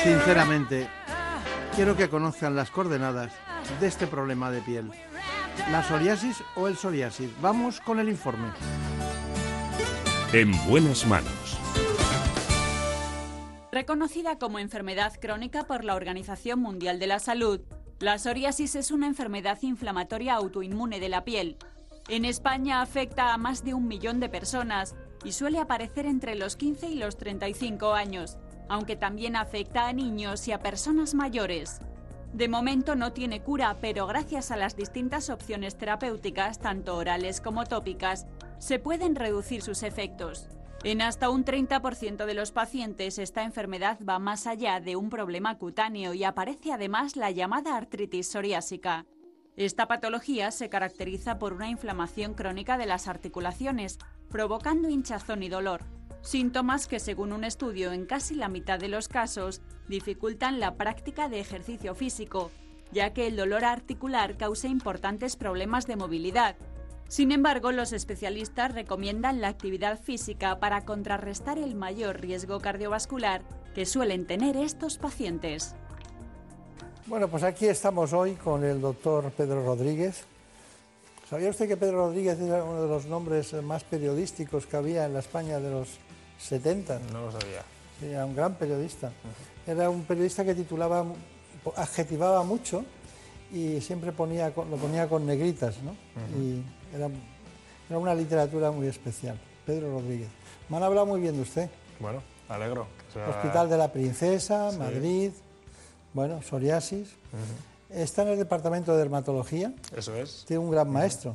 Sinceramente, quiero que conozcan las coordenadas de este problema de piel. ¿La psoriasis o el psoriasis? Vamos con el informe. En buenas manos. Reconocida como enfermedad crónica por la Organización Mundial de la Salud, la psoriasis es una enfermedad inflamatoria autoinmune de la piel. En España afecta a más de un millón de personas y suele aparecer entre los 15 y los 35 años, aunque también afecta a niños y a personas mayores. De momento no tiene cura, pero gracias a las distintas opciones terapéuticas, tanto orales como tópicas, se pueden reducir sus efectos. En hasta un 30% de los pacientes esta enfermedad va más allá de un problema cutáneo y aparece además la llamada artritis psoriásica. Esta patología se caracteriza por una inflamación crónica de las articulaciones, provocando hinchazón y dolor. Síntomas que, según un estudio en casi la mitad de los casos, dificultan la práctica de ejercicio físico, ya que el dolor articular causa importantes problemas de movilidad. Sin embargo, los especialistas recomiendan la actividad física para contrarrestar el mayor riesgo cardiovascular que suelen tener estos pacientes. Bueno, pues aquí estamos hoy con el doctor Pedro Rodríguez. ¿Sabía usted que Pedro Rodríguez era uno de los nombres más periodísticos que había en la España de los 70? No lo sabía. Sí, era un gran periodista. Era un periodista que titulaba, adjetivaba mucho y siempre ponía, lo ponía con negritas, ¿no? Y era, era una literatura muy especial. Pedro Rodríguez. Me han hablado muy bien de usted. Bueno, alegro. sea- Hospital de la Princesa, Sí. Madrid, bueno, psoriasis. está en el departamento de dermatología. Eso es. Tiene un gran maestro.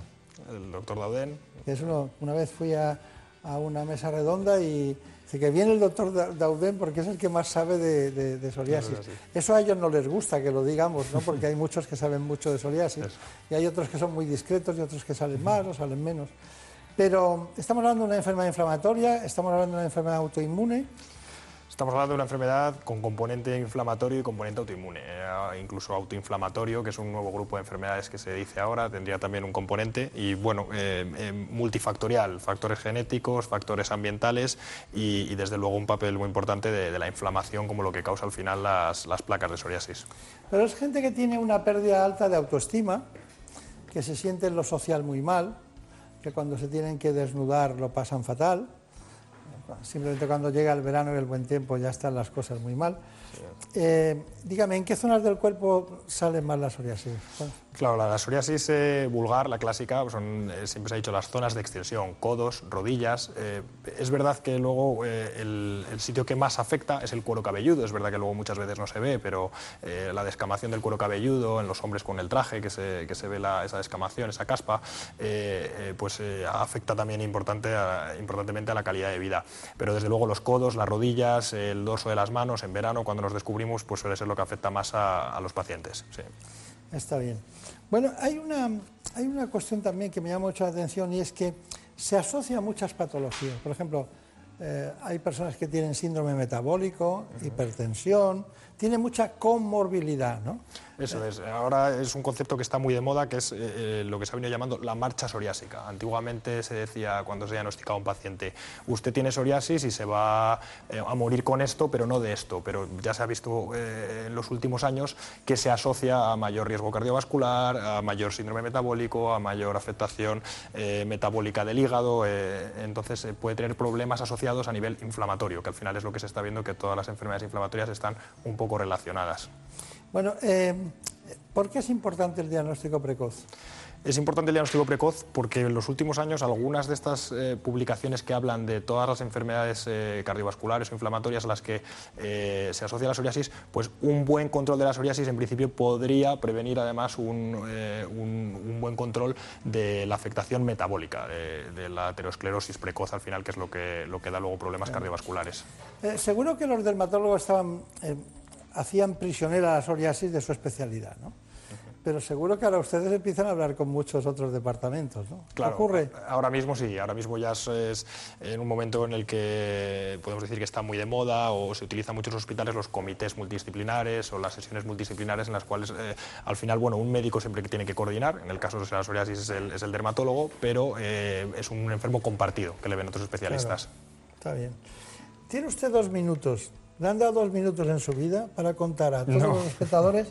El doctor Dauden. que es uno- una vez fui a, a una mesa redonda y dice que viene el doctor Da- Dauden porque es el que más sabe de, de- de psoriasis. Eso es así. Eso a ellos no les gusta que lo digamos, ¿no? porque hay muchos que saben mucho de psoriasis y hay otros que son muy discretos y otros que salen más o salen menos. Pero estamos hablando de una enfermedad inflamatoria, estamos hablando de una enfermedad autoinmune. Estamos hablando de una enfermedad con componente inflamatorio y componente autoinmune, eh, incluso autoinflamatorio, que es un nuevo grupo de enfermedades que se dice ahora, tendría también un componente y bueno, eh, eh, multifactorial, factores genéticos, factores ambientales y, desde luego un papel muy importante de, de la inflamación como lo que causa al final las, las placas de psoriasis. Pero es gente que tiene una pérdida alta de autoestima, que se siente en lo social muy mal, que cuando se tienen que desnudar lo pasan fatal. Simplemente cuando llega el verano y el buen tiempo ya están las cosas muy mal. Eh, dígame, ¿en qué zonas del cuerpo salen más las psoriasis? Claro, la, psoriasis vulgar, la clásica, pues eh, siempre se ha dicho las zonas de extensión, codos, rodillas. Eh, es verdad que luego eh, el, sitio que más afecta es el cuero cabelludo. Es verdad que luego muchas veces no se ve, pero la descamación del cuero cabelludo en los hombres con el traje, que se, que se ve la- esa descamación, esa caspa, pues afecta también importante importantemente a la calidad de vida. Pero desde luego los codos, las rodillas, el dorso de las manos, en verano, cuando nos descubrimos, pues suele ser lo que afecta más a, los pacientes. Está bien. Bueno, hay una, hay una cuestión también que me llama mucho la atención y es que se asocia a muchas patologías. Por ejemplo, eh, hay personas que tienen síndrome metabólico, hipertensión, tiene mucha comorbilidad, ¿no? Eso es. Ahora es un concepto que está muy de moda, que es eh, eh, lo que se ha venido llamando la marcha psoriásica. Antiguamente se decía, cuando se diagnosticaba un paciente, usted tiene psoriasis y se va eh, a morir con esto, pero no de esto. Pero ya se ha visto en los últimos años que se asocia a mayor riesgo cardiovascular, a mayor síndrome metabólico, a mayor afectación metabólica del hígado. entonces puede tener problemas asociados a nivel inflamatorio, que al final es lo que se está viendo, que todas las enfermedades inflamatorias están un poco relacionadas. Bueno, eh, ¿por qué es importante el diagnóstico precoz? Es importante el diagnóstico precoz porque en los últimos años algunas de estas eh, publicaciones que hablan de todas las enfermedades eh, cardiovasculares o inflamatorias a las que eh, se asocia la psoriasis, pues un buen control de la psoriasis en principio podría prevenir además un, un- un buen control de la afectación metabólica, de, de la aterosclerosis precoz al final, que es lo que, lo que da luego problemas cardiovasculares. Seguro que los dermatólogos estaban, hacían prisionera la psoriasis de su especialidad, ¿no? Pero seguro que ahora ustedes empiezan a hablar con muchos otros departamentos, ¿no? Claro, ¿Ocurre? ahora mismo sí, ahora mismo ya es, es en un momento en el que podemos decir que está muy de moda o se utilizan muchos hospitales los comités multidisciplinares o las sesiones multidisciplinares en las cuales eh, al final, bueno, un médico siempre que tiene que coordinar, en el caso de la psoriasis es el, es el dermatólogo, pero eh, es un enfermo compartido que le ven otros especialistas. Está bien. Tiene usted dos minutos. Le han dado dos minutos en su vida para contar a todos No. los espectadores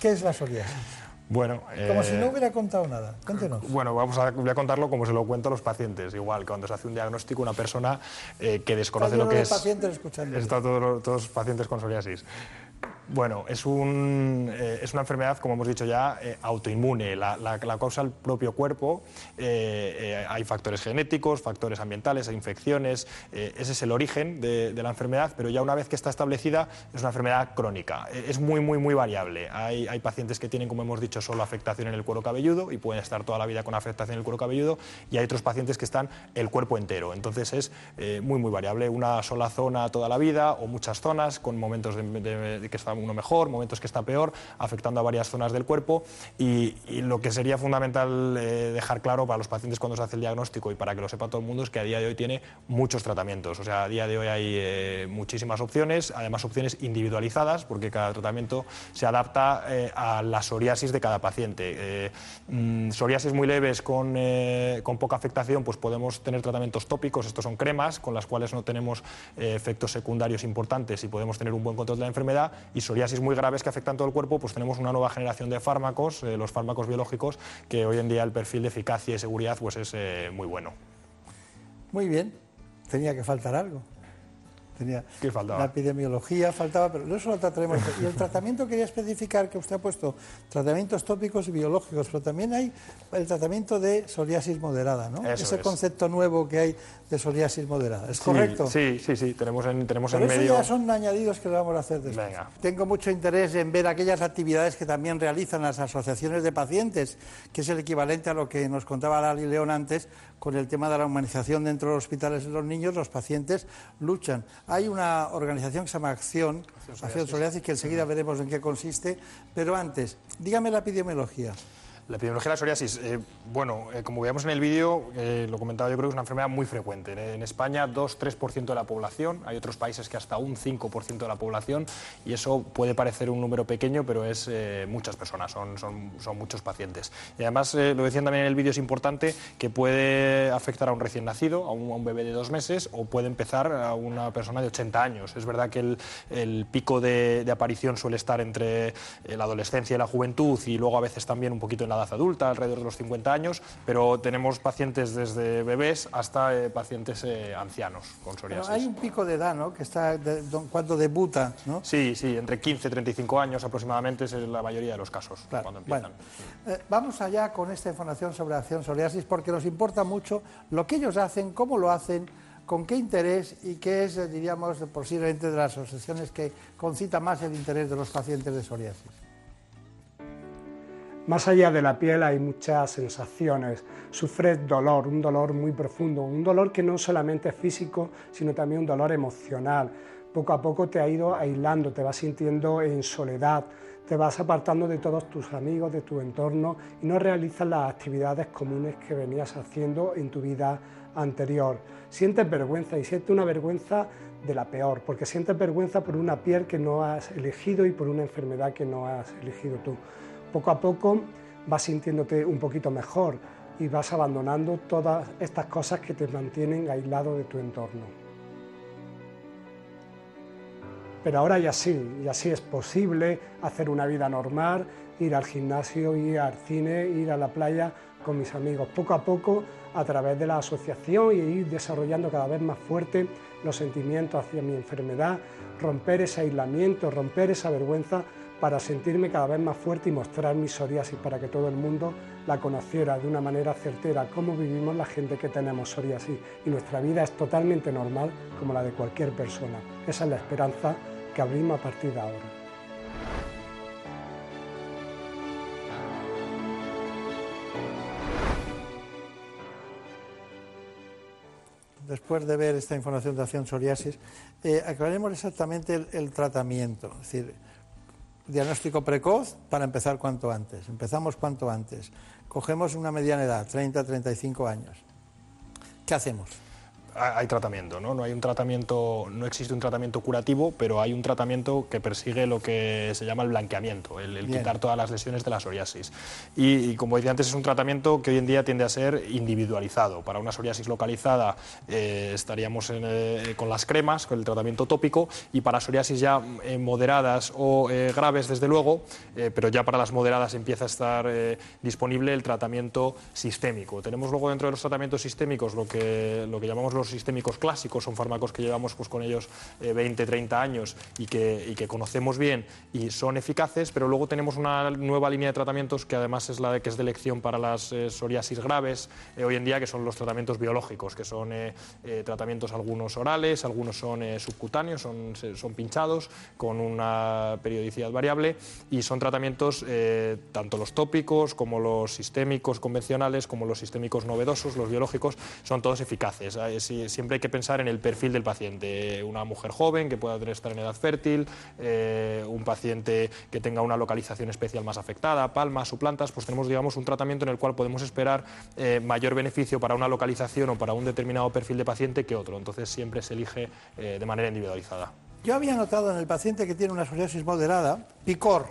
qué es la psoriasis. Bueno, Como eh, si no hubiera contado nada. Cuéntenos. Bueno, vamos a, voy a contarlo como se lo cuento a los pacientes. Igual, cuando se hace un diagnóstico, una persona eh, que desconoce lo que de es. pacientes escuchando. Está todos los todos los pacientes con psoriasis. Bueno, es, un, eh, es una enfermedad, como hemos dicho ya, eh, autoinmune. La, causa el propio cuerpo. Eh, hay factores genéticos, factores ambientales, hay infecciones. ese es el origen de, la enfermedad, pero ya una vez que está establecida, es una enfermedad crónica. Es muy, muy, muy variable. Hay, hay pacientes que tienen, como hemos dicho, solo afectación en el cuero cabelludo y pueden estar toda la vida con afectación en el cuero cabelludo, y hay otros pacientes que están el cuerpo entero. Entonces es muy, muy variable. Una sola zona toda la vida o muchas zonas con momentos de, que está uno mejor, momentos que está peor, afectando a varias zonas del cuerpo. Y, lo que sería fundamental eh, dejar claro para los pacientes cuando se hace el diagnóstico y para que lo sepa todo el mundo es que a día de hoy tiene muchos tratamientos. O sea, a día de hoy hay eh, muchísimas opciones, además opciones individualizadas, porque cada tratamiento se adapta eh, a la psoriasis de cada paciente. Eh, mm, psoriasis muy leves con, con poca afectación, pues podemos tener tratamientos tópicos, estos son cremas, con las cuales no tenemos efectos secundarios importantes y podemos tener un buen control de la enfermedad. Psoriasis muy graves que afectan todo el cuerpo, pues tenemos una nueva generación de fármacos, eh, los fármacos biológicos, que hoy en día el perfil de eficacia y seguridad pues es eh, muy bueno. Muy bien. Tenía que faltar algo. tenía ¿Qué faltaba? la epidemiología, faltaba, pero eso lo trataremos. Y el tratamiento quería especificar que usted ha puesto tratamientos tópicos y biológicos, pero también hay el tratamiento de psoriasis moderada, ¿no? Eso Ese es. concepto nuevo que hay de psoriasis moderada. ¿Es Sí, correcto? Sí, sí, sí. Tenemos en, tenemos Pero en eso medio. ya son añadidos que le vamos a hacer después. Venga. Tengo mucho interés en ver aquellas actividades que también realizan las asociaciones de pacientes, que es el equivalente a lo que nos contaba Lali León antes con el tema de la humanización dentro de los hospitales de los niños. Los pacientes luchan. Hay una organización que se llama Acción, Acción Psoriasis, que enseguida veremos en qué consiste. Pero antes, dígame la epidemiología. La epidemiología de la psoriasis, eh, bueno, eh, como veíamos en el vídeo, eh, lo comentaba yo creo que es una enfermedad muy frecuente. En, España, 2-3% de la población, hay otros países que hasta un 5% de la población, y eso puede parecer un número pequeño, pero es eh, muchas personas, son, son, son muchos pacientes. Y además, eh, lo decían también en el vídeo, es importante que puede afectar a un recién nacido, a un, a un bebé de dos meses, o puede empezar a una persona de 80 años. Es verdad que el, el pico de, de aparición suele estar entre eh, la adolescencia y la juventud, y luego a veces también un poquito en la edad adulta, alrededor de los 50 años, pero tenemos pacientes desde bebés hasta eh, pacientes eh, ancianos con Pero psoriasis. hay un pico de edad, ¿no? Que está de- cuando debuta, ¿no? Sí, sí, entre 15 y 35 años aproximadamente es la mayoría de los casos cuando empiezan. Eh, vamos allá con esta información sobre acción psoriasis porque nos importa mucho lo que ellos hacen, cómo lo hacen, con qué interés y qué es, diríamos, posiblemente de las asociaciones que concita más el interés de los pacientes de psoriasis. Más allá de la piel hay muchas sensaciones. Sufres dolor, un dolor muy profundo, un dolor que no solamente es físico, sino también un dolor emocional. Poco a poco te ha ido aislando, te vas sintiendo en soledad, te vas apartando de todos tus amigos, de tu entorno y no realizas las actividades comunes que venías haciendo en tu vida anterior. Sientes vergüenza y sientes una vergüenza de la peor, porque sientes vergüenza por una piel que no has elegido y por una enfermedad que no has elegido tú. Poco a poco vas sintiéndote un poquito mejor y vas abandonando todas estas cosas que te mantienen aislado de tu entorno. Pero ahora ya sí, ya sí es posible hacer una vida normal, ir al gimnasio, ir al cine, ir a la playa con mis amigos. Poco a poco, a través de la asociación y ir desarrollando cada vez más fuerte los sentimientos hacia mi enfermedad, romper ese aislamiento, romper esa vergüenza para sentirme cada vez más fuerte y mostrar mi psoriasis para que todo el mundo la conociera de una manera certera, cómo vivimos la gente que tenemos psoriasis. Y nuestra vida es totalmente normal como la de cualquier persona. Esa es la esperanza que abrimos a partir de ahora. Después de ver esta información de acción psoriasis, eh, aclaremos exactamente el, tratamiento. Decir, diagnóstico precoz para empezar cuanto antes. Empezamos cuanto antes. Cogemos una mediana edad, 30, 35 años. ¿Qué hacemos? Ha- Hay tratamiento, ¿no? No hay un tratamiento, no existe un tratamiento curativo, pero hay un tratamiento que persigue lo que se llama el blanqueamiento, el, quitar todas las lesiones de la psoriasis. Y, y como decía antes, es un tratamiento que hoy en día tiende a ser individualizado. Para una psoriasis localizada eh, estaríamos en, eh, con las cremas, con el tratamiento tópico, y para psoriasis ya eh, moderadas o graves, desde luego, pero ya para las moderadas empieza a estar disponible el tratamiento sistémico. Tenemos luego dentro de los tratamientos sistémicos lo que, lo que llamamos los sistémicos clásicos, son fármacos que llevamos pues, con ellos eh, 20, 30 años y que, y que conocemos bien y son eficaces, pero luego tenemos una nueva línea de tratamientos que además es la de, que es de elección para las eh, psoriasis graves eh, hoy en día, que son los tratamientos biológicos, que son eh, eh, tratamientos algunos orales, algunos son subcutáneos, son, son pinchados con una periodicidad variable y son tratamientos tanto los tópicos como los sistémicos convencionales, como los sistémicos novedosos, los biológicos, son todos eficaces. Eh, si- siempre hay que pensar en el perfil del paciente. Una mujer joven que pueda estar en edad fértil, eh, un paciente que tenga una localización especial más afectada, palmas o plantas, pues tenemos digamos, un tratamiento en el cual podemos esperar eh, mayor beneficio para una localización o para un determinado perfil de paciente que otro. Entonces siempre se elige eh, de manera individualizada. Yo había notado en el paciente que tiene una psoriasis moderada, picor.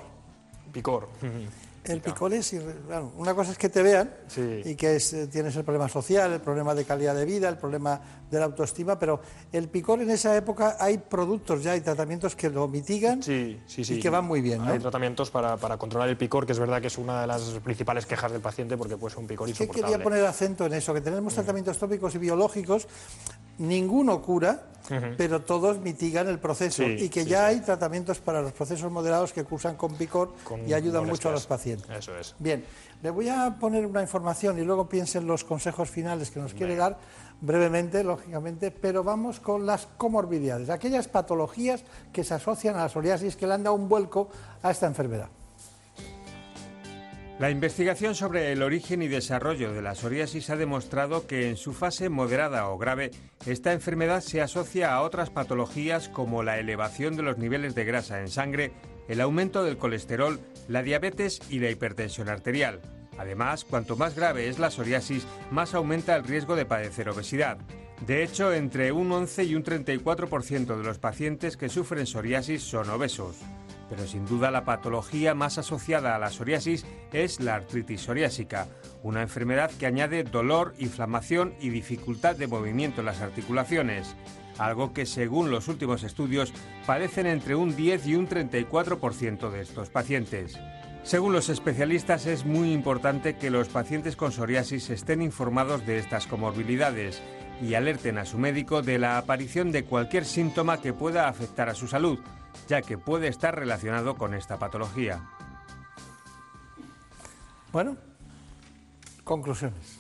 Picor. El picor es, claro, una cosa es que te vean Sí. y que es, eh, tienes el problema social, el problema de calidad de vida, el problema de la autoestima, pero el picor en esa época hay productos ya, hay tratamientos que lo mitigan Sí, sí. y que van muy bien. ¿no? Hay tratamientos para, para controlar el picor, que es verdad que es una de las principales quejas del paciente porque puede ser un picor quería poner acento en eso, que tenemos tratamientos tópicos y biológicos. Ninguno cura, pero todos mitigan el proceso Sí, y que sí, ya sí. hay tratamientos para los procesos moderados que cursan con picor Con y ayudan molestias. mucho a los pacientes. Eso es. Bien, le voy a poner una información y luego piensen los consejos finales que nos quiere dar brevemente, lógicamente, pero vamos con las comorbilidades, aquellas patologías que se asocian a la psoriasis que le han dado un vuelco a esta enfermedad. La investigación sobre el origen y desarrollo de la psoriasis ha demostrado que en su fase moderada o grave, esta enfermedad se asocia a otras patologías como la elevación de los niveles de grasa en sangre, el aumento del colesterol, la diabetes y la hipertensión arterial. Además, cuanto más grave es la psoriasis, más aumenta el riesgo de padecer obesidad. De hecho, entre un 11 y un 34% de los pacientes que sufren psoriasis son obesos. Pero sin duda la patología más asociada a la psoriasis es la artritis psoriásica, una enfermedad que añade dolor, inflamación y dificultad de movimiento en las articulaciones, algo que según los últimos estudios padecen entre un 10 y un 34% de estos pacientes. Según los especialistas es muy importante que los pacientes con psoriasis estén informados de estas comorbilidades y alerten a su médico de la aparición de cualquier síntoma que pueda afectar a su salud, ya que puede estar relacionado con esta patología. Bueno, conclusiones.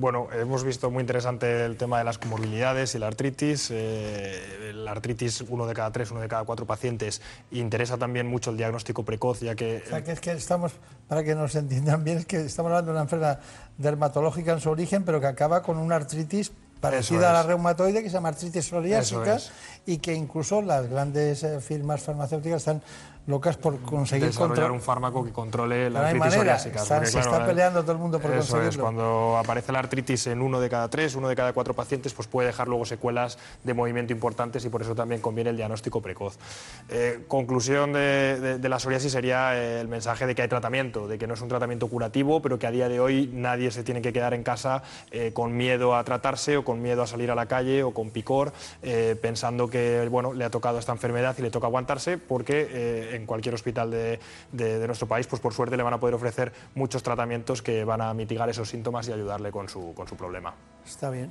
Bueno, hemos visto muy interesante el tema de las comorbilidades y la artritis. Eh, la artritis, uno de cada tres, uno de cada cuatro pacientes. Interesa también mucho el diagnóstico precoz, ya que... O sea, que es que estamos, para que nos entiendan bien, es que estamos hablando de una enfermedad dermatológica en su origen, pero que acaba con una artritis parecida a la reumatoide, que se llama artritis psoriásica, es. y que incluso las grandes eh, firmas farmacéuticas están locas por conseguir desarrollar un fármaco que controle la No artritis psoriásica. se claro, está la- peleando todo el mundo por Eso es, conseguirlo. cuando aparece la artritis en uno de cada tres, uno de cada cuatro pacientes, pues puede dejar luego secuelas de movimiento importantes y por eso también conviene el diagnóstico precoz. Eh, conclusión de, de- de la psoriasis sería eh, el mensaje de que hay tratamiento, de que no es un tratamiento curativo, pero que a día de hoy nadie se tiene que quedar en casa eh, con miedo a tratarse o con miedo a salir a la calle o con picor, eh, pensando que bueno, le ha tocado esta enfermedad y le toca aguantarse, porque eh, en cualquier hospital de, de- de nuestro país, pues por suerte le van a poder ofrecer muchos tratamientos que van a mitigar esos síntomas y ayudarle con su, con su problema. Está bien.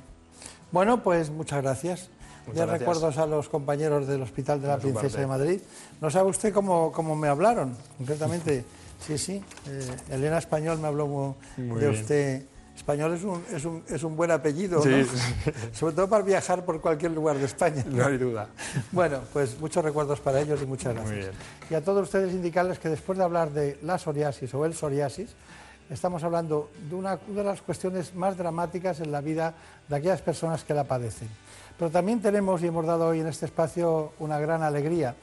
Bueno, pues muchas gracias. Muchas ya gracias. recuerdos a los compañeros del Hospital de la Princesa parte. de Madrid. No sabe usted cómo, cómo me hablaron, concretamente. Sí, sí. eh, Elena Español me habló Muy de bien. usted. Español es un, es un, es un buen apellido, Sí, ¿no? sí. sobre todo para viajar por cualquier lugar de España. No hay duda. Bueno, pues muchos recuerdos para ellos y muchas gracias. Muy bien. Y a todos ustedes indicarles que después de hablar de la psoriasis o el psoriasis, estamos hablando de una, una de las cuestiones más dramáticas en la vida de aquellas personas que la padecen. Pero también tenemos y hemos dado hoy en este espacio una gran alegría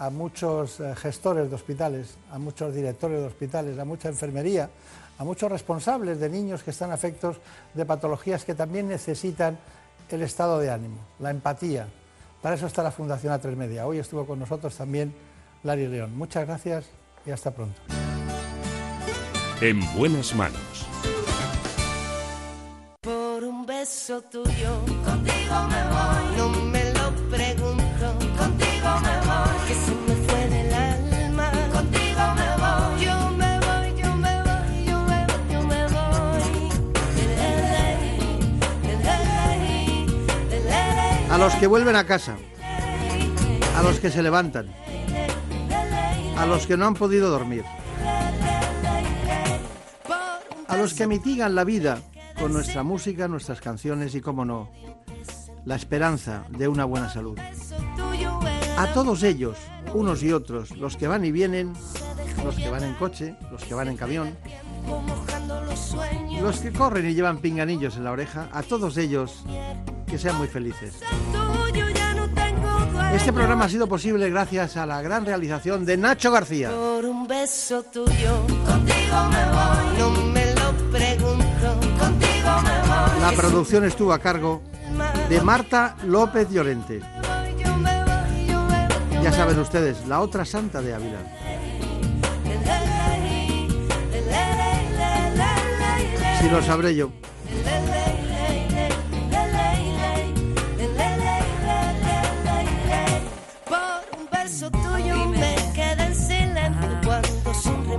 a muchos eh, gestores de hospitales, a muchos directores de hospitales, a mucha enfermería, a muchos responsables de niños que están afectos de patologías que también necesitan el estado de ánimo, la empatía. Para eso está la Fundación A3 Media. Hoy estuvo con nosotros también Lari León. Muchas gracias y hasta pronto. En buenas manos. Por un beso tuyo, contigo me voy. No me los que vuelven a casa, a los que se levantan, a los que no han podido dormir, a los que mitigan la vida con nuestra música, nuestras canciones y, como no, la esperanza de una buena salud. A todos ellos, unos y otros, los que van y vienen, los que van en coche, los que van en camión, los que corren y llevan pinganillos en la oreja, a todos ellos, que sean muy felices. Este programa ha sido posible gracias a la gran realización de Nacho García. Por un beso tuyo, contigo me voy. No me lo pregunto, contigo me voy. La producción estuvo a cargo de Marta López Llorente. Ya saben ustedes, la otra santa de Ávila. Si lo sabré yo.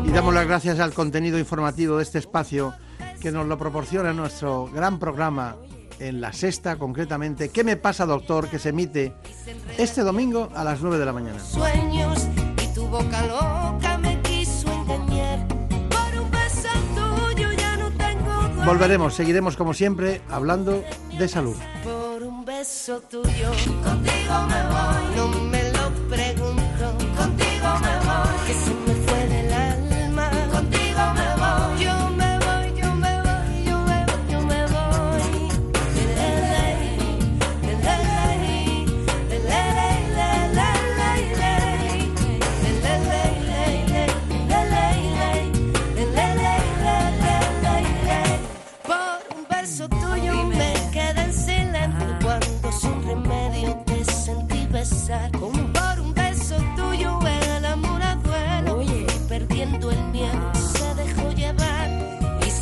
Y damos las gracias al contenido informativo de este espacio que nos lo proporciona nuestro gran programa en la sexta concretamente, ¿Qué me pasa doctor? que se emite este domingo a las 9 de la mañana. Sueños y tuvo calor. Volveremos, seguiremos como siempre hablando de salud. Por un beso tuyo, contigo me voy. No me lo pregunto.